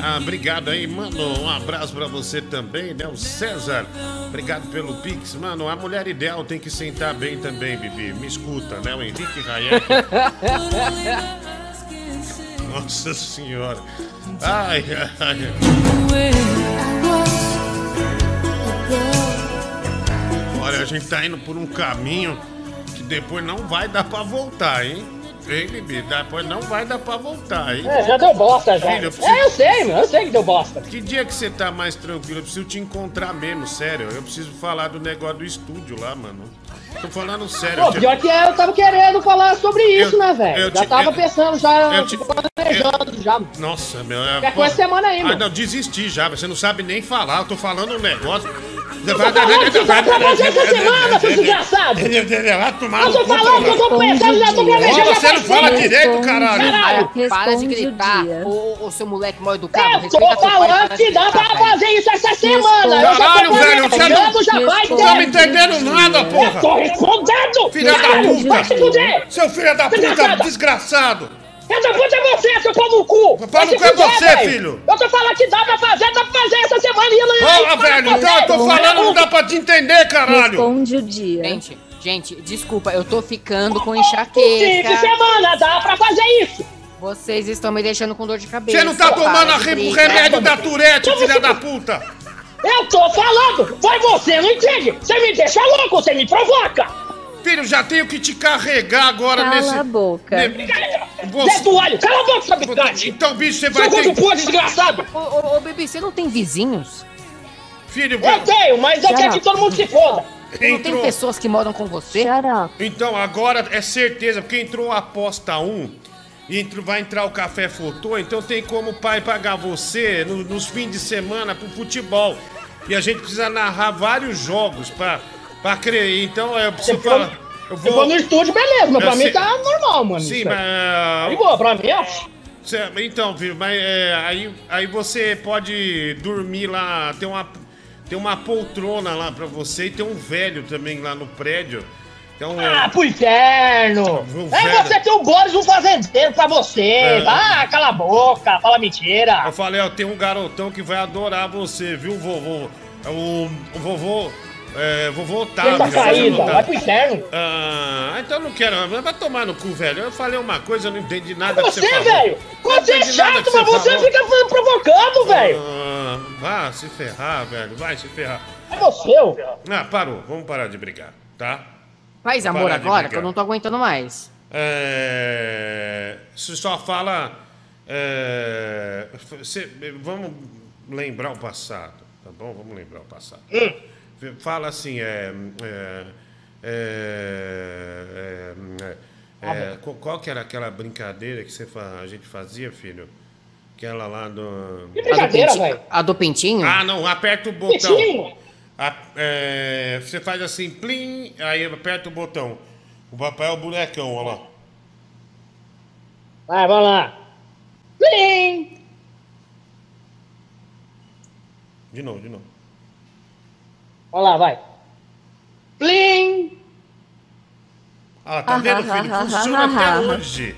Ah, obrigado aí, mano. Um abraço pra você também, né? O César. Obrigado pelo Pix. Mano, a mulher ideal tem que sentar bem também, Bibi. Me escuta, né? O Henrique Hayek. [laughs] Nossa senhora. Ai, ai. Olha, a gente tá indo por um caminho depois não vai dar pra voltar, hein? Hein, Bibi? Depois não vai dar pra voltar, hein? É, já deu bosta já. Filho, eu preciso- É, eu sei, meu, eu sei que deu bosta. Que dia que você tá mais tranquilo? Eu preciso te encontrar mesmo, sério. Eu preciso falar do negócio do estúdio lá, mano. Tô falando sério. Pô, eu te- pior que é, eu tava querendo falar sobre isso, Eu- né, eu velho? Já te- tava eu- pensando, já eu te- planejando já. Nossa, meu. É, Quer coisa semana aí, Ah, mano. não, desisti já. Você não sabe nem falar. Eu tô falando um negócio. Eu tô falando que fazer essa semana, seu desgraçado! Vai Eu tô falando que eu tô pensando, já tô planejando Você não fala direito, caralho. Caralho. Para, de gritar, ô, seu moleque mal educado. Eu tô falando que dá pra fazer isso essa semana! Eu já tô Caralho, velho, você não, vai tá me entendendo nada, Eu porra. tô respondendo! Filha da Vai puta. Seu filho da puta, desgraçado. Da puta é você, seu pau no cu! Pau no cu é você, velho. filho. Eu tô falando que dá pra fazer, dá pra fazer essa semana e ele... Porra, velho, então eu tô falando, não dá pra te entender, caralho. Responde o dia. Gente, gente, desculpa, eu tô ficando com Fim de enxaqueca. semana, dá pra fazer isso! Vocês estão me deixando com dor de cabeça. Você não tá tomando o remédio da Tourette, filha da puta. Eu tô falando! Foi você, não entende? Você me deixa louco, você me provoca! Filho, já tenho que te carregar agora Cala nesse... a boca. ne- Zé do Alho, cala a boca, sua bigode! Então, bicho, você Seu vai ter gordo podre, desgraçado! Ô, ô, ô, bebê, você não tem vizinhos? Filho, Eu tenho, mas eu quero que todo mundo se foda! Não tem Entrou. pessoas que moram com você? Então, agora é certeza, porque entrou a aposta 1 e entrou- vai entrar o café fotô, então tem como o pai pagar você no- nos fins de semana pro futebol. E a gente precisa narrar vários jogos pra, pra crer. Então, eu preciso falar. Eu for no estúdio, beleza, mas pra Eu mim sei- tá normal, mano. Sim, aí. mas. De boa, pra mim. Cê- Então, filho, mas é, aí, aí você pode dormir lá, tem uma, tem uma poltrona lá pra você e tem um velho também lá no prédio. Então, Ah, pro inferno! O É velho- você ter o Boris um fazendeiro pra você! É. Ah, cala a boca, fala mentira! Eu falei, ó, tem um garotão que vai adorar você, viu, vovô? É O, o vovô. É, vovô Otávio. Tenta saída, Otávio. vai pro inferno! Ah, então eu não quero. Vai tomar no cu, velho. Eu falei uma coisa, eu não entendi nada que Você, você falou. velho! Você é chato, mas você falou. fica provocando, velho! Ah, vá se ferrar, velho. Vai se ferrar. É você, ô. Ah, parou. Vamos parar de brigar, tá? Faz Vamos amor agora, que eu não tô aguentando mais. É, Você só fala. é, você- vamos lembrar o passado, tá bom? Vamos lembrar o passado. Fala assim, é. é, é, é, é, qual, qual que era aquela brincadeira que você a gente fazia, filho? Aquela lá do. Que brincadeira, velho? A do pentinho? Ah, não, aperta o botão. Pintinho. A- é, você faz assim, plim, aí aperta o botão. O papai é o bonecão, olha lá. Vai, vamos lá! Plim! De novo, de novo. Olha lá, vai! Plim! Ah, tá vendo, filho? Funciona até hoje.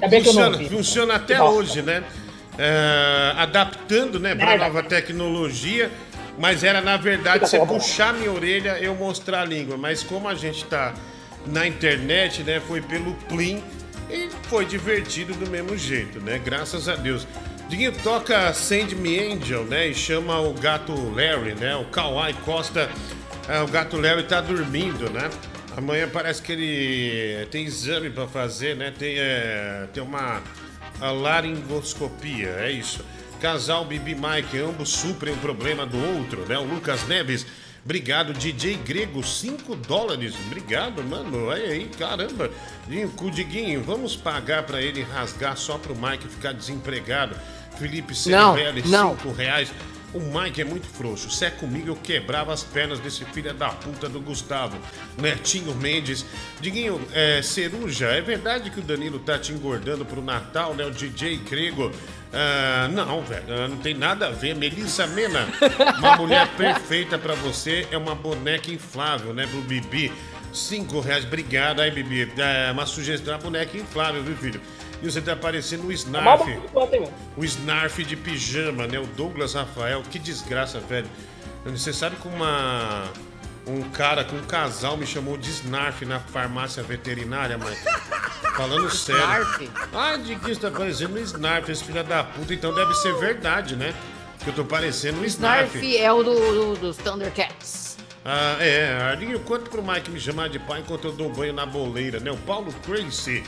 Ainda Funciona, funciona até hoje, né? É, adaptando, né, pra Merda. nova tecnologia. Mas era, na verdade, você puxar minha orelha, eu mostrar a língua. Mas como a gente tá na internet, né, foi pelo Plim e foi divertido do mesmo jeito, né? Graças a Deus. Diguinho toca Send Me Angel, né? E chama o gato Larry, né? O Kawhi Costa. é, o gato Larry tá dormindo, né? Amanhã parece que ele tem exame pra fazer, né? Tem, é, tem uma laringoscopia, é isso. Casal Bibi Mike, ambos suprem um problema do outro, né? O Lucas Neves, obrigado. DJ Grego, 5 dólares. Obrigado, mano. Olha aí, caramba. Dinho, com o Diguinho, vamos pagar pra ele rasgar só pro Mike ficar desempregado. Felipe não. 5 reais. O Mike é muito frouxo. Se é comigo, eu quebrava as pernas desse filho da puta do Gustavo. Netinho Mendes. Diguinho, é, Ceruja, é verdade que o Danilo tá te engordando pro Natal, né? O DJ Grego. Ah, não, velho, ah, não tem nada a ver. Melissa Mena, uma [laughs] mulher perfeita pra você, é uma boneca inflável, né, pro Bibi. Cinco reais, obrigado aí, Bibi. É uma sugestão, uma boneca inflável, viu, filho? E você tá parecendo o Mal Snarf. O Snarf de pijama, né? O Douglas Rafael. Que desgraça, velho. Você sabe que uma. Um cara com um casal me chamou de Snarf na farmácia veterinária, mãe. Falando [laughs] sério. Snarf? Ah, de que está parecendo um Snarf, esse filho da puta. Então deve ser verdade, né? Que eu tô parecendo um Snarf. Snarf é o do, do- dos Thundercats. Ah, é. Arlinho, quanto pro Mike me chamar de pai enquanto eu dou banho na boleira, né? O Paulo Crazy.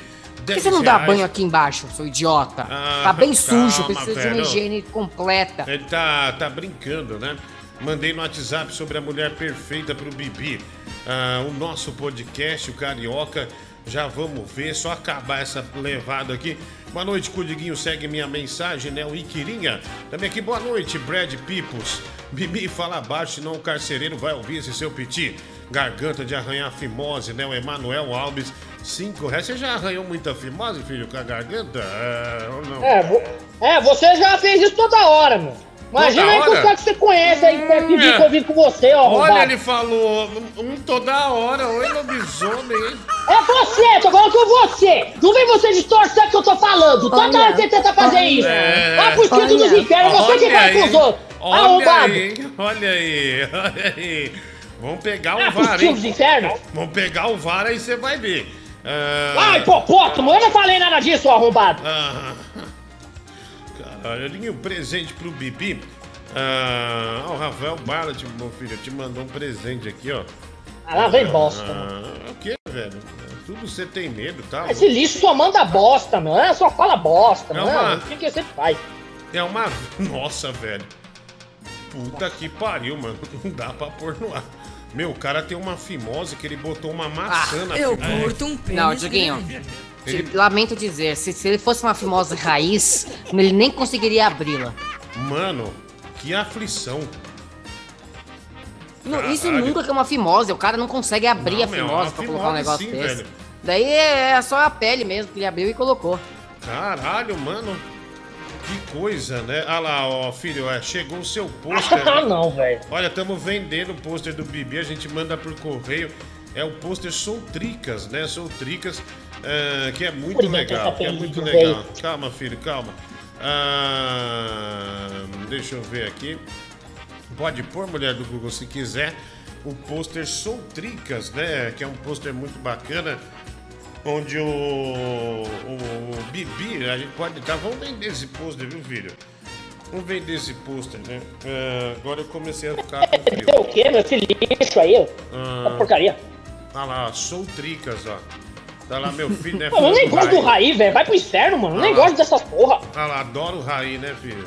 Por que você não dá banho aqui embaixo, seu idiota? Ah, tá bem [laughs] calma, sujo, precisa de uma velho. higiene completa. Ele tá, tá brincando, né? Mandei no WhatsApp sobre a mulher perfeita pro Bibi. Ah, o nosso podcast, o Carioca. Já vamos ver, só acabar essa levada aqui. Boa noite, Cudiguinho. Segue minha mensagem, né? O Iquirinha. Também aqui, boa noite, Brad Pipos. Bibi, fala baixo, senão o carcereiro vai ouvir esse seu piti. Garganta de arranhar fimose, né? O Emanuel Alves, cinco reais. Você já arranhou muita fimose, filho, com a garganta? É, ou não? É, vo- é, você já fez isso toda hora, mano. Imagina aí com hora? os caras que você conhece aí, que quer pedir é. convite com você, ó. Olha, arrombado. ele falou um toda hora. Oi, lobisomem, hein? É você, tô falando com você. Não vem você distorcer o que eu tô falando. Toda Olha, hora você tenta fazer olha. isso. É. Vai pro espírito dos infernos, você que Olha vai com aí. os outros. Olha Arrombado. aí, olha aí, olha aí. Vamos pegar o Ah, VAR, hein? Vamos pegar o VAR aí você vai ver. Ah, Ai, hipopótamo, eu não falei nada disso, arrombado. ah, Tinha um presente pro Bibi. Ah, o Rafael Barlet, meu filho, te mandou um presente aqui, ó. Ah, lá vem bosta. Ah, o que, velho? tudo você tem medo, tá? Esse lixo só manda bosta, meu. É, só fala bosta, É não uma- é? O que, que você faz? É uma. [laughs] Nossa, velho. Puta que pariu, mano. [laughs] Não dá pra pôr no ar. Meu, o cara tem uma fimose que ele botou uma maçã na eu curto um Não, Diguinho. Ele- Lamento dizer, se, se ele fosse uma fimose raiz, ele nem conseguiria abri-la. Mano, que aflição. Não, isso Caralho. nunca que é uma fimose, o cara não consegue abrir Não, a meu, fimose uma pra colocar um fimose negócio sim, desse. velho. Daí é só a pele mesmo que ele abriu e colocou. Caralho, mano. Que coisa, né? Ah lá, ó, filho, é, chegou o seu pôster. Ah, né? não, velho. Olha, estamos vendendo o pôster do Bibi, a gente manda por correio. É o pôster Soltricas, né? Soltricas, é, que é muito Por que legal, tá que é muito velho? legal. Calma, filho, calma. Ah, deixa eu ver aqui. Pode pôr, mulher do Google, se quiser. O pôster Soltricas, né? Que é um pôster muito bacana. Onde o, o, Bibi, a gente pode. Tá, vamos vender esse pôster, viu, filho? Vamos vender esse pôster, né? Ah, agora eu comecei a ficar com frio. O quê, meu? Esse lixo aí, ó. Ah, Essa porcaria. Tá lá, Soltricas, ó. Tá lá, meu filho, né? [laughs] Pô, eu nem gosto do Raí, velho. Vai pro inferno, mano. Eu nem Ah. gosto dessas porra. Ah lá, adoro o Raí, né, filho?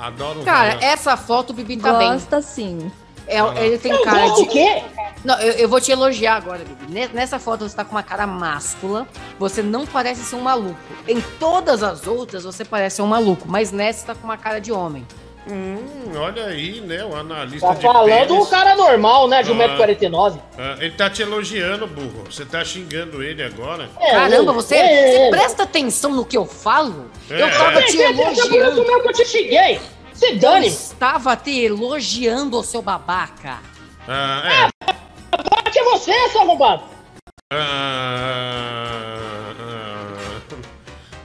Adoro o Cara, Raí. essa foto o Bibi tá bem. Gosta sim. É, Ah lá. ele tem Eu cara de. o quê? Não, eu, eu vou te elogiar agora, Bibi. Ne- Nessa foto você tá com uma cara máscula. Você não parece ser um maluco. Em todas as outras você parece um maluco, mas nessa você tá com uma cara de homem. Hum, olha aí, né? O analista Tá de falando pênis. um cara normal, né? De Ah. 1,49m. Ah, ele tá te elogiando, burro. Você tá xingando ele agora. É, Caramba, você, é, você é. presta atenção no que eu falo? É. Eu tava te isso elogiando. mesmo que eu te xinguei. Se Eu dane. estava te elogiando, seu babaca. Ah, é. Bate é você, seu arrombado. Ah, ah,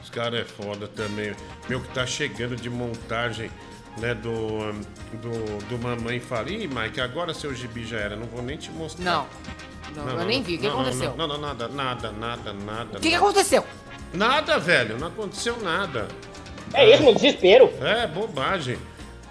os caras é foda também. Meu que tá chegando de montagem, né, do, do, do Mamãe Faria. Ih, Mike, agora seu gibi já era, não vou nem te mostrar. Não. Não, eu nem vi. O que não, aconteceu? Não, não, não, nada, nada, nada, nada. O que, que aconteceu? Nada, velho, não aconteceu nada. É isso, meu desespero. É, bobagem.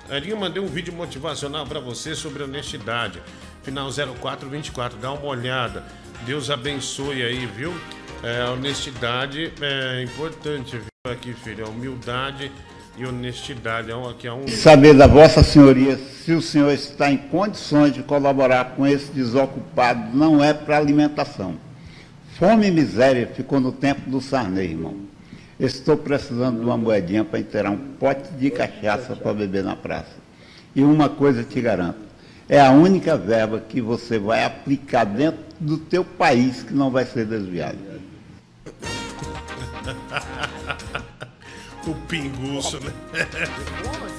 Arinho, mandei um vídeo motivacional pra você sobre honestidade. Final 0424, dá uma olhada. Deus abençoe aí, viu? É, a honestidade é importante, viu? Aqui, filho. A humildade e honestidade. É um, aqui é um. Saber da Vossa Senhoria se o senhor está em condições de colaborar com esse desocupado não é para alimentação. Fome e miséria ficou no tempo do Sarney, irmão. Estou precisando de uma moedinha para inteirar um pote de cachaça para beber na praça. E uma coisa te garanto, é a única verba que você vai aplicar dentro do teu país que não vai ser desviada. [laughs] o pinguço, né?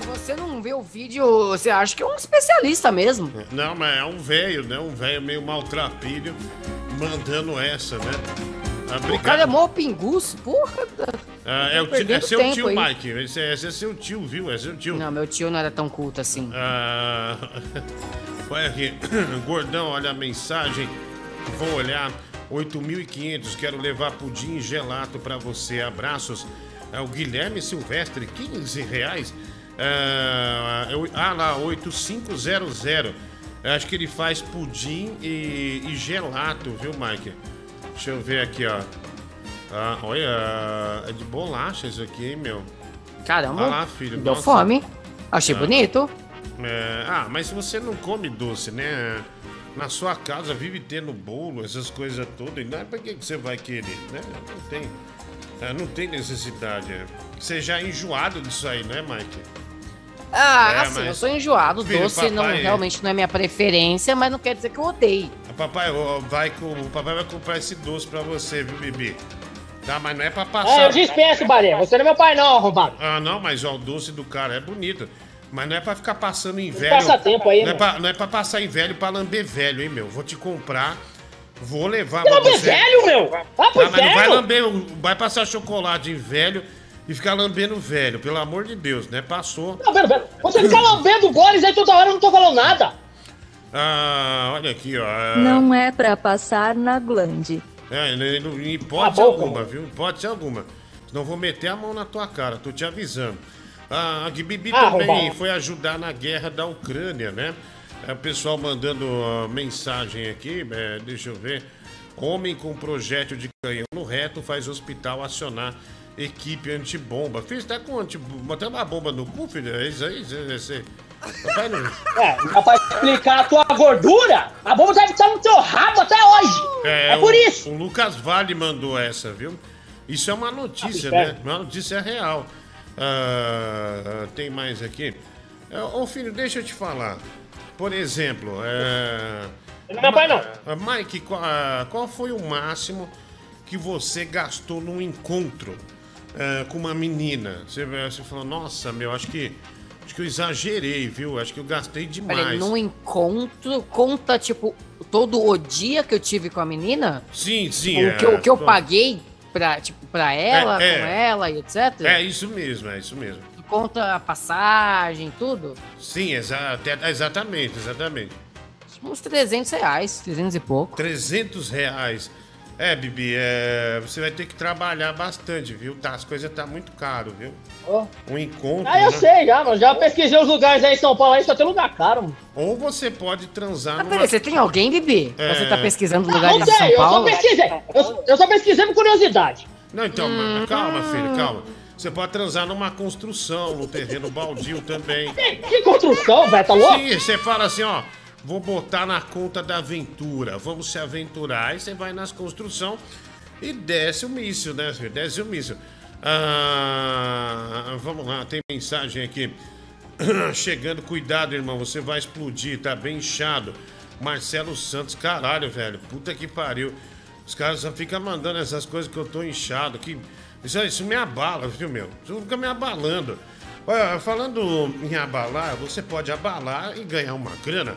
Se você não vê o vídeo, você acha que é um especialista mesmo. Não, mas é um velho, né? Um velho meio maltrapilho mandando essa, né? Ah, O cara é obrigado. mó pinguço, porra. Ah, é, o tio- é seu tio, aí. Mike. Esse é, esse é seu tio, viu? É seu tio. Não, meu tio não era tão culto assim. Ah, [laughs] olha aqui, [coughs] gordão, olha a mensagem. Vou olhar. 8.500, quero levar pudim e gelato pra você. Abraços. É o Guilherme Silvestre, 15 reais. Ah, ah lá, 8500. Acho que ele faz pudim e, e gelato, viu, Mike? Deixa eu ver aqui, ó. Ah, olha, é de bolacha isso aqui, hein, meu? Caramba, Ah lá, filho. deu nossa. fome. Achei Ah. bonito. É, ah, mas você não come doce, né? Na sua casa vive tendo bolo, essas coisas todas, não é pra que que você vai querer, né? Não tem, é, não tem necessidade. É. Você já é enjoado disso aí, né, Mike? Ah, É, assim, mas- eu sou enjoado. Filho, Doce não, papai- realmente não é minha preferência, mas não quer dizer que eu odeio. Papai, ó, vai, o papai vai comprar esse doce pra você, viu, Bibi? Tá, mas não é pra passar. Ah, eu dispenso, Baré. Você não é meu pai, não, arrombado. Ah, não, mas ó, o doce do cara é bonito. Mas não é pra ficar passando em velho. passa tempo aí, não, é pra, não é pra passar em velho pra lamber velho, hein, meu? Vou te comprar, vou levar Que pra lamber você. velho, meu? Vai pro Ah, mas não vai lamber, vai passar chocolate em velho e ficar lambendo velho, pelo amor de Deus, né? Passou. Não, pera, pera. Você fica lambendo goles aí toda hora, eu não tô falando nada. Ah, olha aqui, ó. Não é pra passar na glande. É, não- em hipótese Tá alguma, viu? Hipótese alguma. Senão eu vou meter a mão na tua cara, tô te avisando. Ah, a Bibi Ah, também arrombado. foi ajudar na guerra da Ucrânia, né? É, o pessoal mandando ah, mensagem aqui, é, deixa eu ver. Homem com projétil de canhão no reto faz hospital acionar equipe antibomba. Você tá com antibomba? Botando uma bomba no cu, filho? É isso aí? Você, você... Papai não... É, dá pra explicar a tua gordura? A bomba deve estar no teu rabo até hoje. É, por o- isso. O Lucas Vale mandou essa, viu? Isso é uma notícia, Ah, né? Uma notícia real. Ah, tem mais aqui. É, Ô filho, deixa eu te falar. Por exemplo, é... Não é meu pai, não. Ah, Mike, qual, foi o máximo que você gastou num encontro ah, com uma menina? Você, você falou, nossa, meu, acho que, acho que eu exagerei, viu? Acho que eu gastei demais. Peraí, num encontro, conta, tipo, todo o dia que eu tive com a menina? Sim, sim. o, que eu, o que eu tô- paguei pra, tipo, pra ela, É, é. com ela e etc? É isso mesmo, é isso mesmo. Conta a passagem, tudo? Sim, exa até- exatamente, exatamente. Uns 300 reais, 300 e pouco. 300 reais. É, Bibi, é, você vai ter que trabalhar bastante, viu? Tá, as coisas tá muito caro, viu? Ó. Um encontro. Ah, eu né? sei já, mano. Já pesquisei os lugares aí em São Paulo, aí só tem lugar caro, mano. Ou você pode transar Mas numa... peraí, você tem alguém, Bibi? É. Você tá pesquisando Não, lugares não de São sei, eu só Paulo? pesquisei. Eu, eu só pesquisei por curiosidade. Não, então, mas calma, filho, calma. Você pode transar numa construção, no terreno baldio também. Que, que construção, velho? Tá louco? Sim, você fala assim, ó, vou botar na conta da aventura, vamos se aventurar. Aí você vai nas construção e desce o míssil, né, filho? Desce o míssil. Ah, vamos lá, tem mensagem aqui. [clears throat] Chegando, cuidado, irmão, você vai explodir, tá bem inchado. Marcelo Santos, caralho, velho, puta que pariu. Os caras só ficam mandando essas coisas que eu tô inchado, que isso, isso me abala, viu, meu? Isso fica me abalando. Olha, falando em abalar, você pode abalar e ganhar uma grana.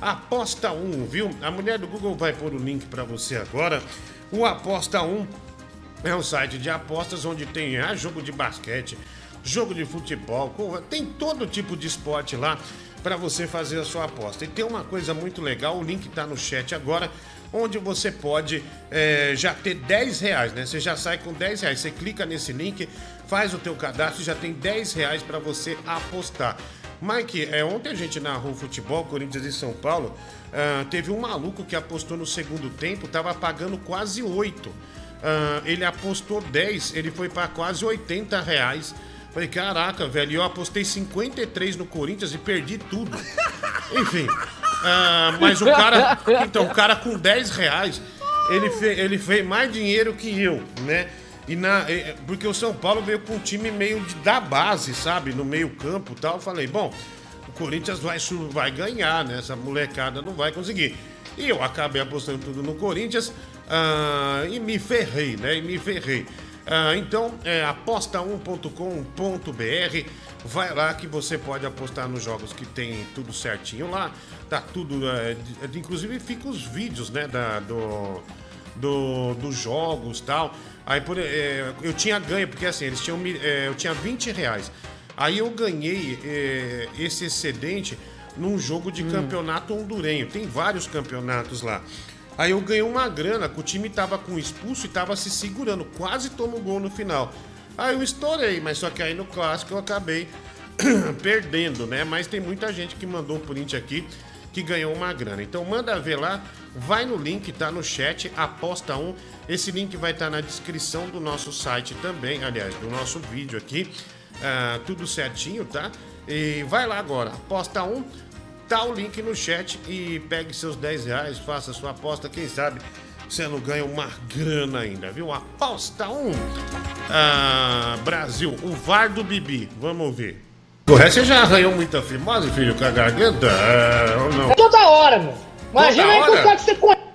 Aposta 1, viu? A mulher do Google vai pôr o link pra você agora. O Aposta 1 é um site de apostas onde tem ah, jogo de basquete, jogo de futebol, tem todo tipo de esporte lá para você fazer a sua aposta. E tem uma coisa muito legal, o link tá no chat agora, onde você pode é, já ter 10 reais, né? Você já sai com 10 reais. Você clica nesse link, faz o teu cadastro e já tem 10 reais para você apostar. Mike, é, ontem a gente narrou futebol, Corinthians e São Paulo. ah, teve um maluco que apostou no segundo tempo, tava pagando quase 8. Ah, ele apostou 10, ele foi para quase 80 reais. Falei, caraca, velho, e eu apostei 53 no Corinthians e perdi tudo. [laughs] Enfim, ah, mas o cara, então, o cara com 10 reais, ele, fe, ele fez mais dinheiro que eu, né? E na, porque o São Paulo veio com um time meio de, da base, sabe? No meio campo e tal. Eu falei, bom, o Corinthians vai, vai ganhar, né? Essa molecada não vai conseguir. E eu acabei apostando tudo no Corinthians ah, e me ferrei, né? E me ferrei. Ah, então, é aposta1.com.br. Vai lá que você pode apostar nos jogos que tem tudo certinho lá. Tá tudo. é, de- inclusive fica os vídeos, né? Da, do, do, dos jogos tal. Aí por, é, eu tinha ganho, porque assim, eles tinham. é, eu tinha 20 reais. Aí eu ganhei é, esse excedente num jogo de campeonato hondurenho. Tem vários campeonatos lá. Aí eu ganhei uma grana, que o time tava com expulso e tava se segurando, quase tomou gol no final. Aí eu estourei, mas só que aí no clássico eu acabei [clears throat] perdendo, né? Mas tem muita gente que mandou um print aqui que ganhou uma grana. Então manda ver lá, vai no link, tá no chat, aposta 1. Esse link vai estar na descrição do nosso site também, aliás, do nosso vídeo aqui. Ah, tudo certinho, tá? E vai lá agora, aposta 1, tá o link no chat e pegue seus 10 reais, faça sua aposta, quem sabe você não ganha uma grana ainda, viu? Aposta 1. Ah, Brasil, o VAR do Bibi, vamos ver. O resto você já arranhou muita fimose, filho, com a garganta? Ah, ou não? É toda hora, meu. Imagina Toda aí hora? quanto é que você conhece.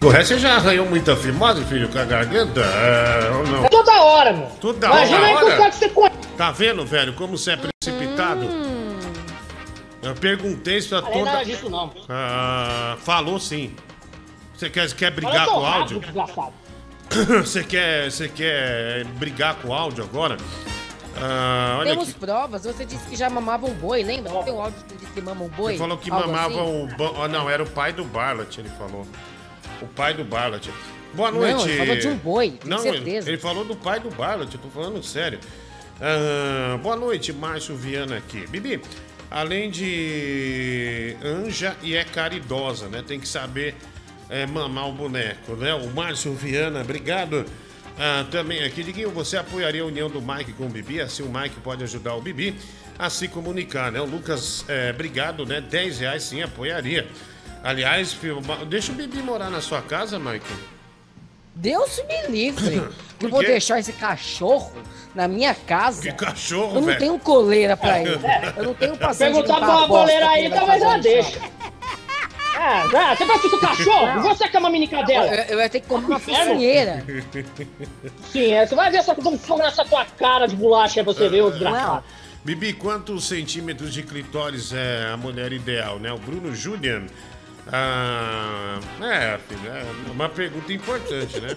O resto você já arranhou muita fimose, filho, com a garganta? Ah, ou não? É toda hora, meu. Toda Imagina aí hora? quanto é que você conhece. Tá vendo, velho, como você é precipitado? Eu perguntei isso pra Não é toda. nada disso, não. Ah, falou sim. Você quer, quer brigar com o áudio? [laughs] Você quer, você quer brigar com o áudio agora? Ah, olha Temos aqui. provas, você disse que já mamava um boi, lembra? Não tem um áudio que disse que mama um boi? Ele falou que Algo mamava assim? o. ba- ah, não, era o pai do Barlat, ele falou. O pai do Barlat. Boa Não, noite. ele falou de um boi, tenho Não, certeza. ele falou do pai do Barlat, eu tô falando sério. Ah, boa noite, Márcio Viana aqui. Bibi, além de anja e é caridosa, né? Tem que saber é, mamar o boneco, né? O Márcio Viana, obrigado. Ah, também aqui, Diguinho, você apoiaria a união do Mike com o Bibi? Assim o Mike pode ajudar o Bibi a se comunicar, né? O Lucas, é, obrigado, né? 10 reais sim, apoiaria. Aliás, filho, deixa o Bibi morar na sua casa, Mike. Deus me livre. [laughs] Eu vou deixar esse cachorro na minha casa. Que cachorro, Eu não velho? tenho coleira pra ele. [laughs] Eu não tenho paciência. Perguntar pra uma goleira aí, talvez ela deixe. Ah, você vai assistir cachorro? E você que é uma mini cadela? Eu, eu ia ter que comer uma Inferno. focinheira. Sim, é, você vai ver um fogo nessa tua cara de bolacha aí você vê, ô desgraçado. Bibi, quantos centímetros de clitóris é a mulher ideal, né? O Bruno Julian. Ah, é, filho, é uma pergunta importante, né?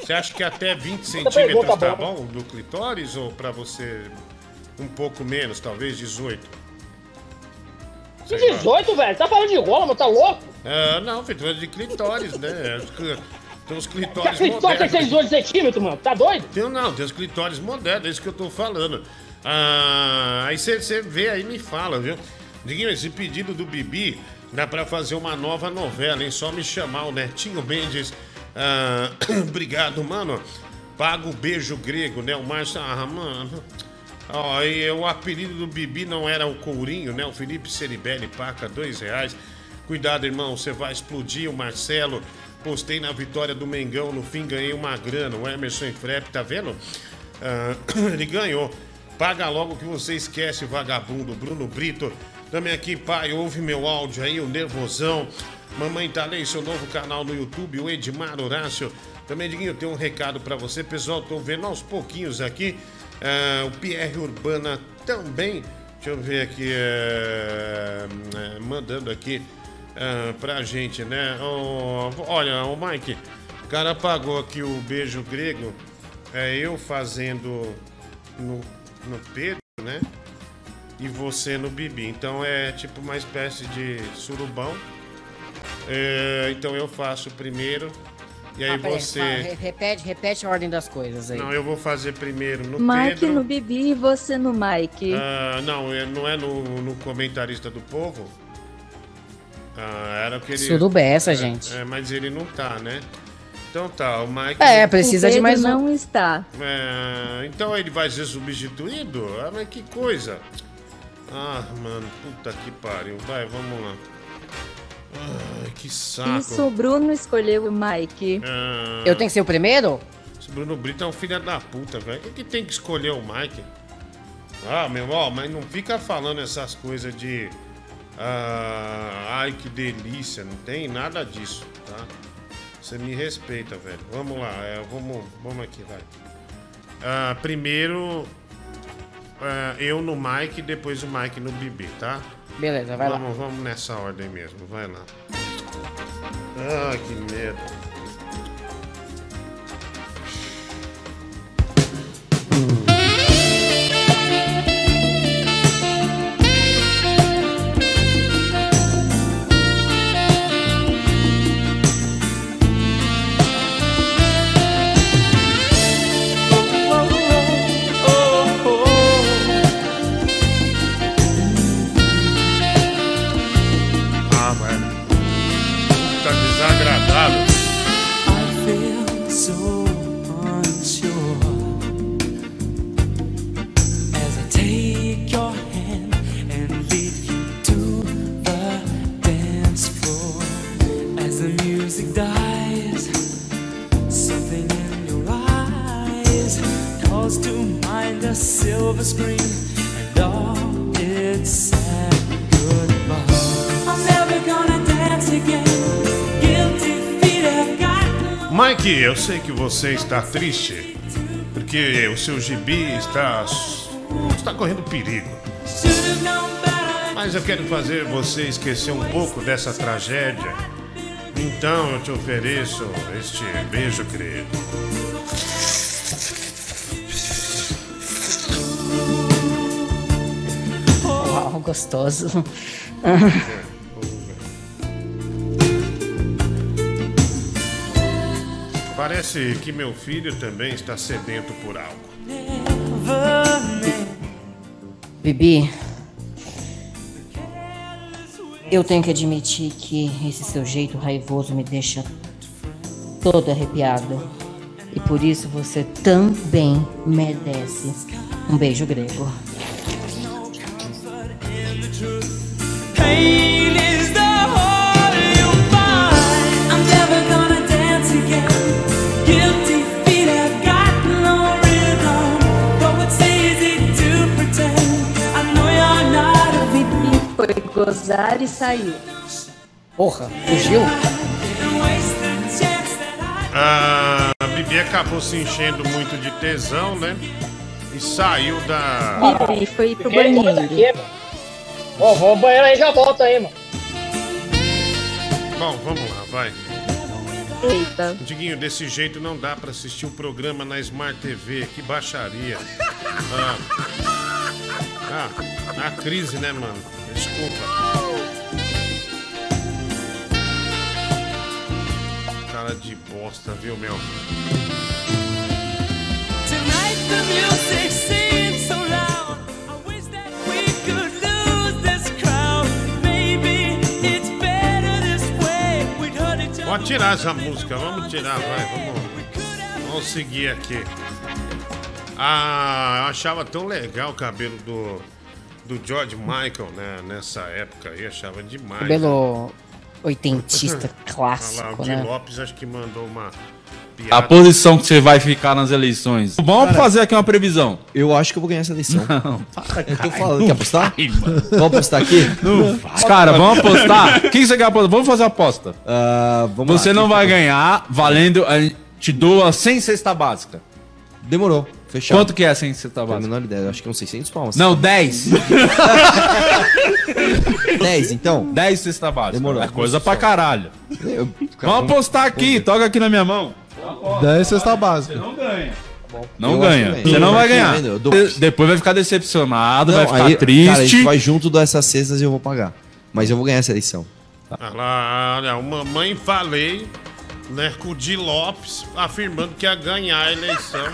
Você acha que até 20 centímetros tá bom do clitóris ou pra você um pouco menos, talvez 18? Que 18, velho? Tá falando de rola, mano? Tá louco? Ah, não, filho, falando de clitóris, né? Tem os Que clitóris toque tem modernos. 18 centímetros, mano? Tá doido? Tem, não, tem os clitóris modernos, é isso que eu tô falando. Ah, aí você vê aí e me fala, viu? Diguinho, esse pedido do Bibi dá pra fazer uma nova novela, hein? Só me chamar o Netinho Mendes. Ah, [clears throat] obrigado, mano. Paga o beijo grego, né? O Márcio. Ah, mano. E o apelido do Bibi não era o Courinho, né? O Felipe Ceribelli paca dois reais. Cuidado, irmão, você vai explodir o Marcelo. Postei na vitória do Mengão, no fim ganhei uma grana. O Emerson Frep, tá vendo? Ah, [clears throat] ele ganhou. Paga logo que você esquece, vagabundo. Bruno Brito. Também aqui, pai, ouve meu áudio aí, o Nervosão. Mamãe Talei, seu novo canal no YouTube, o Edmar Horácio. Também, Diguinho, tenho um recado pra você. Pessoal, tô vendo aos pouquinhos aqui. Ah, o Pierre Urbana também. Deixa eu ver aqui. é, é, mandando aqui ah, pra gente, né? Olha, o Mike, o cara pagou aqui o beijo grego. É eu fazendo no, no Pedro, né? E você no Bibi. Então é tipo uma espécie de surubão. É, então eu faço primeiro. E aí Ah, você. re- repete, repete a ordem das coisas aí. Não, eu vou fazer primeiro no Mike Pedro. no Bibi e você no Mike. Ah, não, é- não é no, no comentarista do povo. Ah, era o que ele. É essa, É, gente? É, mas ele não tá, né? Então tá, o Mike. É, precisa o de mais um. não está. É, então ele vai ser substituído? Ah, mas que coisa. Ah, mano, puta que pariu. Vai, vamos lá. Ai, que saco. Isso, o Bruno escolheu o Mike. Ah, Eu tenho que ser o primeiro? Esse Bruno Brito é um filho da puta, velho. Quem que tem que escolher o Mike? Ah, meu, ó, mas não fica falando essas coisas de. ah, ai, que delícia. Não tem nada disso, tá? Você me respeita, velho. Vamos lá, é, vamos, vamos aqui, vai. Ah, primeiro, ah, eu no Mike, depois o Mike no Bibi, tá? Beleza, vai lá. vamos, Vamos nessa ordem mesmo, vai lá. Ah, que medo. Mike, eu sei que você está triste porque o seu gibi está está correndo perigo. Mas eu quero fazer você esquecer um pouco dessa tragédia. Então eu te ofereço este beijo grego. Uau, gostoso. Parece que meu filho também está sedento por algo. Bibi, Eu tenho que admitir que esse seu jeito raivoso me deixa todo arrepiado. E por isso você também merece um beijo grego. Pain gozar e saiu. Porra, fugiu? A Bibi acabou se enchendo muito de tesão, né? E saiu da. Vivi foi pro banheiro. aqui, mano. Ó, vou ao banheiro aí e já volto aí, mano. Bom, vamos lá, vai. Eita. Diguinho, desse jeito não dá pra assistir o programa na Smart TV, que baixaria. Ah, ah, a crise, né, mano? Desculpa. Cara de bosta, viu, meu? Tonight the music so loud. I wish that we could lose this crowd. Maybe it's better this way. We'd hurt each other. Pode tirar essa música, vamos tirar, vai, vamos. Vamos seguir aqui. Ah, eu achava tão legal o cabelo do, do George Michael, né? Nessa época aí, achava demais. Cabelo oitentista [laughs] Olha lá, clássico, o Di né? Lopes acho que mandou uma A piada. posição que você vai ficar nas eleições. Vamos Cara, fazer aqui uma previsão. Eu acho que eu vou ganhar essa eleição. Não, para, Eu tô falando, não quer apostar? vai, mano. Vamos apostar aqui? Não vai. Cara, vamos apostar. O que você quer apostar? Vamos fazer a aposta. Ah, vamos você lá, não vai ganhar valendo. A gente te doa 100 cesta básica. Demorou. Fechado. Quanto que é 100 cesta Tenho a básica? menor ideia, acho que é uns 600 palmas. Não, 10. 10, [laughs] então? 10 cesta básica. Demorou. É coisa pra caralho. Eu- Vamos apostar aqui, toca aqui na minha mão. 10 cesta básica. Não ganha. Não Eu ganha. que Você não vai Eu ganhar. eu dou- De- Depois vai ficar decepcionado, Não, vai ficar aí, triste. Cara, a gente vai junto dessas cestas e eu vou pagar. Mas eu vou ganhar essa eleição. Olha lá, olha, o mamãe falei, né, com o Di Lopes afirmando que ia ganhar a eleição.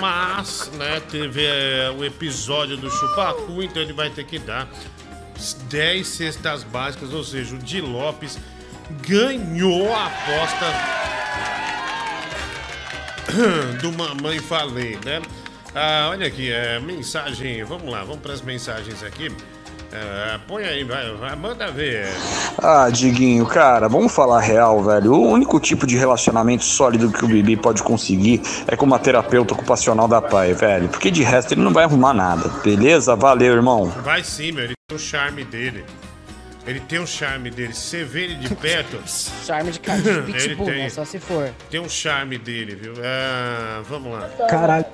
Mas, né, teve é, o episódio do Chupacu, então ele vai ter que dar 10 cestas básicas, ou seja, o Di Lopes ganhou a aposta [coughs] do Mamãe Falei, né? Ah, olha aqui, é, mensagem, vamos lá, vamos para as mensagens aqui. É, põe aí, vai, vai, manda ver. Ah, Diguinho, cara, vamos falar real, velho. O único tipo de relacionamento sólido que o Bibi pode conseguir é com uma terapeuta ocupacional da pai, velho. Porque de resto ele não vai arrumar nada, beleza? Valeu, irmão. Vai sim, meu, ele tem o charme dele. Ele tem o charme dele. Se você vê ele de perto. [laughs] Charme de cara de [laughs] ele pitbull, tem, né? Só se for. tem um charme dele, viu? Ah, vamos lá. Caralho.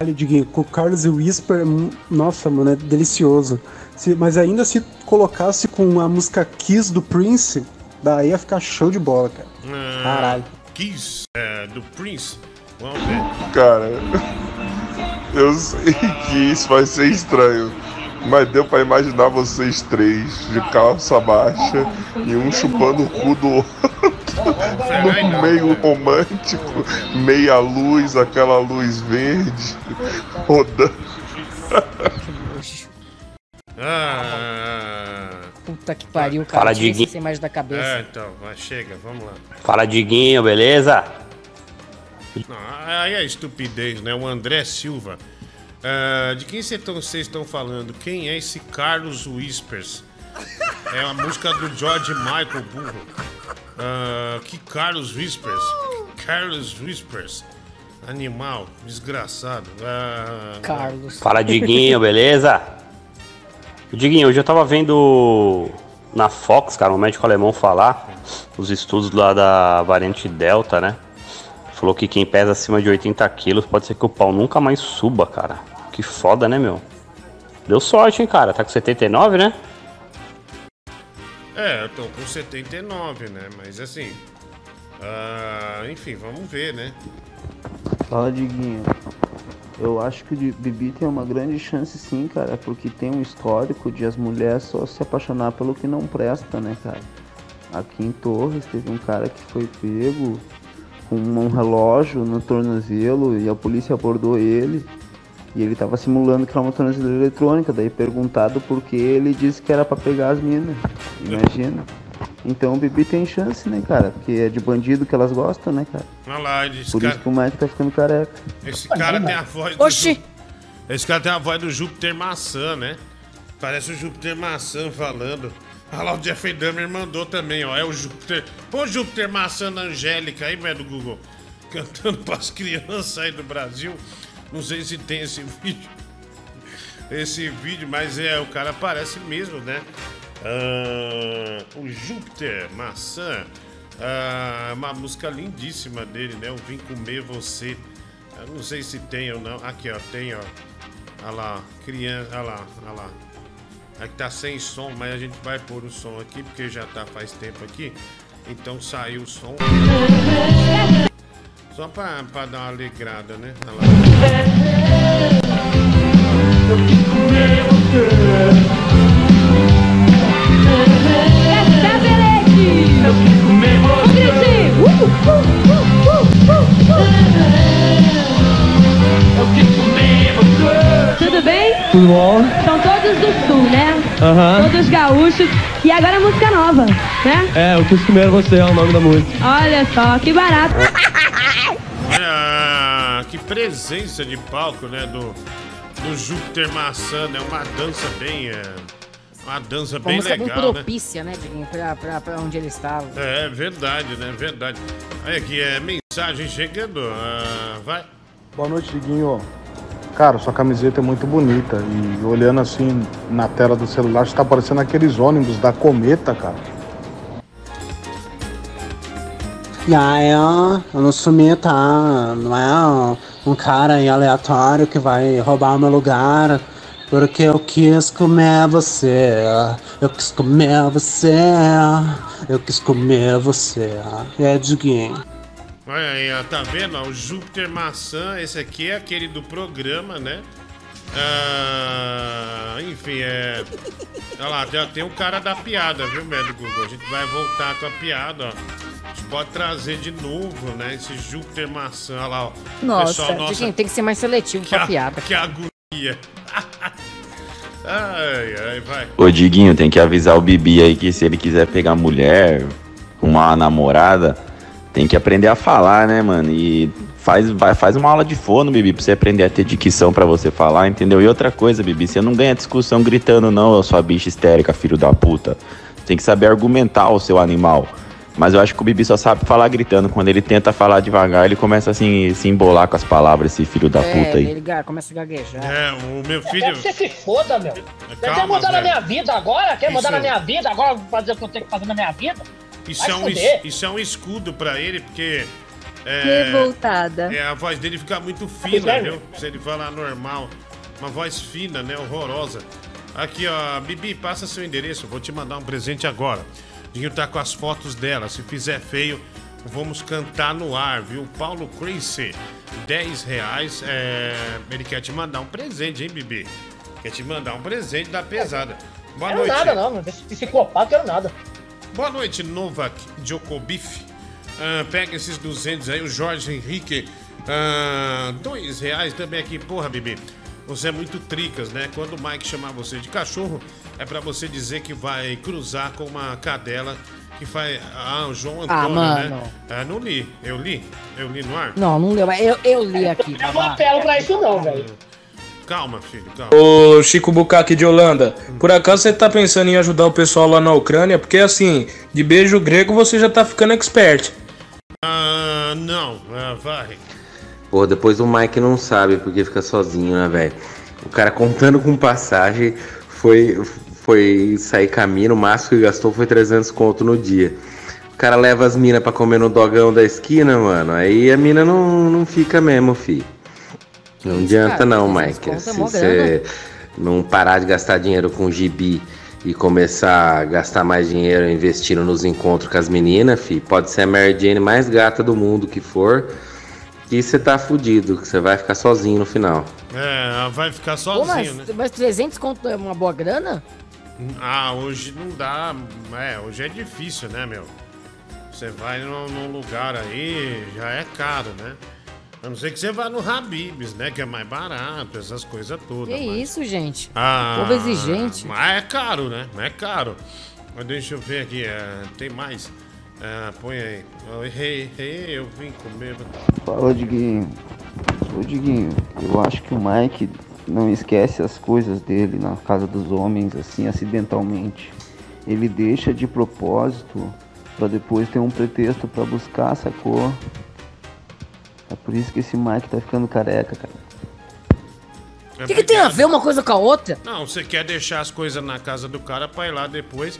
Olha, Diguinho, com o Carlos e o Whisper, hum, nossa, mano, é delicioso. Se- mas ainda se colocasse com a música Kiss do Prince, daí ia ficar show de bola, cara. ah, Caralho. Kiss, é, do Prince. Vamos ver. Cara, eu sei que isso vai ser estranho, mas deu pra imaginar vocês três de calça baixa e um chupando o cu do outro. No meio romântico, meia luz, aquela luz verde, rodando. Ah, Puta que pariu, cara. Fala, Diguinho. essa imagem da cabeça. é, então, vai, chega, vamos lá. Fala, Diguinho, beleza? Não, aí é estupidez, né? O André Silva. Ah, de quem vocês estão falando? Quem é esse Carlos Whispers? É a música do George Michael Burro. Ah, que Carlos Whispers? Carlos Whispers. Animal, desgraçado. Ah, Carlos. Fala, Diguinho, [laughs] beleza? Diguinho, hoje eu tava vendo na Fox, cara, um médico alemão falar os estudos lá da variante Delta, né? Falou que quem pesa acima de 80 quilos pode ser que o pau nunca mais suba, cara. Que foda, né, meu? Deu sorte, hein, cara? Tá com 79, né? É, eu tô com 79, né? Mas assim. ah, enfim, vamos ver, né? Fala, Diguinho. Eu acho que o Bibi tem uma grande chance sim, cara, porque tem um histórico de as mulheres só se apaixonar pelo que não presta, né, cara? Aqui em Torres teve um cara que foi pego com um relógio no tornozelo e a polícia abordou ele E ele tava simulando que era uma tornozeleira eletrônica, daí perguntado por que ele disse que era pra pegar as minas. Imagina. Então o Bibi tem chance, né, cara? Porque é de bandido que elas gostam, né, cara? Olha lá, esse Por cara, isso que o Mike tá ficando careca. esse cara tem a voz do. Ju- Esse cara tem a voz do Júpiter Maçã, né? Parece o Júpiter Maçã falando. Olha lá, o Jeffrey Dahmer mandou também, ó. É o Júpiter. O Júpiter Maçã na Angélica aí, velho, do Google. Cantando [laughs] pras crianças aí do Brasil. Não sei se tem esse [laughs] vídeo. Esse vídeo, mas é, o cara parece mesmo, né? Ah, o Júpiter Maçã. Ah, uma música lindíssima dele, né? Eu vim comer você. Eu não sei se tem ou não. Aqui, ó, tem, ó. Olha lá, criança. Olha lá, olha lá. Aqui tá sem som, mas a gente vai pôr o som aqui, porque já tá faz tempo aqui. Então saiu o som. [laughs] Só pra, pra dar uma alegrada, né? Olha Tudo bem? Tudo bom? São todos do sul, né? Aham. Todos gaúchos. E agora a música nova, né? É, eu quis comer você, é o nome da música. Olha só, que barato. [laughs] Olha, que presença de palco, né? Do, do Júpiter Maçã, né? Uma dança bem. É, uma dança bem música bem legal, né? propícia, né, Diguinho, pra, pra, pra onde ele estava. É verdade, né? Verdade. Olha aqui, é mensagem chegando. ah, vai. Boa noite, Diguinho. Cara, sua camiseta é muito bonita. E olhando assim na tela do celular, está parecendo aqueles ônibus da Cometa, cara. E aí, ó, eu não sumi, tá? Não é um cara aí aleatório que vai roubar o meu lugar. Porque eu quis comer você. Eu quis comer você. Eu quis comer você. É Diguinho. Olha aí, tá vendo? O Júpiter Maçã, esse aqui é aquele do programa, né? Ah, enfim, é. Olha lá, já tem o cara da piada, viu, médico Google? A gente vai voltar com a piada, ó. A gente pode trazer de novo, né? Esse Júpiter Maçã, olha lá, ó. Pessoal, nossa, Diguinho, tem que ser mais seletivo que, com a a- piada. que agonia. [laughs] ai, ai, vai. Ô Diguinho, tem que avisar o Bibi aí que se ele quiser pegar mulher, uma namorada, tem que aprender a falar, né, mano? E faz, vai, faz uma aula de fono, Bibi, pra você aprender a ter dicção pra você falar, entendeu? E outra coisa, Bibi, você não ganha discussão gritando, não, ô sua bicha histérica, filho da puta. Tem que saber argumentar o seu animal. Mas eu acho que o Bibi só sabe falar gritando. Quando ele tenta falar devagar, ele começa assim, se embolar com as palavras, esse filho da puta é, aí. ele começa a gaguejar. É, o meu Quer filho. que você se foda, meu. Você quer Calma, mudar na minha vida agora? Quer mudar na minha vida agora? Fazer o que eu tenho que fazer na minha vida? Isso Vai é, um, es- isso é um escudo pra ele, porque. É, Revoltada. É, a voz dele fica muito fina, sério? viu? Se ele falar normal. Uma voz fina, né? Horrorosa. Aqui, ó. Bibi, passa seu endereço. Vou te mandar um presente agora. Dinho tá com as fotos dela. Se fizer feio, vamos cantar no ar, viu? Paulo Crazy, 10 reais. É, ele quer te mandar um presente, hein, Bibi? Quer te mandar um presente da pesada. Boa quero noite. nada, não. Esse psicopata, quero nada. Boa noite, Novak Djokovic. Ah, pega esses 200 aí, o Jorge Henrique. Ah, dois reais também aqui. Porra, Bibi, você é muito tricas, né? Quando o Mike chamar você de cachorro, é pra você dizer que vai cruzar com uma cadela que faz. Ah, o João Ah, Antônio, mano. né? Ah, não li. Eu li? Eu li no ar? Não, não leu, mas eu, eu li aqui. Eu não apelo pra isso, não, velho. Calma, filho, calma. Ô Chico Bucaque de Holanda, por acaso você tá pensando em ajudar o pessoal lá na Ucrânia? Porque assim, de beijo grego você já tá ficando expert. Não. Ah, vai. Pô, depois o Mike não sabe porque fica sozinho, né, velho? O cara contando com passagem foi, foi sair caminho, o máximo que gastou foi 300 conto no dia. O cara leva as minas pra comer no dogão da esquina, mano. Aí a mina não, não fica mesmo, fi. Não adianta cara, não, 300 Mike. é Se você não parar de gastar dinheiro com gibi e começar a gastar mais dinheiro investindo nos encontros com as meninas, fi, pode ser a Mary Jane mais gata do mundo que for, que você tá fudido, que você vai ficar sozinho no final. É, vai ficar Pô, sozinho, mas, né? mas 300 conto é uma boa grana? Ah, hoje não dá. É, hoje é difícil, né, meu? Você vai num lugar aí, já é caro, né? A não ser que você vá no Habibs, né? Que é mais barato, essas coisas todas. Que mas- isso, gente? Ah, Povo exigente. Mas é caro, né? Mas é caro. Mas deixa eu ver aqui, é, tem mais. É, põe aí. Eu errei, errei, eu vim comer. Fala, Diguinho. Ô, Diguinho, eu acho que o Mike não esquece as coisas dele na casa dos homens, assim, acidentalmente. Ele deixa de propósito pra depois ter um pretexto pra buscar, sacou? É por isso que esse Mike tá ficando careca, cara. É O que, que tem a ver uma coisa com a outra? Não, você quer deixar as coisas na casa do cara pra ir lá depois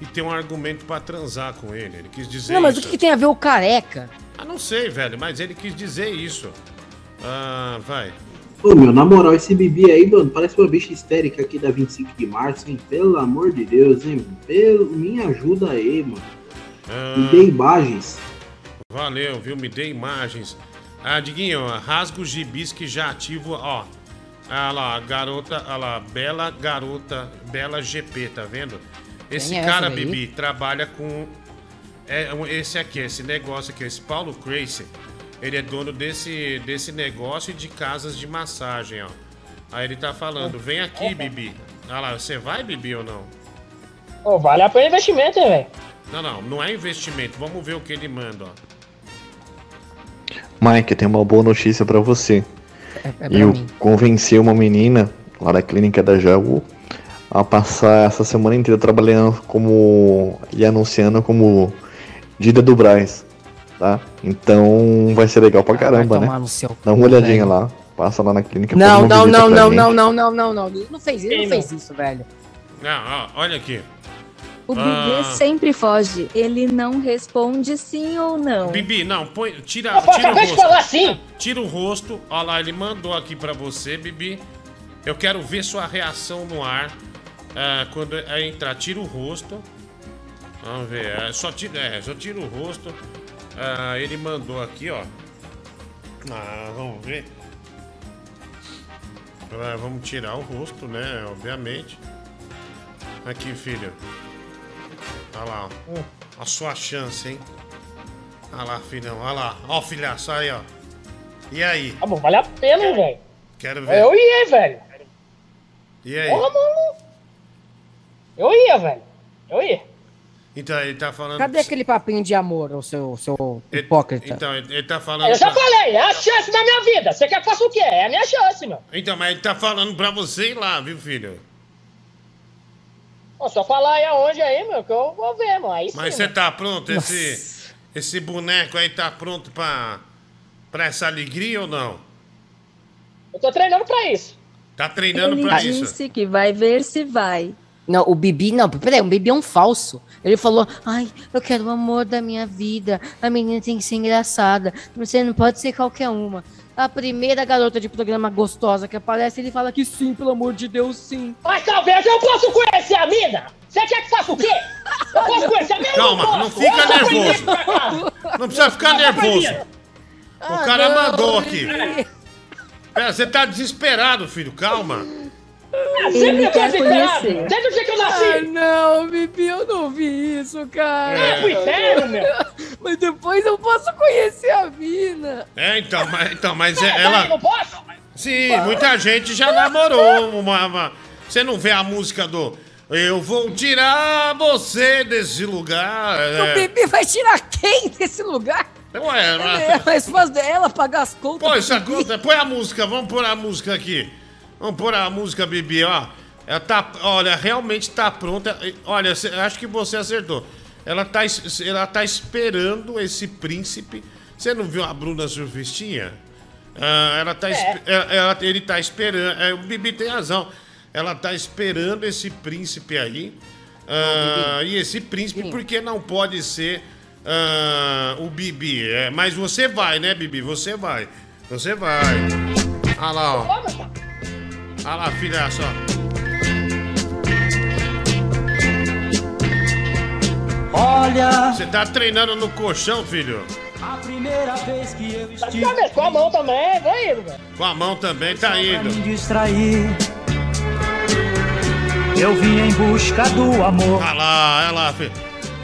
e ter um argumento pra transar com ele. Ele quis dizer Não, mas o isso. que, que tem a ver o careca? Ah, não sei, velho, mas ele quis dizer isso. Ah, vai. Ô, meu, na moral, esse Bibi aí, mano, parece uma bicha histérica aqui da 25 de março, hein? Pelo amor de Deus, hein? Pelo... Me ajuda aí, mano. Ah, Me dê imagens. Valeu, viu? Me dê imagens. Ah, Diguinho, rasga os gibis que já ativo, ó. Ah lá, garota, ah lá, bela garota, bela GP, tá vendo? Esse Quem é cara? Bibi, trabalha com. É, um- esse aqui, esse negócio aqui, esse Paulo Crazy. Ele é dono desse, desse negócio e de casas de massagem, ó. Aí ele tá falando, vem aqui, Bibi. Ah lá, você vai, Bibi, ou não? Ô, vale a pena investimento, hein, velho? Não, não, não é investimento. Vamos ver o que ele manda, ó. Mike, eu tenho uma boa notícia pra você. É pra eu mim. convenci uma menina lá da clínica da Jagu a passar essa semana inteira trabalhando como e anunciando como Dida do Braz, tá? Então vai ser legal pra caramba, tomar né? Dá uma olhadinha lá, passa lá na clínica. Não, não, não, não, gente. não, não, não, não, não. Ele não fez isso, ele Quem não não? fez isso, velho. Não, ó, olha aqui. O Bibi Ah. sempre foge. Ele não responde sim ou não. Bibi, não, põe, tira, Eu tira o rosto. falar assim. Tira o rosto. Olha lá, ele mandou aqui pra você, Bibi. Eu quero ver sua reação no ar ah, quando é entrar. Tira o rosto. Vamos ver. É, só tira, é, só tira o rosto. Ah, ele mandou aqui, ó. Ah, vamos ver. Ah, vamos tirar o rosto, né? Obviamente. Aqui, filho. Olha lá, ó. A sua chance, hein? Olha lá, filhão. Olha lá. Ó, o filhaço aí, ó. E aí? Tá bom, vale a pena, velho. Quero ver. Eu ia, velho. E aí? Porra, mano. Eu ia, velho. Eu ia. Então, ele tá falando. Cadê aquele papinho de amor, o seu, seu hipócrita? Então, ele ele tá falando. Eu já pra- falei, é a chance da minha vida. Você quer que faça o quê? É a minha chance, meu. Então, mas ele tá falando pra você ir lá, viu, filho? Só falar aí aonde aí, meu, que eu vou ver, mano. Aí sim, Mas você mano. tá pronto? Esse, esse boneco aí tá pronto pra, pra essa alegria ou não? Eu tô treinando pra isso. Tá treinando Ele pra isso? disse que vai ver se vai. Não, o Bibi, não, peraí, o Bibi é um falso. Ele falou, ai, eu quero o amor da minha vida, a menina tem que ser engraçada, você não pode ser qualquer uma. A primeira garota de programa gostosa que aparece, ele fala que sim, pelo amor de Deus, sim. Mas talvez eu possa conhecer a mina. Você quer que faça o quê? Eu posso conhecer a mina? Calma, não posso. fica nervoso. Não precisa ficar nervoso. O cara não, mandou aqui. Pera, você tá desesperado, filho. Calma. Ah, Ele Sempre eu quer conhecer. Desde o dia que eu Ah, nasci. não, Bibi, eu não vi isso, cara. É pro inferno, meu. Mas depois eu posso conhecer a mina. É, então, mas, então, mas é, ela. Não posso? Sim, muita gente já namorou uma, uma- Você não vê a música do Eu vou tirar você desse lugar. O É. Bibi vai tirar quem desse lugar? Ué, É mas- mais fácil dela pagar as contas. Isso Bibi. conta. Põe a música, vamos pôr a música aqui. Vamos pôr a música, Bibi, ó. Ela tá. Olha, realmente tá pronta. Olha, acho que você acertou. Ela tá, ela tá esperando esse príncipe. Você não viu a Bruna Surfistinha? Ah, ela tá. espe- ela- ela- ele tá esperando. é, o Bibi tem razão. Ela tá esperando esse príncipe aí. Ah, e esse príncipe, porque não pode ser ah, o Bibi? É, mas você vai, né, Bibi? Você vai. Você vai. Olha lá, ó. Olha lá, filha, só. Olha, Você tá treinando no colchão, filho? a primeira vez que eu Tá estive de cabeça, com a mão também, vai indo, velho. Com a mão também, tá pra me indo. distrair. Eu vim em busca do amor. Olha lá, olha lá, filho.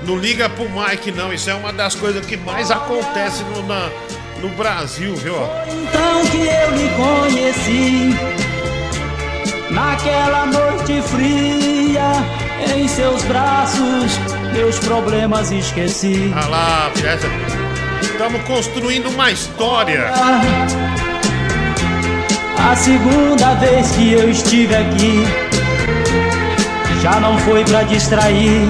Não liga pro Mike, não. Isso é uma das coisas que mais acontece no, na- no Brasil, viu? Então que eu lhe conheci Naquela noite fria Em seus braços Meus problemas esqueci. Ah lá, filha, estamos construindo uma história. A segunda vez que eu estive aqui Já não foi pra distrair.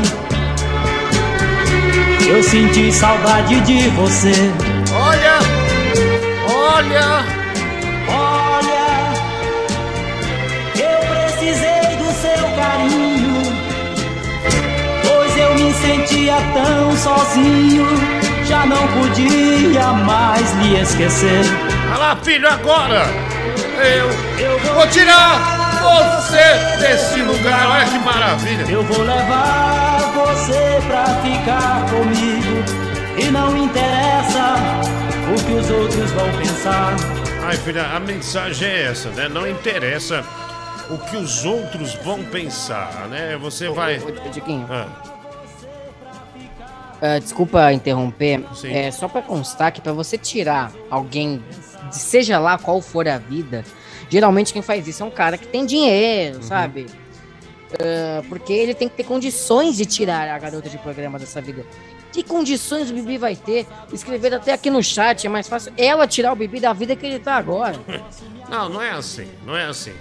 Eu senti saudade de você. Olha, olha, sentia tão sozinho, já não podia mais lhe esquecer. Olha lá, filho, agora eu, vou tirar você desse lugar. Olha que maravilha. Eu vou levar você pra ficar comigo, e não interessa o que os outros vão pensar. Ai, filha, a mensagem é essa, né? Não interessa o que os outros vão pensar, né? Você vai. Diguinho. Ah, Ah, desculpa interromper. Sim. É só pra constar que pra você tirar alguém, de seja lá qual for a vida, geralmente quem faz isso é um cara que tem dinheiro, sabe? Ah, porque ele tem que ter condições de tirar a garota de programa dessa vida. Que condições o Bibi vai ter? Escrever até aqui no chat, é mais fácil ela tirar o Bibi da vida que ele tá agora. [laughs] Não, não é assim, não é assim.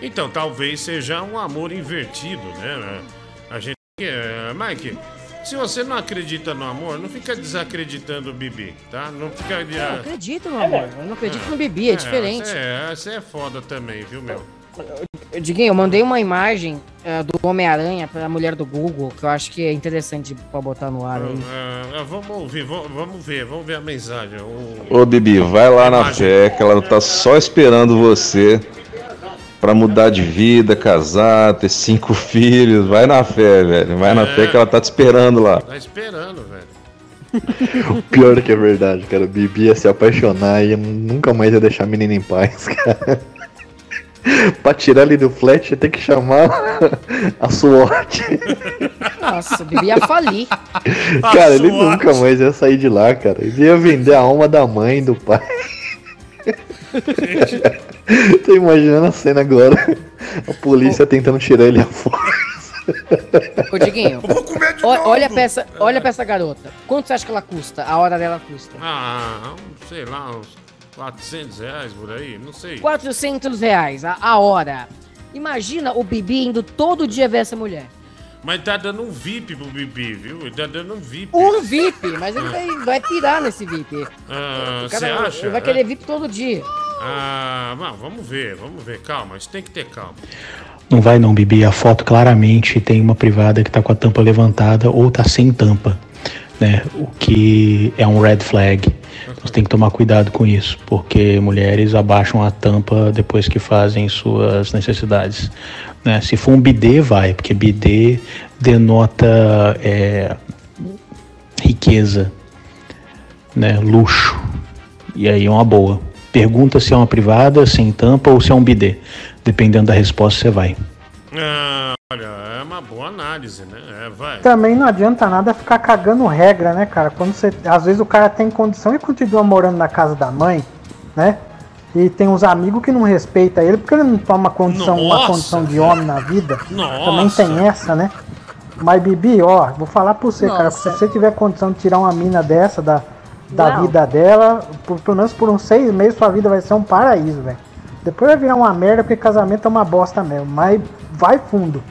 Então, talvez seja um amor invertido, né? A gente. é, Mike, se você não acredita no amor, não fica desacreditando o Bibi, tá? Não fica. Eu acredito no amor, eu não acredito no Bibi, é diferente. Você é, você é foda também, viu, meu? Diguinho, eu mandei uma imagem eh, do Homem-Aranha pra mulher do Google, que eu acho que é interessante pra botar no ar aí. Ah, vamos ouvir, vamos, vamos ver, vamos ver a mensagem. O- Ô Bibi, vai lá na fé que ela tá só esperando você pra mudar de vida, casar, ter cinco [laughs] filhos. Vai na fé, velho. Vai na É. fé que ela tá te esperando lá. Tá esperando, velho. [laughs] O pior é que é verdade, cara. O Bibi ia se apaixonar e nunca mais ia deixar a menina em paz, [laughs] cara. pra tirar ele do flat, ia ter que chamar a SWAT. Nossa, o Bibi ia falir. Cara, ele nunca mais ia sair de lá, cara. Ele ia vender a alma da mãe e do pai. [laughs] Tô imaginando a cena agora. A polícia tentando tirar ele a força. Ô, Diguinho, o- olha, pra essa, olha pra essa garota. Quanto você acha que ela custa? A hora dela custa? Ah, sei lá, uns 400 reais por aí, não sei. 400 reais a, a hora. Imagina o Bibi indo todo dia ver essa mulher. Mas tá dando um VIP pro Bibi, viu? Ele tá dando um VIP. Um VIP, mas ele vai, vai pirar nesse VIP. Ah, O Você cara acha? ele vai querer VIP todo dia. Ah, não, vamos ver, vamos ver. Calma, gente tem que ter calma. Não vai não, Bibi. A foto claramente tem uma privada que tá com a tampa levantada ou tá sem tampa, né? O que é um red flag. Você tem que tomar cuidado com isso, porque mulheres abaixam a tampa depois que fazem suas necessidades. Né? Se for um bidê, vai, porque bidê denota é, riqueza, né? luxo. E aí é uma boa. Pergunta se é uma privada, sem tampa ou se é um bidê. Dependendo da resposta, você vai. Ah, olha, é uma boa análise, né? É, vai. Também não adianta nada ficar cagando regra, né, cara? Quando você. Às vezes o cara tem condição e continua morando na casa da mãe, né? E tem uns amigos que não respeitam ele porque ele não toma condição, uma Nossa! condição de homem na vida. Nossa! Também tem essa, né? Mas, Bibi, ó, vou falar pra você, cara. Se você tiver condição de tirar uma mina dessa da, da Não. vida dela, por, pelo menos por uns seis meses, sua vida vai ser um paraíso, velho. Depois vai virar uma merda porque casamento é uma bosta mesmo. Mas vai fundo.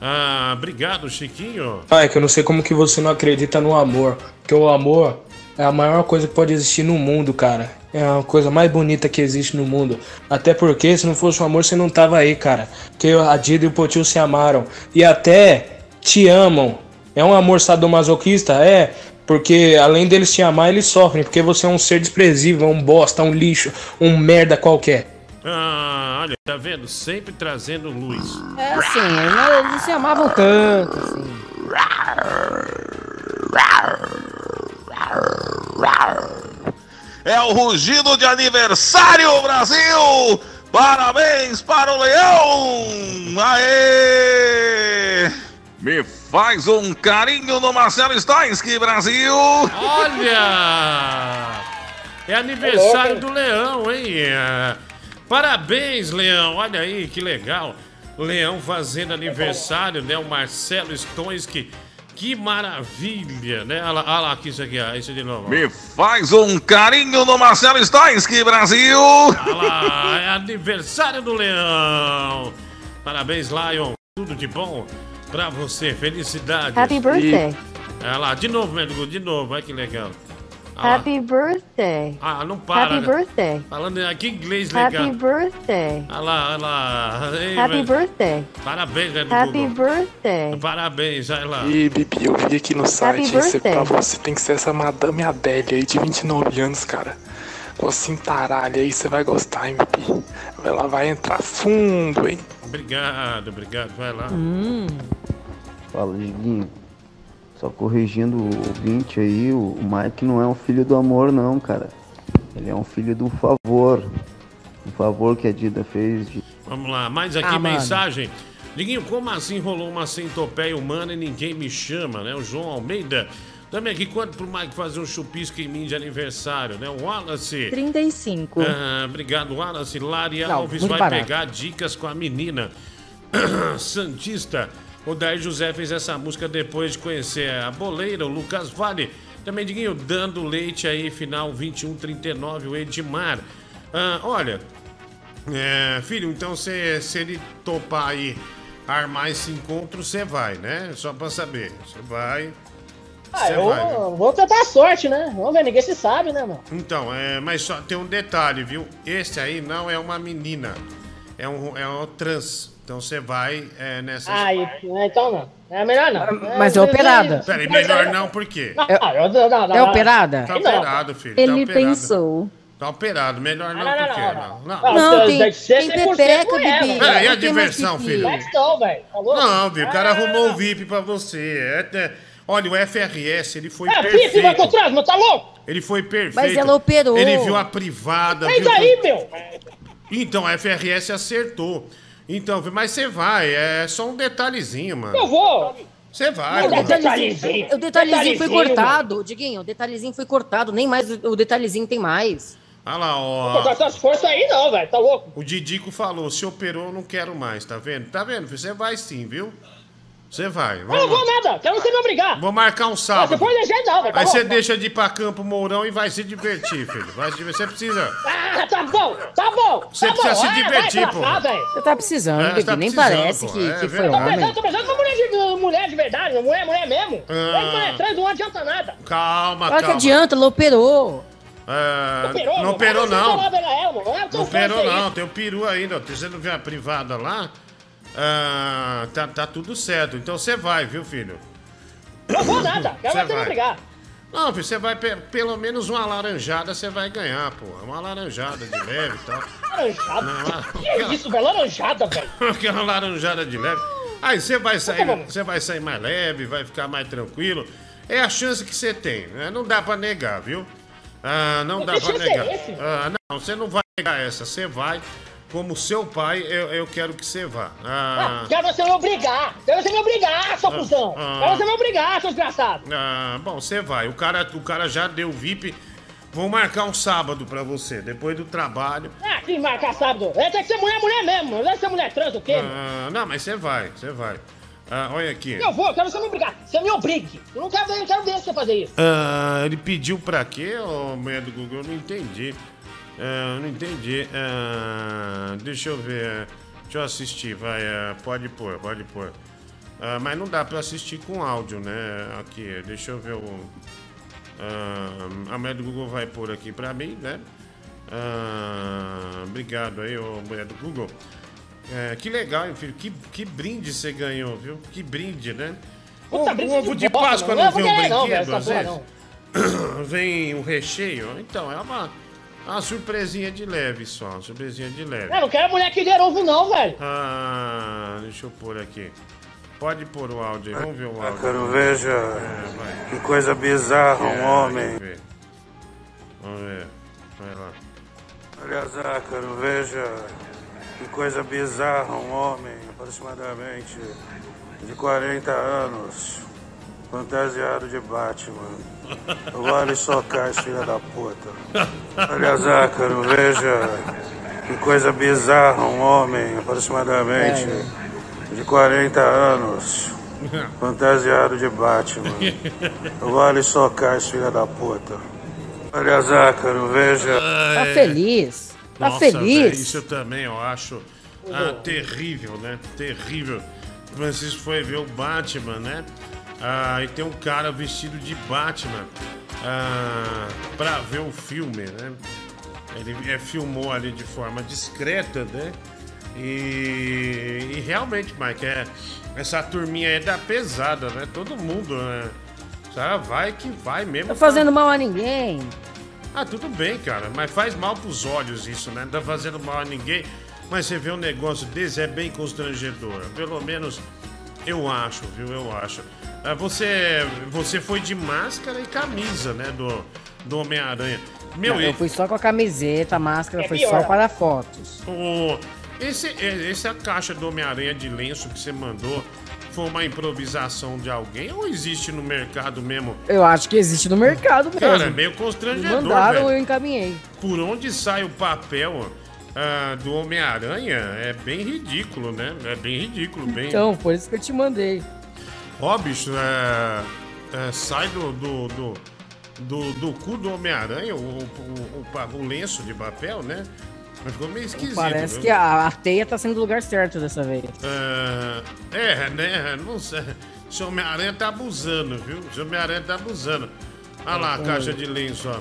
Ah, obrigado, Chiquinho. Ah, é que eu não sei como que você não acredita no amor. Porque o amor é a maior coisa que pode existir no mundo, cara. É a coisa mais bonita que existe no mundo. Até porque, se não fosse o amor, você não tava aí, cara. Porque a Dida e o Potil se amaram. E até te amam. É um amor sadomasoquista? É. Porque além deles te amar, eles sofrem. Porque você é um ser desprezível, um bosta, um lixo, um merda qualquer. Ah, olha, tá vendo? Sempre trazendo luz. É assim, eles não, eles se amavam tanto, assim. É o rugido de aniversário, Brasil! Parabéns para o Leão! Aê! Me faz um carinho no Marcelo Stoinski, Brasil! Olha! É aniversário do Leão, hein? É, Parabéns, Leão. Olha aí, que legal. Leão fazendo aniversário, né? O Marcelo Stones, que, maravilha, né? Olha lá, olha lá aqui, isso aqui, ó. Isso de novo. ó. Me faz um carinho no Marcelo Stoinski, Brasil! Olha lá, é aniversário do Leão. Parabéns, Lion. Tudo de bom pra você. Felicidades. Happy birthday. Olha lá, de novo, médico, de novo. Olha que legal. Lá. Happy birthday. Ah, não para. Happy né? birthday. Falando aqui inglês legal. Happy birthday. Olha lá, olha lá. Ei, Happy velho. birthday. Parabéns, do Happy Google. birthday. Parabéns, olha lá. E Bibi, eu vi aqui no site, você, pra você tem que ser essa Madame Adélia aí de 29 anos, cara. Com cintaralha aí, você vai gostar, hein, Bibi? Ela vai entrar fundo, hein? Obrigado, obrigado. Vai lá. Fala, Diguinho. Só corrigindo o ouvinte aí, o o Mike não é um filho do amor, não, cara. Ele é um filho do favor. Um favor que a Dida fez de Vamos lá, mais aqui Ah, mano. mensagem. Diguinho, como assim rolou uma centopeia humana e ninguém me chama, né? O João Almeida. Também aqui, quanto pro Mike fazer um chupisco em mim de aniversário, né? O Wallace. 35. Ah, obrigado, Wallace. Lari Alves vai barato. pegar dicas com a menina [clears throat] Santista. O Dair José fez essa música depois de conhecer a boleira, o Lucas Vale. Também, Diguinho, dando leite aí, final 2139, o Edmar. Ah, olha, é, filho, então se, se ele topar aí armar esse encontro, você vai, né? Só pra saber. Você vai. Ah, eu vai, viu? vou tentar a sorte, né? Vamos ver, ninguém se sabe, né, mano? Então, é, mas só tem um detalhe, viu? Esse aí não é uma menina, é um, é um trans. Então você vai é, nessa. Ah, e- é, então não. É melhor não. Mas é operada. Peraí, melhor não, por quê? Não, eu- não, não, É não. operada? Tá não. operado, filho. tá Ele operado. pensou. Tá operado, melhor não, Não, não, por quê? não, Não, não. Não, Não, tem, tem 100% pepeca, Bibi. Peraí, a Não diversão, filho. Falou? Não, viu? O cara Ah, arrumou o VIP pra você. É, é- olha, o FRS, ele foi É, Pipe, vai perfeito. contra mas tá louco? Ele foi perfeito. Mas ela operou. Ele viu a privada. Mas viu aí, meu. Então, a FRS acertou. Então, mas você vai, é só um detalhezinho, mano. Eu vou. Você vai, Não, não, detalhezinho. O detalhezinho foi cortado, Diguinho. O detalhezinho foi cortado. Nem mais o o detalhezinho tem mais. Olha lá, ó. essas forças aí não, velho. Tá louco? O Didico falou, se operou, não quero mais, tá vendo? Tá vendo? Você vai sim, viu? Você vai. Eu não vou nada. Quero você me obrigar. Vou marcar um Ah, Se sábado. for jeito, não, velho. Tá Aí você deixa de ir pra Campo Mourão e vai se divertir, filho. Vai se divertir. Você precisa. Ah, tá bom, tá bom. Você tá precisa bom. se Ah, divertir, vai pô. Você tá precisando, É, tá Nem precisando, parece pô. que, É que foi verdade. Tô homem. pensando, tô pensando numa mulher de, mulher de verdade, mulher, mulher mesmo. Ah. Mulher, mulher trans não adianta nada. Calma, Olha que calma. adianta, ela operou. É, Operou, não meu. operou, não. É que Não operou, não. Tem o peru ainda. ó. Você não viu a privada lá? Ah, tá, tá tudo certo. Então você vai, viu, filho? Não vou nada. Quero Você vai. brigar. Não, filho, você vai pe- pelo menos uma laranjada você vai ganhar, pô. Uma laranjada de leve e tal. Laranjada. Não, Que é isso, velho? Laranjada, velho. [laughs] Aquela laranjada de leve. Aí você vai sair, você vai sair mais leve, vai ficar mais tranquilo. É a chance que você tem, né? Não dá pra negar, viu? Ah, não Mas dá pra é negar. esse? Ah, não, você não vai negar essa. Você vai. Como seu pai, eu, eu quero que você vá. Ah, Ah, quero você me obrigar. Quero você me obrigar, seu Ah, cuzão. ah. Quero você me obrigar, seu desgraçado. ah, bom, você vai. O cara, o cara já deu VIP. Vou marcar um sábado pra você, depois do trabalho. Ah, que marcar sábado. É, tem que ser mulher, mulher mesmo. Não deve ser mulher trans, o quê? Ah, não, mas você vai, você vai. Ah, olha aqui. Eu vou, quero você me obrigar. Você me obrigue. Eu não quero ver, não quero ver você fazer isso. Ah, ele pediu pra quê, ô mulher do Google? Eu não entendi. Ah, não entendi. Ah, deixa eu ver. Deixa eu assistir, vai. ah, pode pôr, pode pôr. Mas não dá pra assistir com áudio, né? Aqui, deixa eu ver o. A mulher do Google vai pôr aqui pra mim, né? Obrigado aí, ô mulher do Google. É, que legal, hein, filho? Que, que brinde você ganhou, viu? Que brinde, né? O, Puta, o brinde ovo de bosta, Páscoa não Eu vem um ganhar não, brinquedo, velho, às vezes? porra [coughs] vem um recheio. Então, é uma, uma surpresinha de leve só. Uma surpresinha de leve. Eu não quero mulher que dê ovo, não, velho. Ah, deixa eu pôr aqui. Pode pôr o áudio aí, vamos ver o áudio. Caro, veja É, que coisa bizarra um É, homem. Vamos ver. Vamos ver. Vai lá. Aliás, Ácaro, veja que coisa bizarra um homem, aproximadamente de 40 anos, fantasiado de Batman. Vale socar esse filho da puta. Olha, Zácaro, veja que coisa bizarra um homem aproximadamente de 40 anos, fantasiado de Batman. Vale socar esse filho da puta. Olha, Zácaro, veja. Tá feliz? Tá Nossa, feliz? velho, isso eu também eu acho ah, terrível, né? Terrível. O Francisco foi ver o Batman, né? Ah, e tem um cara vestido de Batman ah, pra ver o filme, né? Ele é, filmou ali de forma discreta, né? E, e realmente, Mike, é, essa turminha é da pesada, né? Todo mundo, né? Vai que vai mesmo. Tá fazendo mal a ninguém. Ah, tudo bem, cara, mas faz mal pros olhos isso, né? Não tá fazendo mal a ninguém, mas você vê um negócio desse é bem constrangedor. Pelo menos eu acho, viu? Eu acho. Ah, Você, você foi de máscara e camisa, né? Do, do Homem-Aranha. Meu, Não, eu fui só com a camiseta, a máscara É foi pior. só para fotos. o, esse, é- essa caixa do Homem-Aranha de lenço que você mandou foi uma improvisação de alguém ou existe no mercado mesmo? Eu acho que existe no mercado mesmo. Cara, é meio Me constrangedor, mandaram, velho. eu encaminhei. Por onde sai o papel ah, do Homem-Aranha é bem ridículo, né? É bem ridículo, bem... Então, por isso que eu te mandei. Ó, bicho, é, é, sai do, do, do, do, do cu do Homem-Aranha o, o, o, o lenço de papel, né? Mas ficou meio esquisito. Parece viu? que a, a teia tá sendo no lugar certo dessa vez. É, é, né? Não sei. O Homem-Aranha tá abusando, viu? O Homem-Aranha tá abusando. Olha lá a caixa de lenço, ó.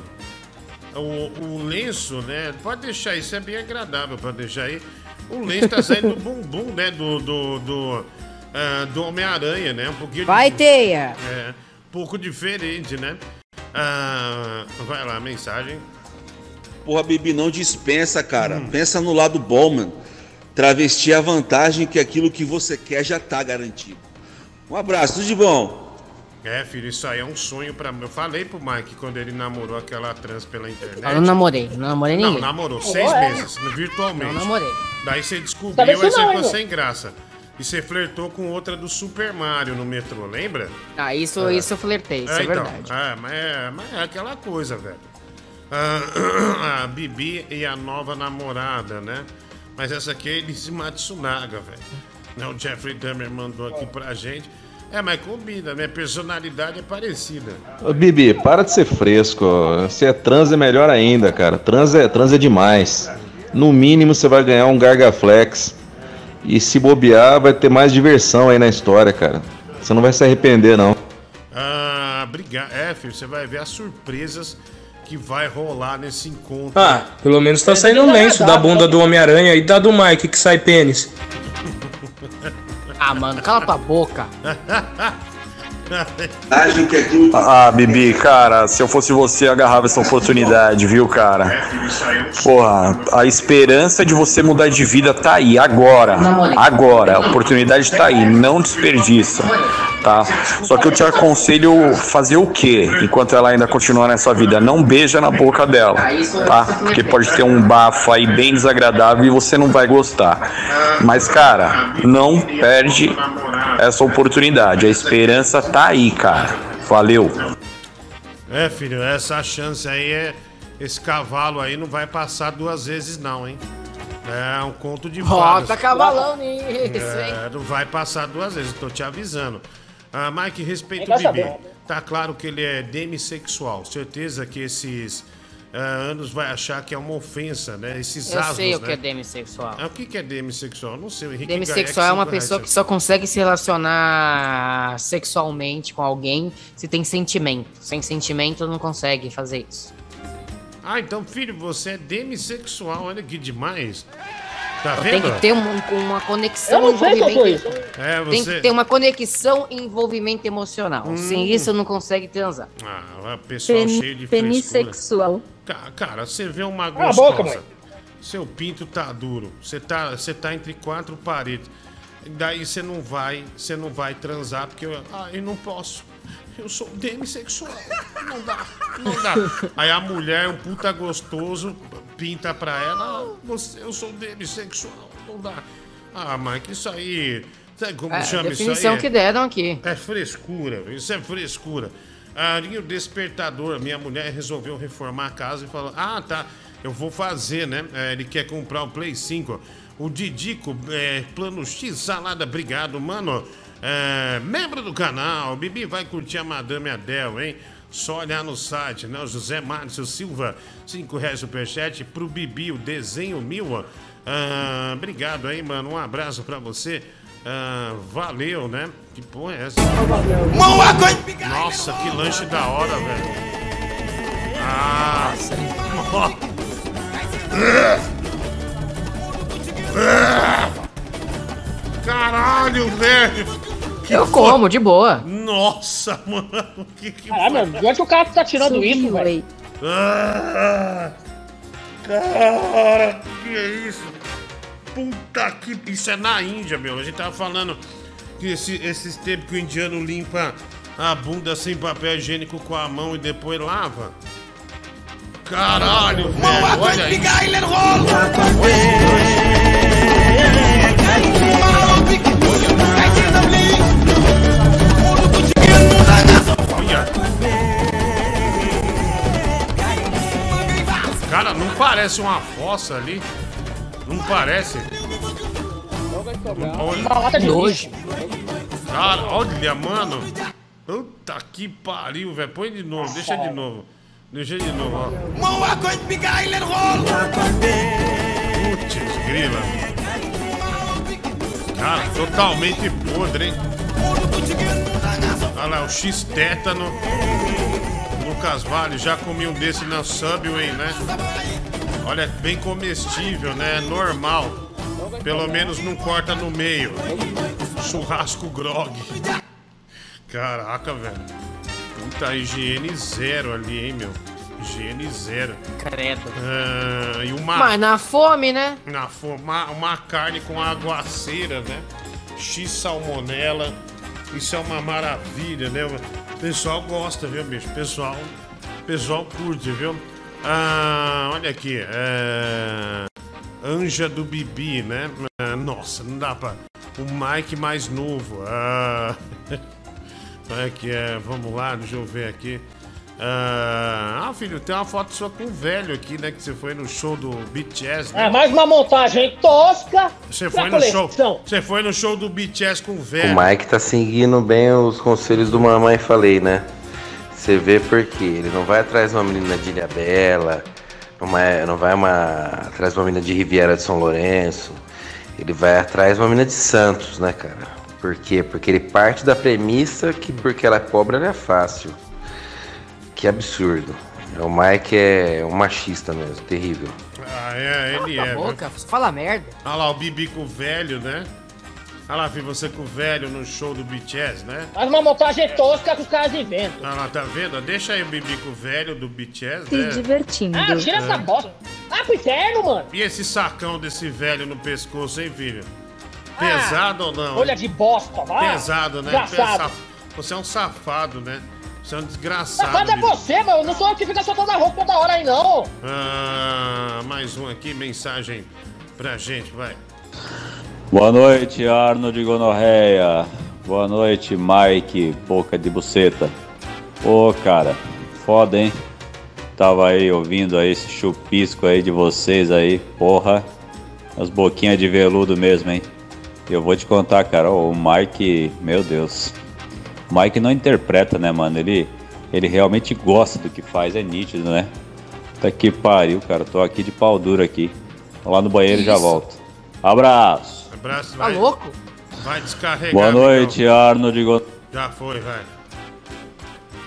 O, o lenço, né? Pode deixar, isso é bem agradável pra deixar aí. O lenço tá saindo do bumbum, né? Do, do, do, ah, do Homem-Aranha, né? Um pouquinho Vai, de- teia! É, um pouco diferente, né? Ah, vai lá, mensagem. Porra, Bibi, não dispensa, cara. Pensa no lado bom, mano. Travesti a vantagem que aquilo que você quer já tá garantido. Um abraço, tudo de bom. É, filho, isso aí é um sonho pra mim. Eu falei pro Mike quando ele namorou aquela trans pela internet. Eu não namorei, não namorei Não, ninguém. namorou Oh, seis é? meses, virtualmente. Não namorei. Daí você descobriu, aí isso você não, ficou sem graça. E você flertou com outra do Super Mario no metrô, lembra? Ah, isso, É. isso eu flertei, isso é, então, verdade. É, mas é, mas é aquela coisa, velho. Ah, [clears throat] a Bibi e a nova namorada, né? Mas essa aqui é Elise Matsunaga, velho. O Jeffrey Dahmer mandou aqui pra gente. É, mas combina, minha personalidade é parecida. Ô, Bibi, para de ser fresco. Se é trans é melhor ainda, cara. Trans é, trans é demais. No mínimo você vai ganhar um Gargaflex. E se bobear, vai ter mais diversão aí na história, cara. Você não vai se arrepender, não. Ah, obrigado. É, filho, você vai ver as surpresas que vai rolar nesse encontro. Ah, pelo menos tá saindo um lenço da bunda do Homem-Aranha e da do Mike que sai pênis. [laughs] Ah, mano, cala tua boca. Ah, Bibi, cara, se eu fosse você, eu agarrava essa oportunidade, viu, cara? Porra, a esperança de você mudar de vida tá aí, agora. Agora, a oportunidade tá aí, não desperdiça, tá? Só que eu te aconselho fazer o quê enquanto ela ainda continuar nessa vida? Não beija na boca dela, tá? Porque pode ter um bafo aí bem desagradável e você não vai gostar. Mas, cara, não perde essa oportunidade. A esperança tá aí, cara. Valeu. É, filho, essa chance aí é. Esse cavalo aí não vai passar duas vezes, não, hein? É um conto de fadas. tá cavalão nisso, hein? É, não vai passar duas vezes, tô te avisando. Ah, Mike, respeito o saber? Tá claro que ele é demissexual. Certeza que esses ah, anos vai achar que é uma ofensa, né? Esses Eu asnos, sei o né? que é demissexual. Ah, O que que é demissexual? Não sei. o Henrique Demissexual é uma pessoa que corrige. só consegue se relacionar sexualmente com alguém se tem sentimento. Sem sentimento não consegue fazer isso. Ah, então, filho, você é demissexual. Olha que demais. Tá Tem que ter um- uma conexão Eu não sei envolvimento. isso. É, Tem você- que ter uma conexão e envolvimento emocional. Hum. Sem isso não consegue transar. Ah, pessoal Pen- cheio de penissexual. frescura. Ca- Cara, você vê uma Cala a gostosa. boca, mãe. Seu pinto tá duro. Você tá, você tá entre quatro paredes. Daí você não vai, você não vai transar porque eu, ah, eu não posso. Eu sou demissexual. Não dá, não dá. Aí a mulher, um puta gostoso, pinta pra ela, você, eu sou demissexual. Não dá. Ah, Mike, isso aí Sabe como É, chama isso aí? definição que deram aqui. É frescura, isso é frescura. A linha despertador, minha mulher resolveu reformar a casa e falou: Ah, tá, eu vou fazer, né? É, ele quer comprar o Play 5. O Didico, é, plano X salada, obrigado, mano. É, membro do canal, Bibi vai curtir a Madame Adele, hein? Só olhar no site, né? O José Márcio Silva, 5 reais superchat pro Bibi, o desenho mil. Ah, obrigado aí, mano. Um abraço pra você. Ah, valeu, né? Que porra é essa? Nossa, que lanche da hora, velho. Ah, Caralho, velho. Que Eu foi? como, de boa. Nossa, mano. Que, que Caralho, mano, de onde o cara tá tirando isso, velho? Ah, cara, que é isso? Puta que. Isso é na Índia, meu. A gente tava falando que esse- esses tempos que o indiano limpa a bunda sem papel higiênico com a mão e depois lava. Caralho, velho. Olha aí. Olha. Cara, não parece uma fossa ali? Não parece? Uma lata de Nojo. Cara, olha, mano. Puta que pariu, velho. Põe de novo, deixa de novo. Deixa de novo, ó. Putz, grila. Cara, totalmente podre, hein? Olha lá, o X-tétano. Lucas Vale, já comi um desse na Subway, né? Olha, é bem comestível, né? Normal. Pelo menos não corta no meio. Churrasco grog. Caraca, velho. Puta, higiene zero ali, hein, meu? Higiene zero. Credo. Ah, e uma. Mas na fome, né? Na fo- uma, uma carne com aguaceira, né? X salmonela. Isso é uma maravilha, né? O pessoal gosta, viu, bicho? O pessoal, o pessoal curte, viu? Ah, olha aqui. É... Anja do Bibi, né? Ah, nossa, não dá pra. O Mike mais novo. Ah... [laughs] Olha aqui, é. Vamos lá, deixa eu ver aqui. Ah, ah, filho, tem uma foto sua com o velho aqui, né? Que você foi no show do BTS, né? É, mais uma montagem tosca. Você foi no show. Você foi no show do BTS com o O velho. Mike tá seguindo bem os conselhos do Mamãe Falei, né? Você vê porque ele não vai atrás de uma menina de Ilha Bela, não vai, não vai uma, atrás de uma menina de Riviera de São Lourenço, ele vai atrás de uma menina de Santos, né, cara? Por quê? Porque ele parte da premissa que porque ela é pobre, ela é fácil. Que absurdo. O Mike é um machista mesmo, terrível. Ah, é, ele Cala é. boca, fala merda. Olha lá, o Bibi com o velho, né? Olha lá, filho, você com o velho no show do BTS, né? Mais uma montagem tosca que os caras inventam. Olha lá, tá vendo? Deixa aí o Bibi com o velho do BTS, Se né? divertindo. Ah, tira essa bosta. Ah, pro inferno, mano. E esse sacão desse velho no pescoço, hein, filho? Pesado ou não? Olha de bosta, vai. Pesado, né? Você é um safado, né? Você é um desgraçado. Safado é você, mano. Não sou eu que fica soltando a roupa toda hora aí, não. Ah, mais um aqui, mensagem pra gente, vai. Boa noite, Arnold Gonorreia. Boa noite, Mike, boca de buceta. Ô, cara, foda, hein? Tava aí ouvindo aí esse chupisco aí de vocês aí, porra. As boquinhas de veludo mesmo, hein? Eu vou te contar, cara, o Mike, meu Deus. O Mike não interpreta, né, mano? Ele, ele realmente gosta do que faz, é nítido, né? Tá que pariu, cara. Tô aqui de pau duro aqui. Tô lá no banheiro e já volto. Abraço! Abraço, Tá vai. louco? Vai descarregar. Boa noite, Arnold Gonorreia. Já foi, vai.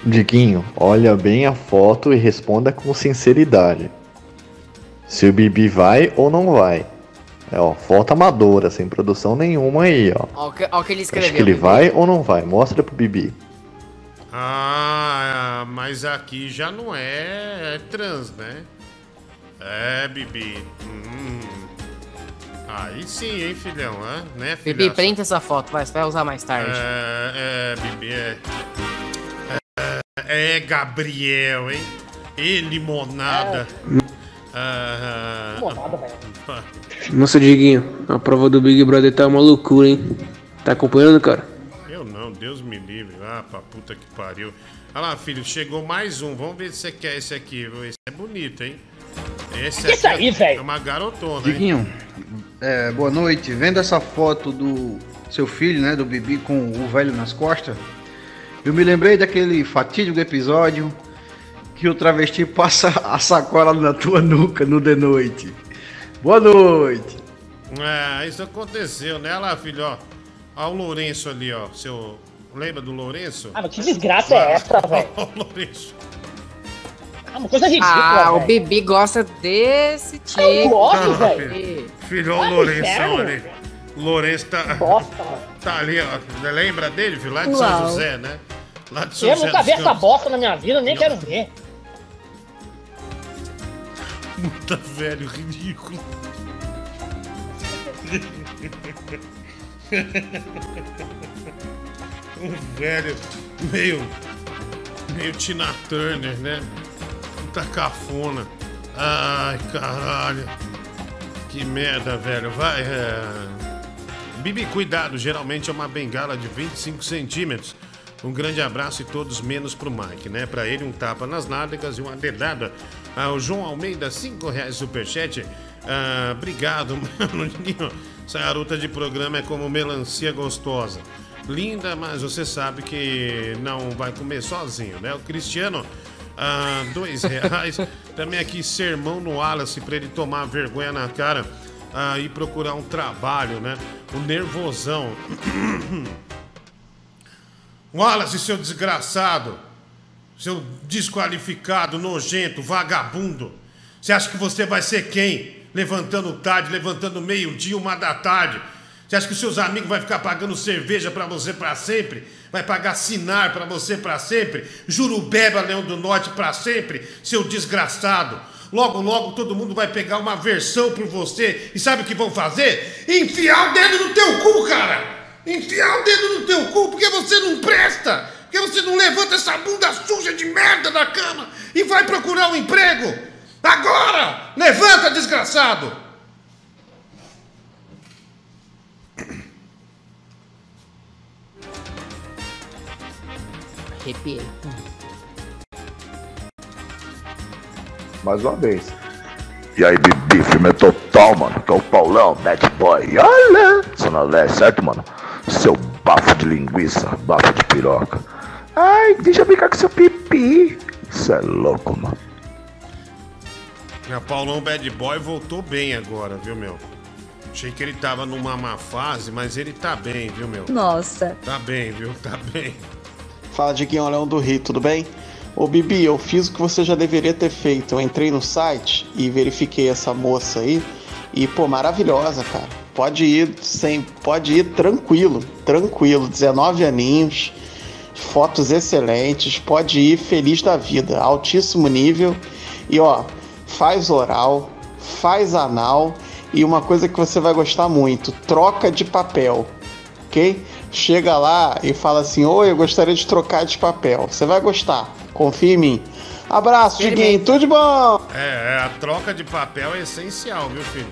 Diguinho, olha bem a foto e responda com sinceridade. Se o Bibi vai ou não vai. É, ó, foto amadora, sem produção nenhuma aí, ó. Olha o que, ó o que ele escreveu. Acho que ele vai ou não vai? Mostra pro Bibi. Ah, mas aqui já não é, é trans, né? É, Bibi. Hum. Aí sim, hein, filhão, hã? né, filha? Bibi, print essa foto, vai, você vai usar mais tarde. É, é, Bibi, é. É, é Gabriel, hein? E limonada. Ah, Velho. Nossa, Diguinho, a prova do Big Brother tá uma loucura, hein? Tá acompanhando, cara? Eu não, Deus me livre. Ah, pra puta que pariu. Olha lá, filho, chegou mais um. Vamos ver se você quer esse aqui. Esse é bonito, hein? Esse Isso aqui aí, velho. É uma garotona, hein? Diguinho, é, boa noite. Vendo essa foto do seu filho, né, do Bibi com o velho nas costas, eu me lembrei daquele fatídico episódio que o travesti passa a sacola na tua nuca no de noite. Boa noite. É, isso aconteceu, né? Lá, filho, ó. Olha o Lourenço ali, ó. Seu. Lembra do Lourenço? Ah, mas que desgraça é essa, velho? Olha o Lourenço. Ah, uma coisa ridícula, Ah, o velho. Bibi gosta desse tipo. Eu gosto, velho. filho. Vai o Lourenço ali. O Lourenço tá. Tá ali, ó. Lembra dele, filho? Lá de São. José, né? Lá de São Eu José. nunca dos vi essa bosta na minha vida, nem quero ver. Puta velho, ridículo. [laughs] um velho meio. meio Tina Turner, né? Puta cafona. Ai, caralho. Que merda, velho. Vai, é. Bibi, cuidado, geralmente é uma bengala de 25 centímetros. Um grande abraço e todos menos pro Mike, né? Pra ele, um tapa nas nádegas e uma dedada. Ah, o João Almeida, 5 reais superchat. Ah, obrigado, [laughs] mano. Essa garota de programa é como melancia gostosa. Linda, mas você sabe que não vai comer sozinho, né? O Cristiano, ah, dois [laughs] reais. Também aqui, sermão no Wallace pra ele tomar vergonha na cara ah, e procurar um trabalho, né? O nervosão. [coughs] Wallace, seu desgraçado, seu desqualificado, nojento, vagabundo. Você acha que você vai ser quem? Levantando tarde, levantando meio-dia, uma da tarde. Você acha que os seus amigos vão ficar pagando cerveja pra você pra sempre? Vai pagar sinar pra você pra sempre? Jurubeba, Leão do Norte pra sempre? Seu desgraçado. Logo, logo todo mundo vai pegar uma versão por você e sabe o que vão fazer? Enfiar o dedo no teu cu, cara! Enfiar o dedo no teu cu porque você não presta! Porque você não levanta essa bunda suja de merda da cama e vai procurar um emprego! Agora! Levanta, desgraçado! Arrepiei. Mais uma vez. E aí, Bibi, filme é total, mano. Que é o Paulão, Bad Boy. Olha! Leste, certo, mano? Seu bafo de linguiça, bafo de piroca. Ai, deixa eu brincar com seu pipi. Isso é louco, mano. A Paulão Bad Boy voltou bem agora, viu, meu? Achei que ele tava numa má fase, mas ele tá bem, viu, meu? Nossa. Tá bem, viu? Tá bem. Fala, Diguinho Leão do Rio, tudo bem? Ô Bibi, eu fiz o que você já deveria ter feito. Eu entrei no site e verifiquei essa moça aí. E, pô, maravilhosa, cara. Pode ir sem. Pode ir tranquilo, tranquilo. 19 aninhos, fotos excelentes, pode ir feliz da vida. Altíssimo nível. E ó, faz oral, faz anal. E uma coisa que você vai gostar muito: troca de papel ok? Chega lá e fala assim: Oi, eu gostaria de trocar de papel. Você vai gostar, confia em mim. Abraço, Diguinho, tudo de bom! É, é, a troca de papel é essencial, viu, filho?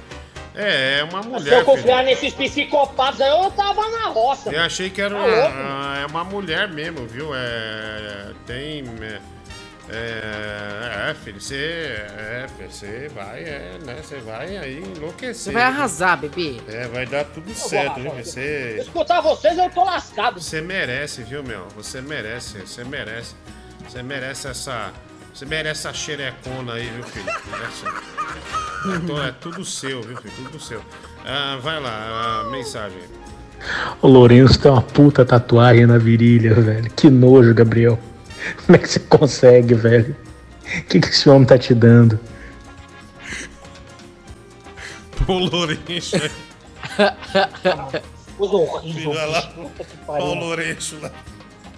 É, é uma Se eu mulher, filho. confiar nesses psicopatas aí, eu tava na roça. Eu achei que era Tá uma, é uma mulher mesmo, viu? É, tem. É, é, é, filho, você. É, você vai, é, né? Você vai aí enlouquecer. Você vai arrasar, bebê. É, vai dar tudo vou certo, viu? Você. Escutar vocês, eu tô lascado. Você merece, viu, meu? Você merece, você merece. Você merece essa. Você merece essa xerecona aí, viu, filho? Merece. Então é tudo seu, viu, filho? Tudo seu. Ah, vai lá, a mensagem. O Lourenço tem uma puta tatuagem na virilha, velho. Que nojo, Gabriel. Como é que você consegue, velho? O que, que esse homem tá te dando? Pô, Lourenço. Coisa horrível. Olha lá. Puta que Olha pariu. o Lourenço lá.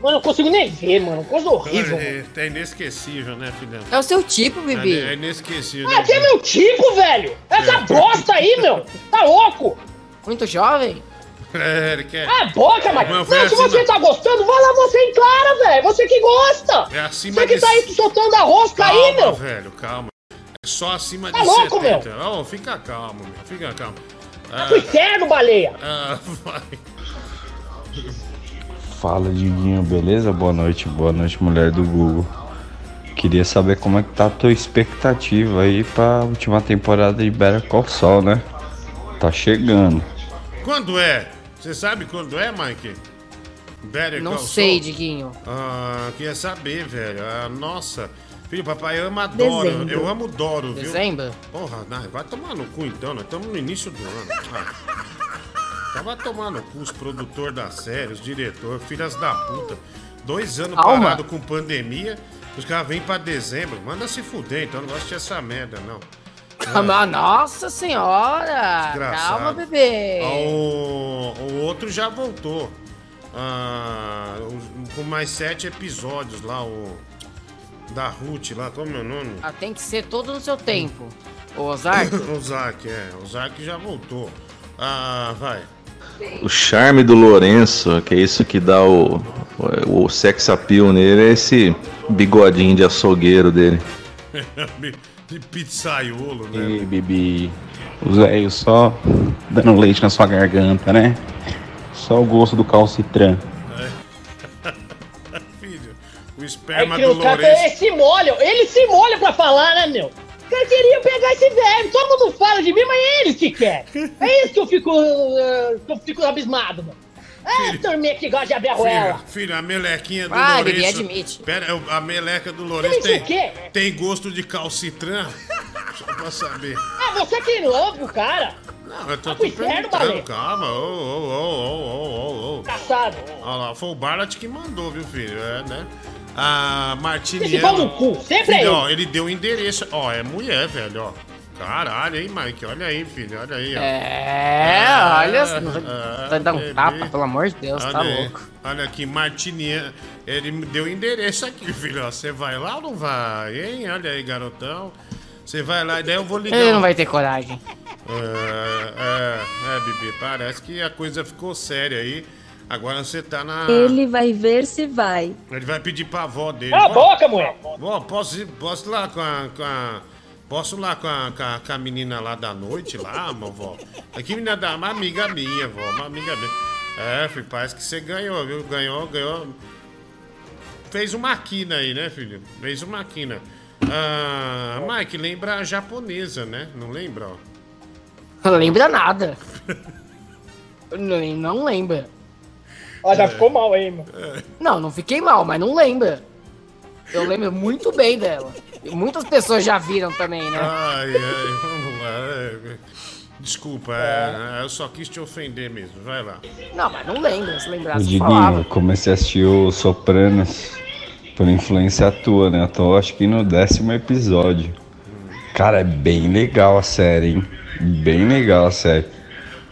Mano, eu não consigo nem ver, mano. Coisa horrível. É, é inesquecível, né, filhão? É o seu tipo, Bibi. É, é inesquecível. Ah, que é meu tipo, velho! Essa bosta aí, meu! Tá louco! Muito jovem? É, ele quer. Ah, boca, mas. Meu Não, se assim, você tá gostando, vai lá você encara, velho. Você que gosta! É acima Você que de- tá aí soltando a rosca aí, Calma, meu! velho, calma. É só acima Tá de louco, 70. Ó, fica calmo, meu. Fica calmo. Vai pro inferno, baleia! ah, [laughs] vai. Fala, Diguinho, beleza? Boa noite, boa noite, mulher do Google. Queria saber como é que tá a tua expectativa aí pra última temporada de Better Call Saul, né? Tá chegando. Quando é? Você sabe quando é, Mike? Better Não Call sei, Saul? Diguinho. Ah, queria saber, velho. Ah, nossa. Filho, papai ama Doro. Dezembro. Eu amo Doro, viu? Dezembro? Porra, não, vai tomar no cu então, nós estamos no início do ano. Ah. Vai tomar no cu os produtores da série, os diretores, filhas da puta. Dois anos parado com pandemia, os caras vêm pra dezembro. Manda se fuder, então eu não gosto dessa merda, não. Calma, nossa senhora! Desgraçado. Calma, bebê! Ah, O, o outro já voltou. Ah, o- com mais sete episódios lá, o. Da Ruth lá, como é o nome? Ah, tem que ser todo no seu tempo. Ô, Ozark. [coughs] o Zac, é. O Zac já voltou. Ah, vai. O charme do Lourenço, que é isso que dá o, o, o sex appeal nele, é esse bigodinho de açougueiro dele. [laughs] De pizzaiolo, né? E Bibi, os velhos só dando leite na sua garganta, né? Só o gosto do calcitran. [laughs] Filho, o É esperma que do o cara Lourenço. ele se molha, ele se molha pra falar, né, meu? O cara queria pegar esse velho, todo mundo fala de mim, mas é eles que querem. É isso que eu fico, que eu fico abismado, mano. É, turminha que gosta de abrir a ruela. Filho, filho, a melequinha do Ah, Lourenço. Bibi, admite. Pera, eu- a meleca do Lourenço tem, tem gosto de calcitran? Só pra saber. Ah, você que lambe o cara. Não, eu tô, Vai tô perguntando, calma. Ô, ô, ô, ô, ô, ô, ô. Caçado. Olha lá, foi o Barlat que mandou, viu, filho? É, né? A Esse Martiniana. pau no cu, sempre é filho, ele. ó, ele deu o endereço. Ó, é mulher, velho, ó. Caralho, hein, Mike? Olha aí, filho, olha aí, ó. É, olha, você não vai- é, dar um bebê. tapa, pelo amor de Deus, tá Olha aí, louco. Olha aqui, Martiniana. Ele me deu o endereço aqui, filho. Você vai lá ou não vai, hein? Olha aí, garotão. Você vai lá e daí eu vou ligar. Ele não vai ter coragem. É, é, é, Bibi, parece que a coisa ficou séria aí. Agora você tá na. Ele vai ver se vai. Ele vai pedir pra avó dele. Cala a Vó, boca, mulher. Vó, posso ir, posso ir lá com a. Com a posso ir lá com a, com, a, com a menina lá da noite, lá, meu vó? Aqui, menina da. Uma amiga minha, vó. Uma amiga minha. É, filho, parece que você ganhou, viu? Ganhou, ganhou. Fez uma quina aí, né, filho? Fez uma quina. Ah, Mike, lembra a japonesa, né? Não lembra, ó? Não lembra nada. [laughs] não, não lembra. Ó, já ficou mal aí, mano. Não, não fiquei mal, mas não lembra. Eu lembro muito bem dela. E muitas pessoas já viram também, né? Ai, ai, vamos lá. é, Desculpa, é, eu só quis te ofender mesmo. Vai lá. Não, mas não lembra. Se O lembrasse, Diguinho, falava. eu comecei a assistir o Sopranos por influência tua, né? Eu tô acho que no décimo episódio. Cara, é bem legal a série, hein? Bem legal a série.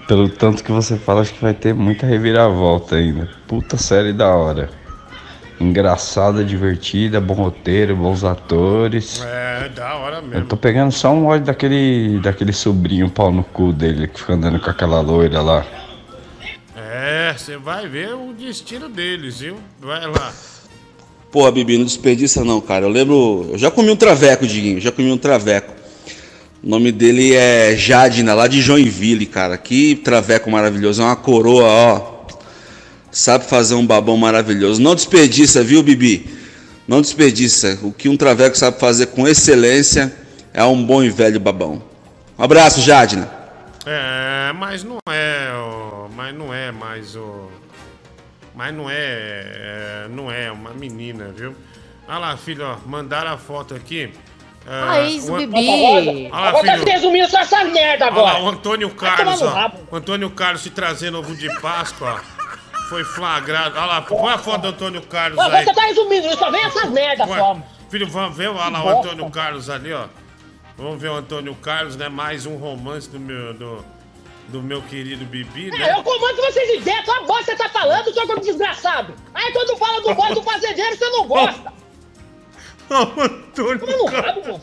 Pelo tanto que você fala, acho que vai ter muita reviravolta ainda. Puta série da hora. Engraçada, divertida, bom roteiro, bons atores. É, da hora Eu mesmo. tô pegando só um ódio daquele, daquele sobrinho pau no cu dele que fica andando com aquela loira lá. É, você vai ver o destino deles, viu? Vai lá. Porra, Bibi, não desperdiça não, cara. Eu lembro. Eu já comi um traveco, Diguinho. Já comi um traveco. O nome dele é Jadina, lá de Joinville, cara. Que traveco maravilhoso. É uma coroa, ó. Sabe fazer um babão maravilhoso. Não desperdiça, viu, Bibi? Não desperdiça. O que um traveco sabe fazer com excelência é um bom e velho babão. Um abraço, Jadina. É, mas não é, ó, mas não é mais o. Mas não é, é, não é uma menina, viu? Olha lá, filho, ó, mandaram a foto aqui. É, Ah, isso, o- Bibi. Olha lá, Agora tá filho. resumindo só essa merda Olha agora. lá, o Antônio Carlos, ó. O Antônio Carlos se trazendo ovo de Páscoa, ó. Foi flagrado. Olha lá, põe a foto do Antônio Carlos Agora aí. você tá resumindo, só vem essas merdas Ué, só. mano. Filho, vamos ver olha lá o. Antônio Carlos ali, ó. Vamos ver o Antônio Carlos, né? Mais um romance do meu, do, do meu querido Bibi, É, né? eu comando vocês ideias, só bosta você tá falando, seu desgraçado. Aí quando fala do bosta do fazendeiro, você não gosta. O Antônio Toma no rabo, mano.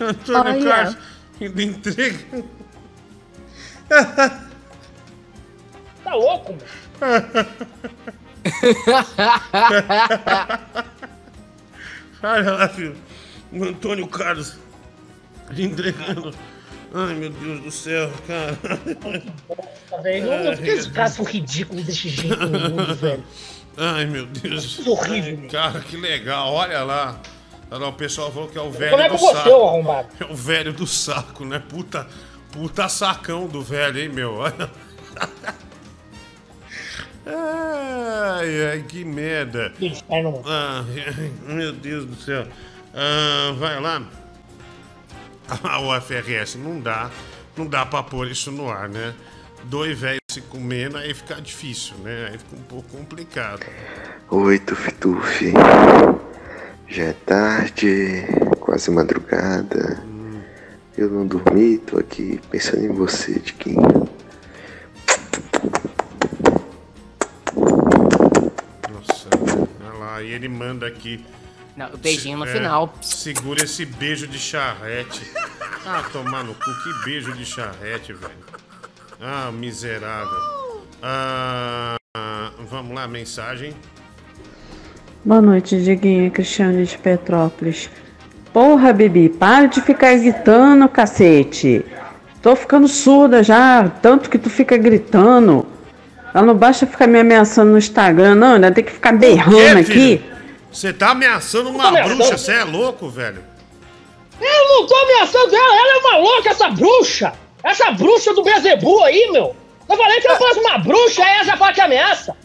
Antônio Olha. Carlos ainda entrega. Tá louco, mano. Olha lá, filho. O Antônio Carlos entregando Ai, meu Deus do céu, cara. Tá vendo? Não, por que esses caras são ridículos desse jeito no mundo, velho? Ai, meu Deus. É horrível, Ai, Cara, que legal. Olha lá. Olha lá, o pessoal falou que é o velho Como é do com você, saco. arrombado? É o velho do saco, né? Puta, puta sacão do velho, hein, meu? Olha. Ai, ai, que merda. Ah, meu Deus do céu. Ah, vai lá. Ah, o FRS, não dá. Não dá pra pôr isso no ar, né? Dois velhos se comendo, aí fica difícil, né? Aí fica um pouco complicado. Oi, Tufi Tufi. Já é tarde, quase madrugada. Eu não dormi, tô aqui pensando em você, Tiquinho. Nossa, olha lá, e ele manda aqui. Não, o beijinho no É, final. Segura esse beijo de charrete. Ah, tomar no cu, que beijo de charrete, velho. Ah, miserável. Ah, vamos lá, mensagem. Boa noite, Diguinha Cristiane de Petrópolis. Porra, Bibi, para de ficar gritando, cacete. Tô ficando surda já, tanto que tu fica gritando. Ela não basta ficar me ameaçando no Instagram, não, ainda tem que ficar berrando aqui. Você tá ameaçando uma ameaçando. bruxa, você é louco, velho. Eu não tô ameaçando ela, ela é uma louca, essa bruxa! Essa bruxa do Bezebu aí, meu! Eu falei que eu fosse uma bruxa, aí já fala que ameaça!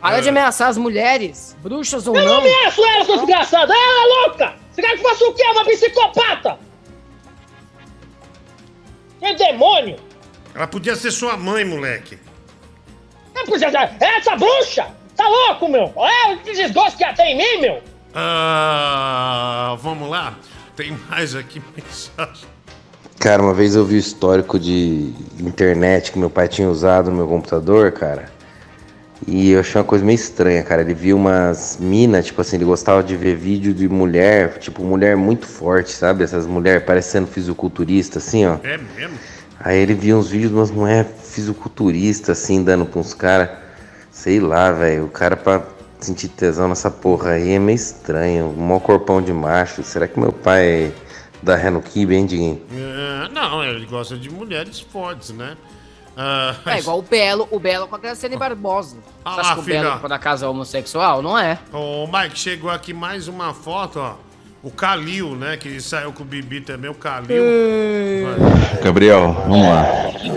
Para de ameaçar as mulheres, bruxas ou Eu não não. ameaço ela, seu desgraçado! Ela é louca! Você quer que eu faça o quê? Uma psicopata! Que demônio! Ela podia ser sua mãe, moleque. Ser- Essa bruxa! Tá louco, meu! É, que desgosto que ela tem em mim, meu! Ah, vamos lá. Tem mais aqui [laughs] mensagem. Cara, uma vez eu vi o histórico de internet que meu pai tinha usado no meu computador, cara. E eu achei uma coisa meio estranha, cara. Ele viu umas minas, tipo assim, ele gostava de ver vídeo de mulher, tipo, mulher muito forte, sabe? Essas mulheres parecendo fisiculturista, assim, ó. É mesmo? Aí ele via uns vídeos de umas mulheres fisiculturistas, assim, dando pra uns caras. Sei lá, velho. O cara pra sentir tesão nessa porra aí é meio estranho. Um maior corpão de macho. Será que meu pai é da Kibe, hein, Diguinho? Ah, não, ele gosta de mulheres fortes, né? Ah, É igual o Belo, o Belo com a Graciane Barbosa. Ah Você acha que o filha. Belo, quando a casa é homossexual? Não é. Ô, Mike, chegou aqui mais uma foto, ó. O Calil, né? Que saiu com o Bibi também, o Calil. Vai. Gabriel, vamos lá.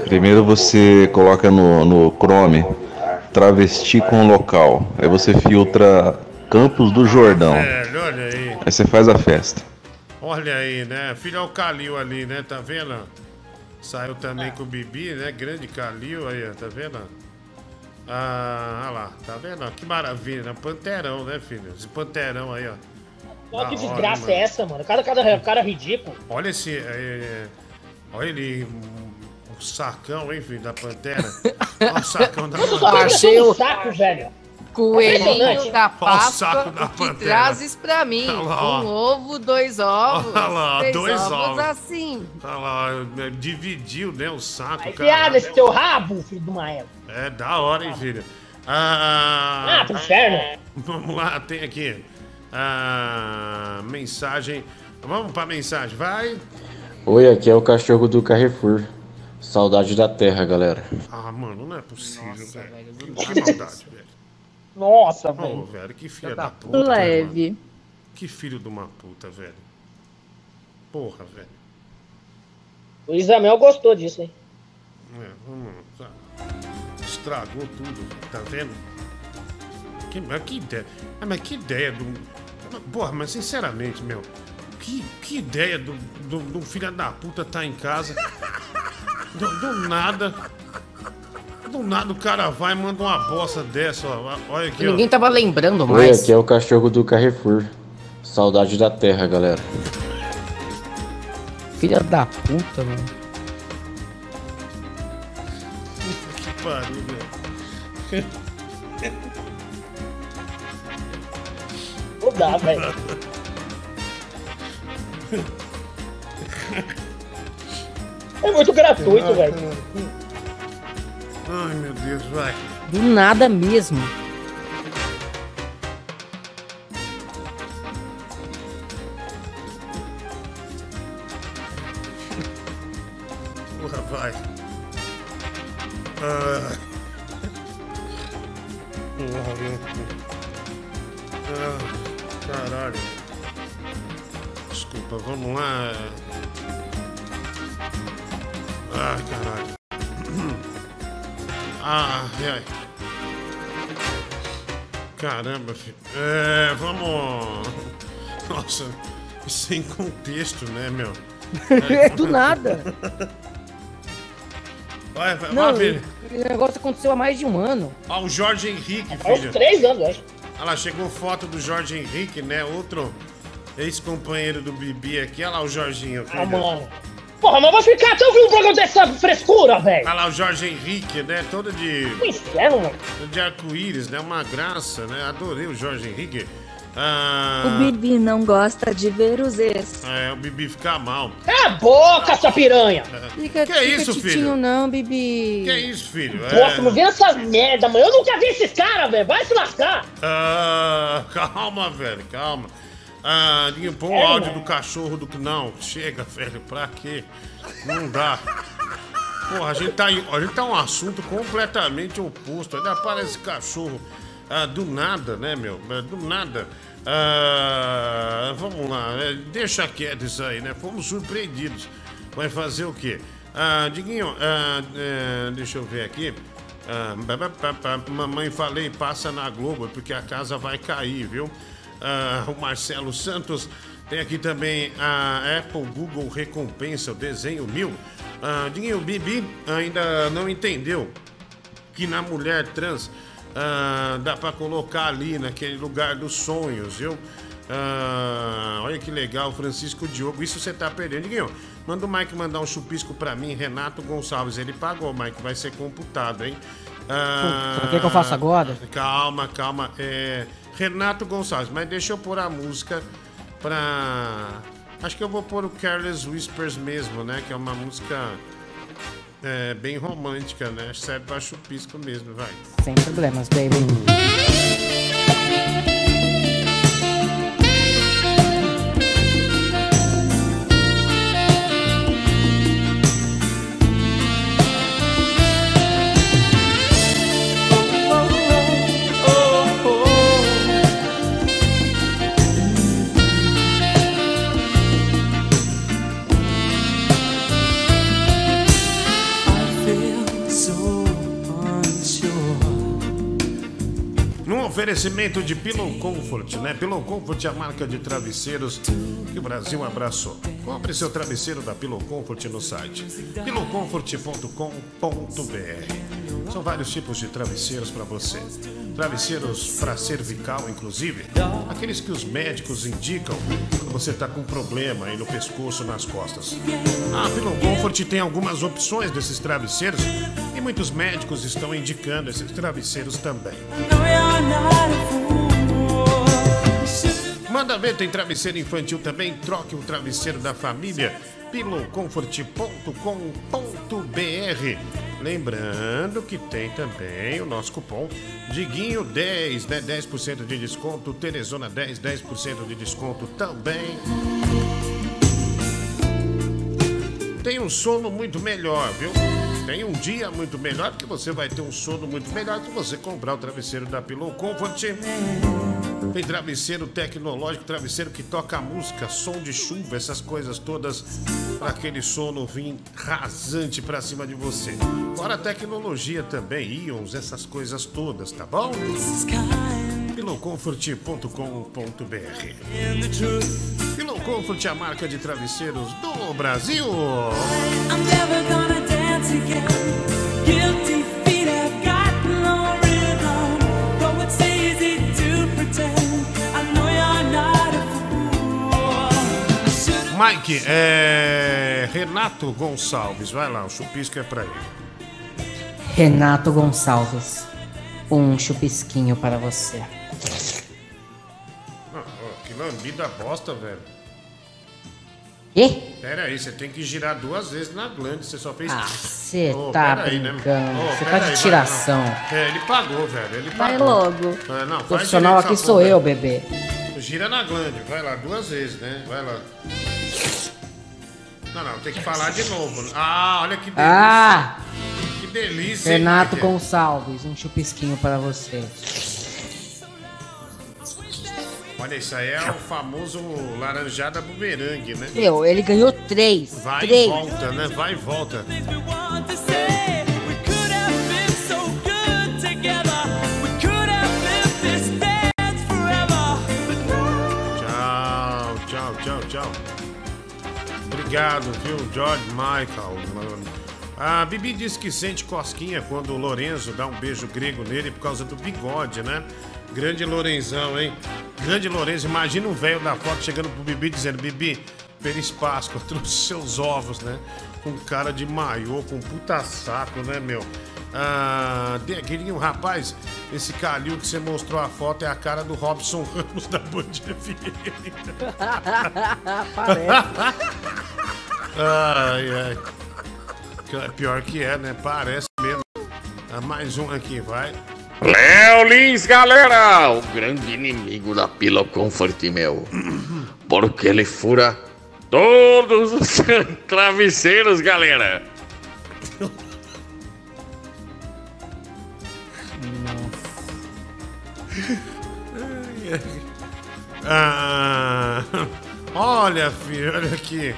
Primeiro você coloca no, no Chrome travesti com local. Aí você filtra Campos do Jordão. Velho, olha aí. Aí você faz a festa. Olha aí, né? Filho é o Calil ali, né? Tá vendo? Saiu também com o Bibi, né? Grande Calil aí, ó. Tá vendo? Ah, olha lá, tá vendo? Que maravilha, né? Panterão, né, filho? Esse panterão aí, ó. Olha que hora, desgraça mano. é essa, mano? Cada, cada cara ridículo. Olha esse. é, é, olha ele. um- O sacão, hein, filho, da pantera. [laughs] Olha o sacão da pantera. Achei o- saco, velho. Coelhinho da Páscoa da que trazes pra mim. Lá, ó. Um ovo, dois ovos. Olha lá, três dois ovos, ovos. assim. Olha lá, é, dividiu, né, o saco, Aí, cara. piada esse teu rabo, filho uma égua. É da hora, hein, filho. Ah, Ah, pro inferno. Vamos lá, tem aqui. Ah, mensagem. Vamos pra mensagem, vai. Oi, aqui é o cachorro do Carrefour. Saudade da terra, galera. Ah, mano, não é possível, velho. Que maldade, velho. Nossa, velho. velho, que filha da puta. né, Leve. mano? Que filho de uma puta, velho. Porra, velho. O Isamel gostou disso, hein? É, vamos, tá. Estragou tudo, tá vendo? Que, mas que ideia. Ah, mas que ideia do. Porra, mas sinceramente, meu. Que, que ideia do, do, do filho da puta tá em casa. Do, do nada. Do nada o cara vai e manda uma bosta dessa, ó. Olha aqui, Ninguém ó. tava lembrando Oi, mais. aqui é o cachorro do Carrefour. Saudade da terra, galera. Filha da puta, mano. Que pariu, velho. Não dá, [laughs] velho. [laughs] É muito gratuito, velho. Ai, meu Deus, vai. Do nada mesmo. Lá, vai. Ah. Ah, caralho. Desculpa, vamos lá. Ah, caralho. Ah, ai. Caramba, filho. É, vamos. Nossa, sem contexto, né, meu? [laughs] Do nada. Vai, vai, Não, vai o negócio aconteceu há mais de um ano. Ó, o Jorge Henrique, Há uns filho. três anos, acho. Olha lá, chegou foto do Jorge Henrique, né? Outro ex-companheiro do Bibi aqui. Olha lá o Jorginho, filho. Ah, mano. Porra, mas vai ficar até ouvindo um programa dessa frescura, velho. Olha lá o Jorge Henrique, né? Todo de. inferno, mano. De arco-íris, né? Uma graça, né? Adorei o Jorge Henrique. Ah, O Bibi não gosta de ver os ex. É, o Bibi fica mal. Cala a boca, sua piranha. Fica, Que é fica isso, titinho filho? não, Bibi. Que isso, filho? Nossa, não vê essas merda, mano. Eu nunca vi esses caras, velho. Vai se lascar. Ah, [laughs] calma, velho, calma. Ah, põe o áudio do cachorro do. Não, chega, velho, pra quê? Não dá. Porra, a gente tá a gente tá um assunto completamente oposto. Ainda aparece cachorro ah, do nada, né, meu? É, Do nada. Ah, vamos lá, é, deixa quieto isso aí, né? Fomos surpreendidos. Vai fazer o quê? Ah, Diguinho, ah, é, deixa eu ver aqui. Ah, mamãe falei, passa na Globo, porque a casa vai cair, viu? Ah, o Marcelo Santos tem aqui também a Apple Google Recompensa, o desenho mil. Ah, Diguinho, Bibi ainda não entendeu que na mulher trans ah, dá pra colocar ali naquele lugar dos sonhos, viu? Ah, olha que legal, Francisco Diogo. Isso você tá perdendo. Diguinho, manda o Mike mandar um chupisco pra mim, Renato Gonçalves. Ele pagou, Mike, vai ser computado, hein? Ah, Puta, quer que eu faça agora? Calma, calma. É, Renato Gonçalves, mas deixa eu pôr a música pra. Acho que eu vou pôr o Careless Whispers mesmo, né? Que é uma música é, bem romântica, né? Serve pra chupisco mesmo, vai. Sem problemas, baby. Oferecimento de Pillow Comfort, né? Pillow Comfort é a marca de travesseiros que o Brasil abraçou. Compre seu travesseiro da Pillow Comfort no site pillowcomfort.com.br. São vários tipos de travesseiros para você. Travesseiros para cervical, inclusive, aqueles que os médicos indicam quando você está com problema aí no pescoço, nas costas. A Pillow Comfort tem algumas opções desses travesseiros e muitos médicos estão indicando esses travesseiros também. Manda ver, tem travesseiro infantil também. Troque o travesseiro da família. pillowcomfort.com.br Lembrando que tem também o nosso cupom Diguinho10, né? 10% de desconto. Teresona 10, 10% de desconto também. Tem um sono muito melhor, viu? Tem um dia muito melhor, porque você vai ter um sono muito melhor se você comprar o travesseiro da Pillow Comfort. Tem travesseiro tecnológico, travesseiro que toca música, som de chuva, essas coisas todas, para aquele sono vir rasante pra cima de você. Fora a tecnologia também, íons, essas coisas todas, tá bom? pillowcomfort.com.br Pillow Comfort é a marca de travesseiros do Brasil. Mike, é. Renato Gonçalves, vai lá, o chupisco é pra ele. Renato Gonçalves. Um chupisquinho para você. Ah, ó, que lambida bosta, velho. Quê? Pera aí, você tem que girar duas vezes na glande, você só fez. Ah, você Ô, tá pera aí, né? brincando. Você pera tá de vai, tiração. não. É, ele pagou, velho. Ele Vai pagou. logo. É, não, profissional aqui sou eu, bebê. Gira na glande, vai lá, duas vezes, né? Vai lá. Não, não, tem que falar de novo. Ah, olha que delícia. Ah! Que delícia. hein, Renato Mike? Gonçalves, um chupisquinho para você. Olha, isso aí é o famoso laranjada bumerangue, né? Meu, ele ganhou três. Vai três. e volta, né? Vai e volta. Obrigado, viu, George Michael. A Bibi disse que sente cosquinha quando o Lorenzo dá um beijo grego nele por causa do bigode, né? Grande Lorenzão, hein? Grande Lorenzo, imagina um velho da foto chegando pro Bibi dizendo: Bibi, feliz Páscoa, [laughs] trouxe seus ovos, né? Com cara de maiô, com puta saco, né, meu? Ah, Deguinho, rapaz, esse Calil que você mostrou a foto é a cara do Robson Ramos da Band FM. [laughs] Parece. ai, ai. Pior que é, né? Parece mesmo. Ah, mais um aqui, vai. Léo Lins, galera! O grande inimigo da Pillow Comfort, meu. Porque ele fura todos os [laughs] travesseiros, galera. Ah, [laughs] olha, filho, olha aqui.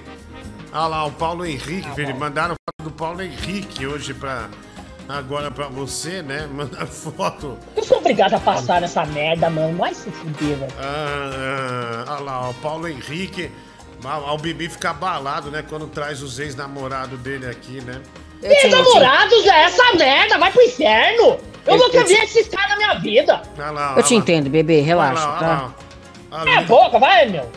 Olha lá, o Paulo Henrique, filho. Mandaram foto do Paulo Henrique hoje pra. Agora pra você, né? [laughs] Mandaram foto. Eu sou obrigado a passar nessa merda, mano. Vai se fuder, velho. Ah, ah, olha lá, o Paulo Henrique. Ah, O Bibi fica abalado, né? Quando traz os ex-namorados dele aqui, né? Meus namorados é essa merda, vai pro inferno! Eu Eu- nunca eu vi te- esses caras na minha vida! Olha lá, Eu te entendo, bebê, relaxa, Olha lá, tá? É a boca, vai, meu!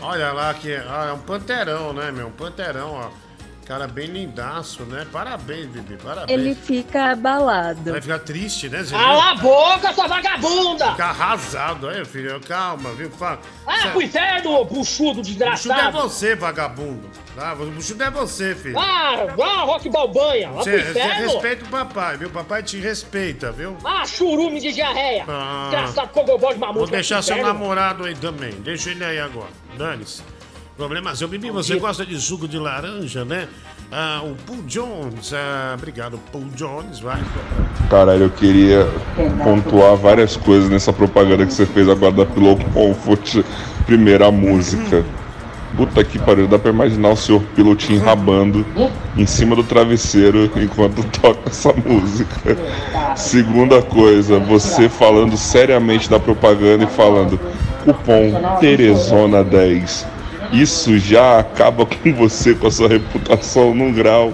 Olha lá que ah, é um panterão, né, meu? Um panterão, ó. Cara bem lindaço, né? Parabéns, Bibi, parabéns. Ele fica abalado. Vai ficar triste, né, Zé? Cala a boca, sua vagabunda! Ficar arrasado aí, filho. Calma, viu? Fala. Ah, pro inferno, ô buchudo Buchudo é desgraçado! você, vagabundo. Tá? O buchudo é você, filho. Ah, ah, Rock Balbanha, Você, respeita o papai, viu? Papai te respeita, viu? Ah, churume de diarreia! Ah. Desgraçado, cogobol de mamute! Vou deixar seu inferno. namorado aí também. Deixa ele aí agora. Dane-se. Problema seu. Bibi, você gosta de suco de laranja, né? Ah, o Paul Jones. Ah, obrigado, Paul Jones. Vai. Caralho, eu queria pontuar várias coisas nessa propaganda que você fez agora da Pillow Comfort. Primeiro, a música. Puta que pariu, dá pra imaginar o senhor pilotinho rabando em cima do travesseiro enquanto [laughs] toca essa música. Segunda coisa, você falando seriamente da propaganda e falando cupom Teresona 10. Isso já acaba com você, com a sua reputação num grau.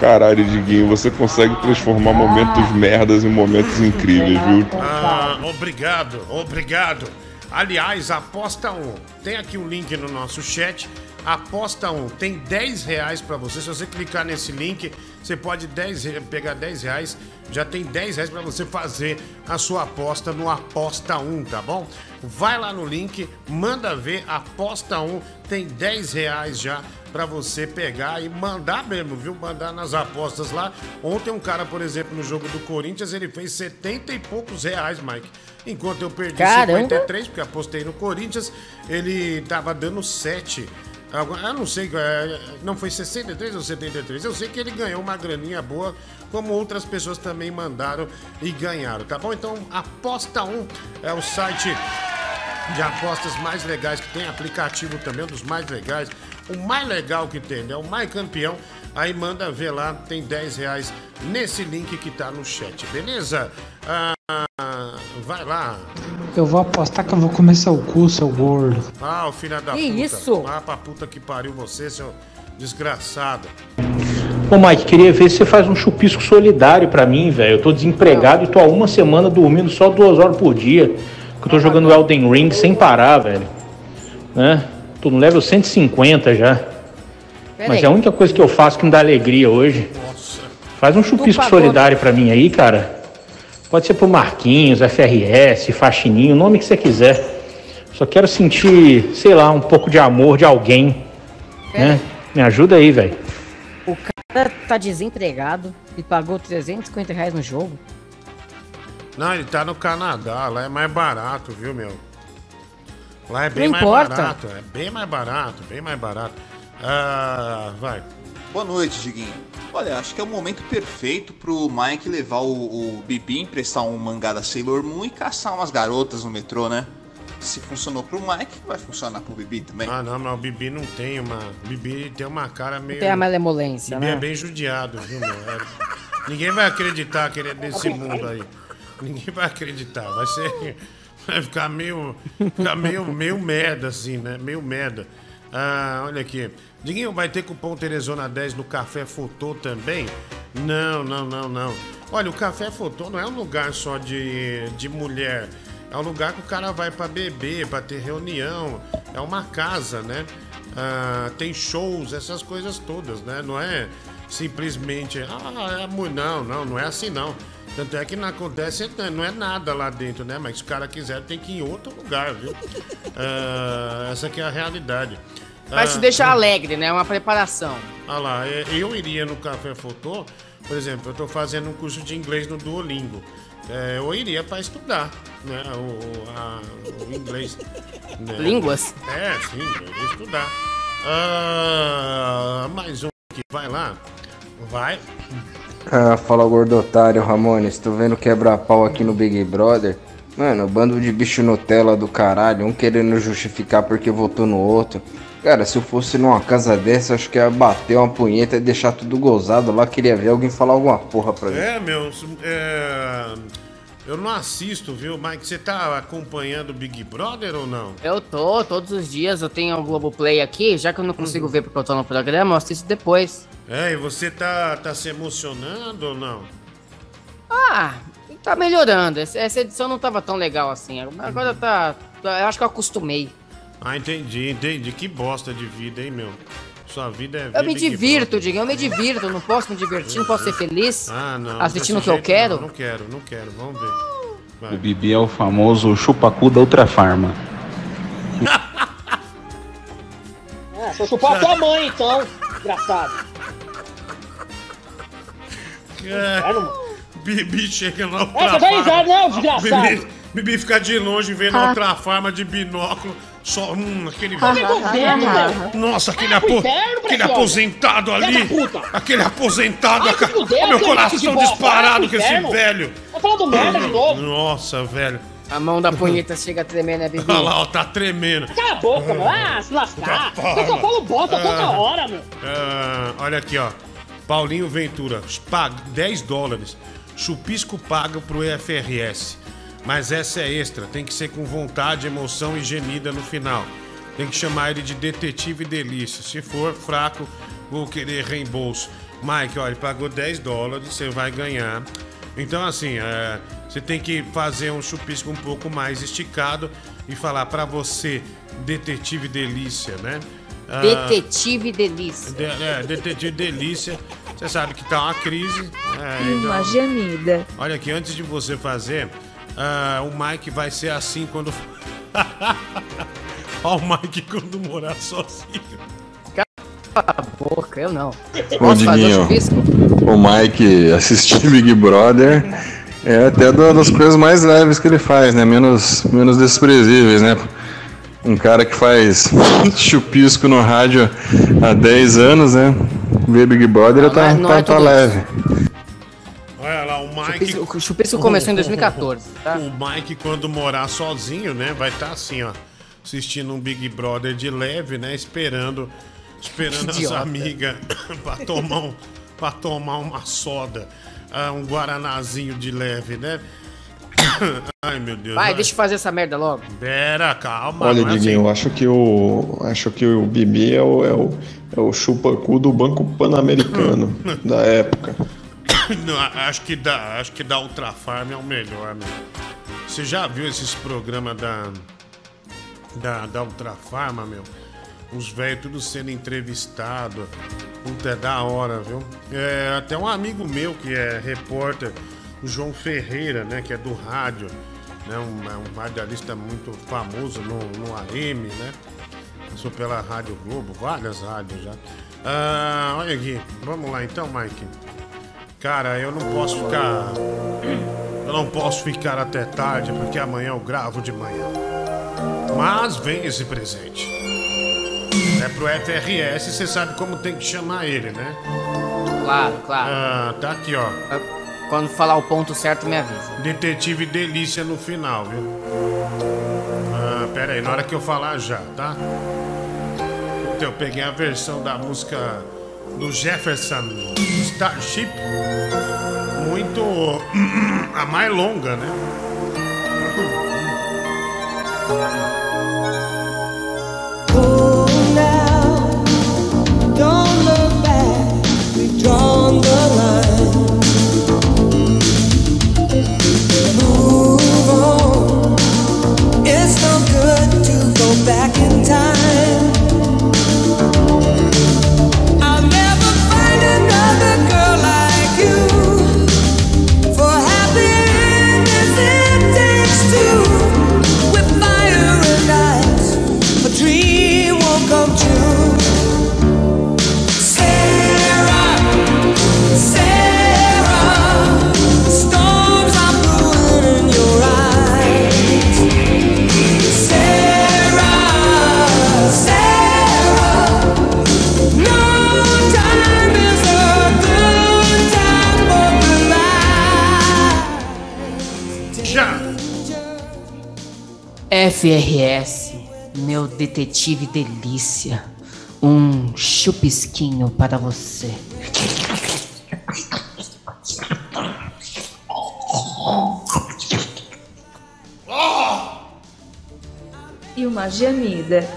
Caralho, Diguinho, você consegue transformar momentos merdas em momentos incríveis, viu? Ah, obrigado, obrigado. Aliás, aposta 1. Tem aqui o link no nosso chat. Aposta 1 tem 10 reais pra você. Se você clicar nesse link, você pode 10, re- pegar 10 reais. Já tem 10 reais pra você fazer a sua aposta no Aposta 1, tá bom? Vai lá no link, manda ver. Aposta 1 tem 10 reais já pra você pegar e mandar mesmo, viu? Mandar nas apostas lá. Ontem um cara, por exemplo, no jogo do Corinthians, ele fez 70 e poucos reais, Mike. Enquanto eu perdi Caramba! 53, porque apostei no Corinthians, ele tava dando 7. Eu não sei, é, não foi 63 ou 73. Eu sei que ele ganhou uma graninha boa, como outras pessoas também mandaram e ganharam, tá bom? Então, aposta 1 é o site de apostas mais legais que tem, aplicativo também, um dos mais legais. O mais legal que tem, né? O mais campeão. Aí manda ver lá, tem 10 reais nesse link que tá no chat, beleza? Ah, vai lá. Eu vou apostar que eu vou começar o cu, seu gordo. Ah, o filho da Que puta. isso? Ah, pra puta que pariu você, seu desgraçado. Ô Mike, queria ver se você faz um chupisco solidário pra mim, velho. Eu tô desempregado e tô há uma semana dormindo só duas horas por dia. Que eu tô jogando Elden Ring sem parar, velho. Né? Tô no level 150 já. Mas é a única coisa que eu faço que me dá alegria hoje. Faz um chupisco solidário pra mim aí, cara. Pode ser pro Marquinhos, FRS, Faxininho, o nome que você quiser. Só quero sentir, sei lá, um pouco de amor de alguém. Né? Me ajuda aí, velho. O cara tá desempregado e pagou 350 reais no jogo. Não, ele tá no Canadá, lá é mais barato, viu, meu? Lá é bem Não mais importa. barato, é bem mais barato, bem mais barato. Ah, vai. Boa noite, Diguinho. Olha, acho que é o momento perfeito pro Mike levar o, o Bibi, emprestar um mangá da Sailor Moon e caçar umas garotas no metrô, né? Se funcionou pro Mike, vai funcionar pro Bibi também. Ah, não, mas o Bibi não tem uma. O Bibi tem uma cara meio. Tem a malemolência, Bibi né? é bem judiado, viu, meu? É- Ninguém vai acreditar que ele é desse mundo aí. Ninguém vai acreditar. Vai ser. Vai ficar meio. Ficar meio, meio merda, assim, né? Meio merda. Ah, olha aqui. Diguinho, vai ter cupom Teresona 10 no Café Fotô também? Não, não, não, não. Olha, o Café Fotô não é um lugar só de, de mulher. É um lugar que o cara vai pra beber, pra ter reunião. É uma casa, né? Ah, tem shows, essas coisas todas, né? Não é simplesmente. Ah, é mu- não, não, não é assim não. Tanto é que não acontece, não é nada lá dentro, né? Mas se o cara quiser, tem que ir em outro lugar, viu? [laughs] Ah, essa aqui é a realidade. Vai te Ah, deixar alegre, né? Uma preparação. Olha lá, é, eu iria no Café Fotô, por exemplo, eu estou fazendo um curso de inglês no Duolingo. É, eu iria para estudar, né? O, a- o inglês. né? Línguas? É, sim, eu iria estudar. Ah, mais um aqui, vai lá. Vai. Ah, fala gordo otário, Ramones. Tô vendo quebra-pau aqui no Big Brother. Mano, bando de bicho Nutella do caralho, um querendo justificar porque votou no outro. Cara, se eu fosse numa casa dessa, acho que ia bater uma punheta e deixar tudo gozado lá. Queria ver alguém falar alguma porra pra mim. É, meu, é, eu não assisto, viu? Mike, você tá acompanhando o Big Brother ou não? Eu tô, todos os dias eu tenho o Globoplay aqui, já que eu não consigo ver porque eu tô no programa, eu assisto depois. É, e você tá, tá se emocionando ou não? Ah, tá melhorando. Essa edição não tava tão legal assim. Agora tá. tá- Eu acho que eu acostumei. Ah, entendi, entendi. Que bosta de vida, hein, meu? Sua vida é ver Eu me divirto, Diego, eu me divirto. Não posso me divertir, não posso ser feliz. Ah, não. Assistindo o que eu quero. Não, não quero, não quero. Vamos ver. Vai. O Bibi é o famoso chupacu da Ultra Farma. É, [laughs] se eu chupar a tua mãe, então, desgraçado. É, Bibi chega na É, outra você tá risado, não, desgraçado. Bibi, Bibi fica de longe vendo a outra farma de binóculo. Só, hum, aquele. Inferno, velho. Nossa, aquele, apo... inferno, aquele aposentado ali. Filha da puta. Aquele aposentado. A Ó, meu de coração bosta. disparado Vai com pro esse inferno. velho. Tá falando merda de novo. Nossa, velho. A mão da punheta chega a tremer, né, Bibi? Olha lá, ó, tá tremendo. Cala a boca, meu. Ah, se lascar. Tá Só que eu falo bota toda Ah. hora, meu. Ah, olha aqui, ó. Paulinho Ventura, paga 10 dólares. Chupisco paga pro EFRS. Mas essa é extra, tem que ser com vontade, emoção e gemida no final. Tem que chamar ele de detetive delícia. Se for fraco, vou querer reembolso. Mike, olha, ele pagou 10 dólares, você vai ganhar. Então, assim, é, você tem que fazer um chupisco um pouco mais esticado e falar pra você, detetive delícia, né? Ah, Detetive delícia. de- é, detetive delícia. Você sabe que tá uma crise. é, Uma então- gemida. Olha aqui, antes de você fazer, ah, o Mike vai ser assim quando. Olha [laughs] o Mike quando morar sozinho. Cala a boca, eu não. Ô Diguinho, o Mike assistir [laughs] Big Brother é até uma das coisas mais leves que ele faz, né? Menos, menos desprezíveis, né? Um cara que faz [laughs] chupisco no rádio há 10 anos, né? Ver Big Brother tá, não tá, é tá tudo leve. Olha lá, o Mike. Chupisco- o chupisco [laughs] começou em 2014, tá? O Mike, quando morar sozinho, né? Vai estar assim, ó. Assistindo um Big Brother de leve, né? Esperando. Esperando as amigas [laughs] pra tomar, um, pra tomar uma soda. ah, um guaranazinho de leve, né? [coughs] Ai, meu Deus. Vai, ai. deixa eu fazer essa merda logo. Pera, calma. Olha, é Diguinho, assim. eu acho que o. Acho que o Bibi é o, é o, é o chupacu do Banco Pan-Americano [laughs] da época. [laughs] Acho que dá, acho que da Ultra Farm é o melhor, meu. Você já viu esses programas da da, da Ultra Farma, meu? Os velhos tudo sendo entrevistado. Puta, é da hora, viu? É, até um amigo meu que é repórter, o João Ferreira, né? Que é do rádio, né? Um, é um radialista muito famoso no, no AM, né? Passou pela Rádio Globo, várias rádios já. Ah, olha aqui, vamos lá então, Mike. Cara, eu não posso ficar. Eu não posso ficar até tarde, porque amanhã eu gravo de manhã. Mas vem esse presente. É pro FRS, você sabe como tem que chamar ele, né? Claro, claro. Ah, tá aqui, ó. Quando falar o ponto certo, me avisa. Detetive Delícia no final, viu? Ah, pera aí, na hora que eu falar já, tá? Então, eu peguei a versão da música do Jefferson Starship. Muito. [clears throat] a mais longa, né? Don't look back, back in time. FRS, meu detetive delícia. Um chupisquinho para você. E uma gemida.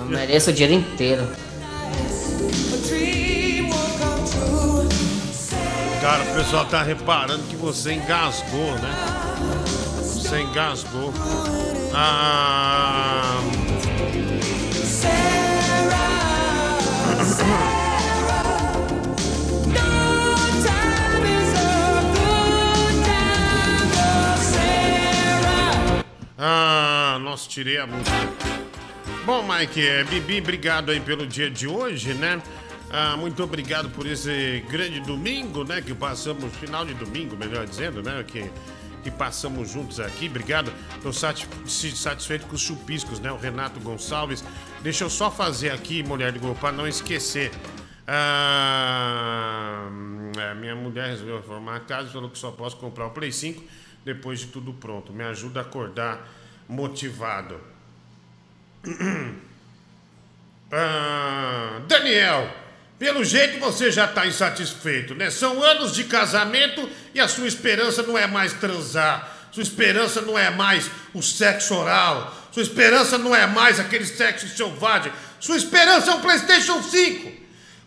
Eu mereço o dinheiro inteiro. Cara, o pessoal tá reparando que você engasgou, né? Você engasgou. Ah. Ah, nossa, tirei a música. Bom, Mike, é, Bibi, obrigado aí pelo dia de hoje, né? Ah, muito obrigado por esse grande domingo, né? Que passamos, final de domingo, melhor dizendo, né? Que, que passamos juntos aqui. Obrigado. Estou satisfeito com os chupiscos, né? O Renato Gonçalves. Deixa eu só fazer aqui, mulher de gol, para não esquecer. Ah, é, minha mulher resolveu reformar a casa e falou que só posso comprar o Play 5 depois de tudo pronto. Me ajuda a acordar motivado. [clears throat] Ah, Daniel, pelo jeito você já está insatisfeito, né? São anos de casamento e a sua esperança não é mais transar. Sua esperança não é mais o sexo oral. Sua esperança não é mais aquele sexo selvagem. Sua esperança é um PlayStation 5.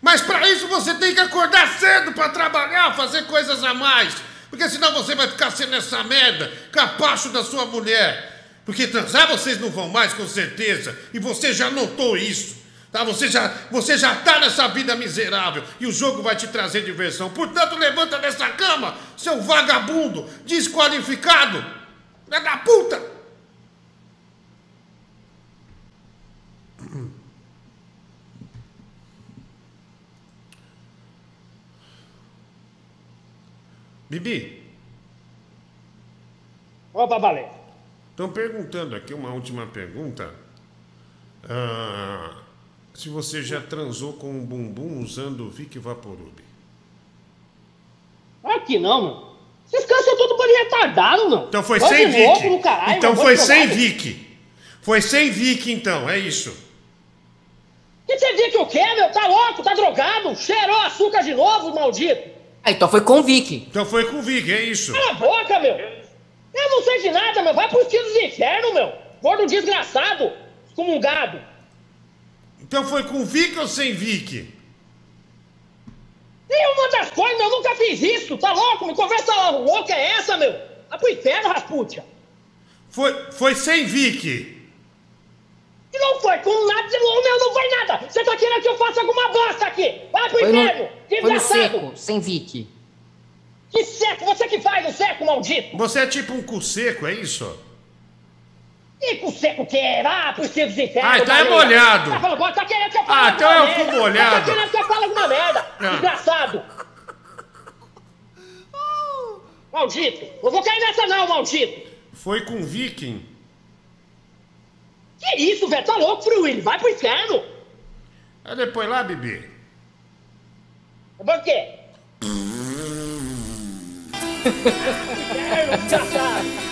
Mas para isso você tem que acordar cedo para trabalhar, fazer coisas a mais. Porque senão você vai ficar sendo essa merda, capacho da sua mulher. Porque transar vocês não vão mais, com certeza. E você já notou isso. Tá? Você, já, você já tá nessa vida miserável. E o jogo vai te trazer diversão. Portanto, levanta dessa cama, seu vagabundo, desqualificado. Filha da puta! [clears throat] Bibi, Opa, valeu. estão perguntando aqui uma última pergunta. Ah, se você já transou com um bumbum usando o Vic Vaporub. Aqui não, mano. Esses caras são todos bando retardado, mano. Então foi Bando sem Vic. do caralho, então foi sem. Vic. Foi sem Vic, então, é isso. Que você diz que o quê, meu? Tá louco, tá drogado? Cheirou açúcar de novo, maldito. Ah, então foi com o Vic. Então foi com o Vic, é isso. Cala a boca, meu. Eu não sei de nada, meu. Vai pros tiros do inferno, meu. Gordo desgraçado. Excomungado. Então foi com Vic ou sem Vic? Nenhuma das coisas, meu. Eu nunca fiz isso. Tá louco? Me conversa louca é essa, meu? Vai pro inferno, Rasputia. Foi, foi sem Vic. E não foi com nada, não, meu, não foi nada. Você tá querendo que eu faça alguma bosta aqui? Vai pro Foi inferno. no, foi no seco, sem Vic. Que seco? Você que faz o seco, maldito. Você é tipo um cu seco, é isso? E com seco que é? Ah, pros tiros do inferno. Ah, então é molhado. Tá falando, tá querendo que eu fale Ah, então é o cu molhado. Tá querendo que eu fale alguma merda. Ah. Desgraçado. Maldito! Eu vou cair nessa não, maldito! Foi com Viking. Que isso, velho? Tá louco, Willy? Vai pro inferno! Aí depois lá, bebê. Por quê? [laughs] Inferno, desgraçado!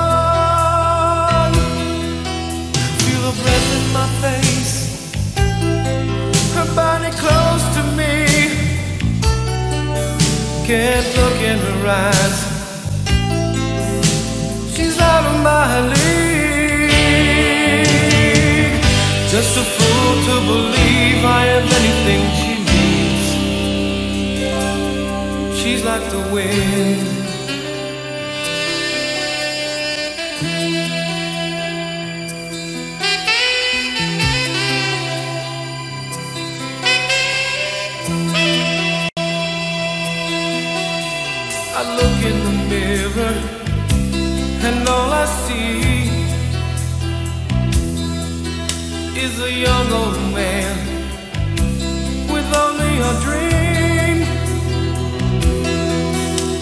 Breath in my face, her body close to me. Can't look in her eyes. She's out of my league. Just a fool to believe I anything she needs. She's like the wind. See is a young old man with only a dream.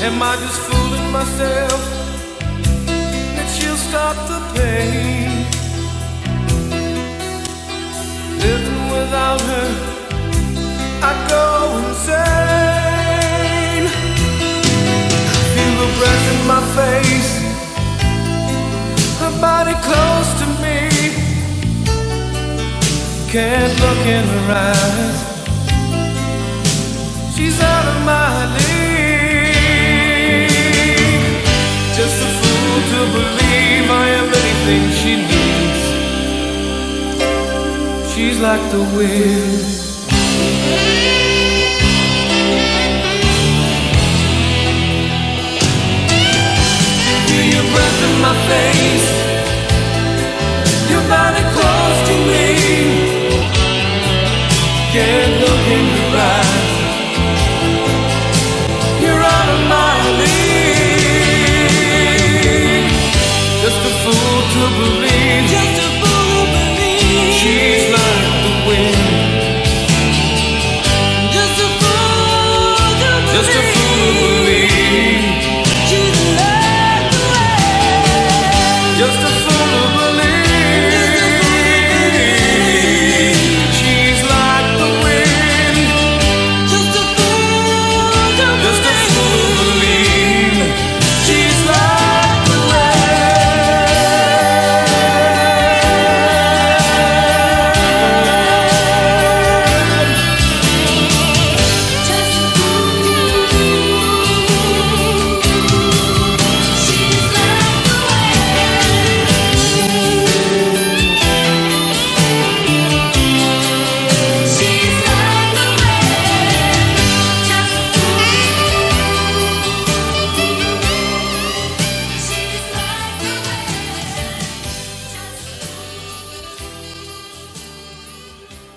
Am I just fooling myself that she'll stop the pain? Living without her, I go insane. Feel the breath in my face, her body close to me. Can't look in her eyes. She's out of my league. Just a fool to believe I am anything she needs. She's like the wind. My face. Your body close to me. Can't look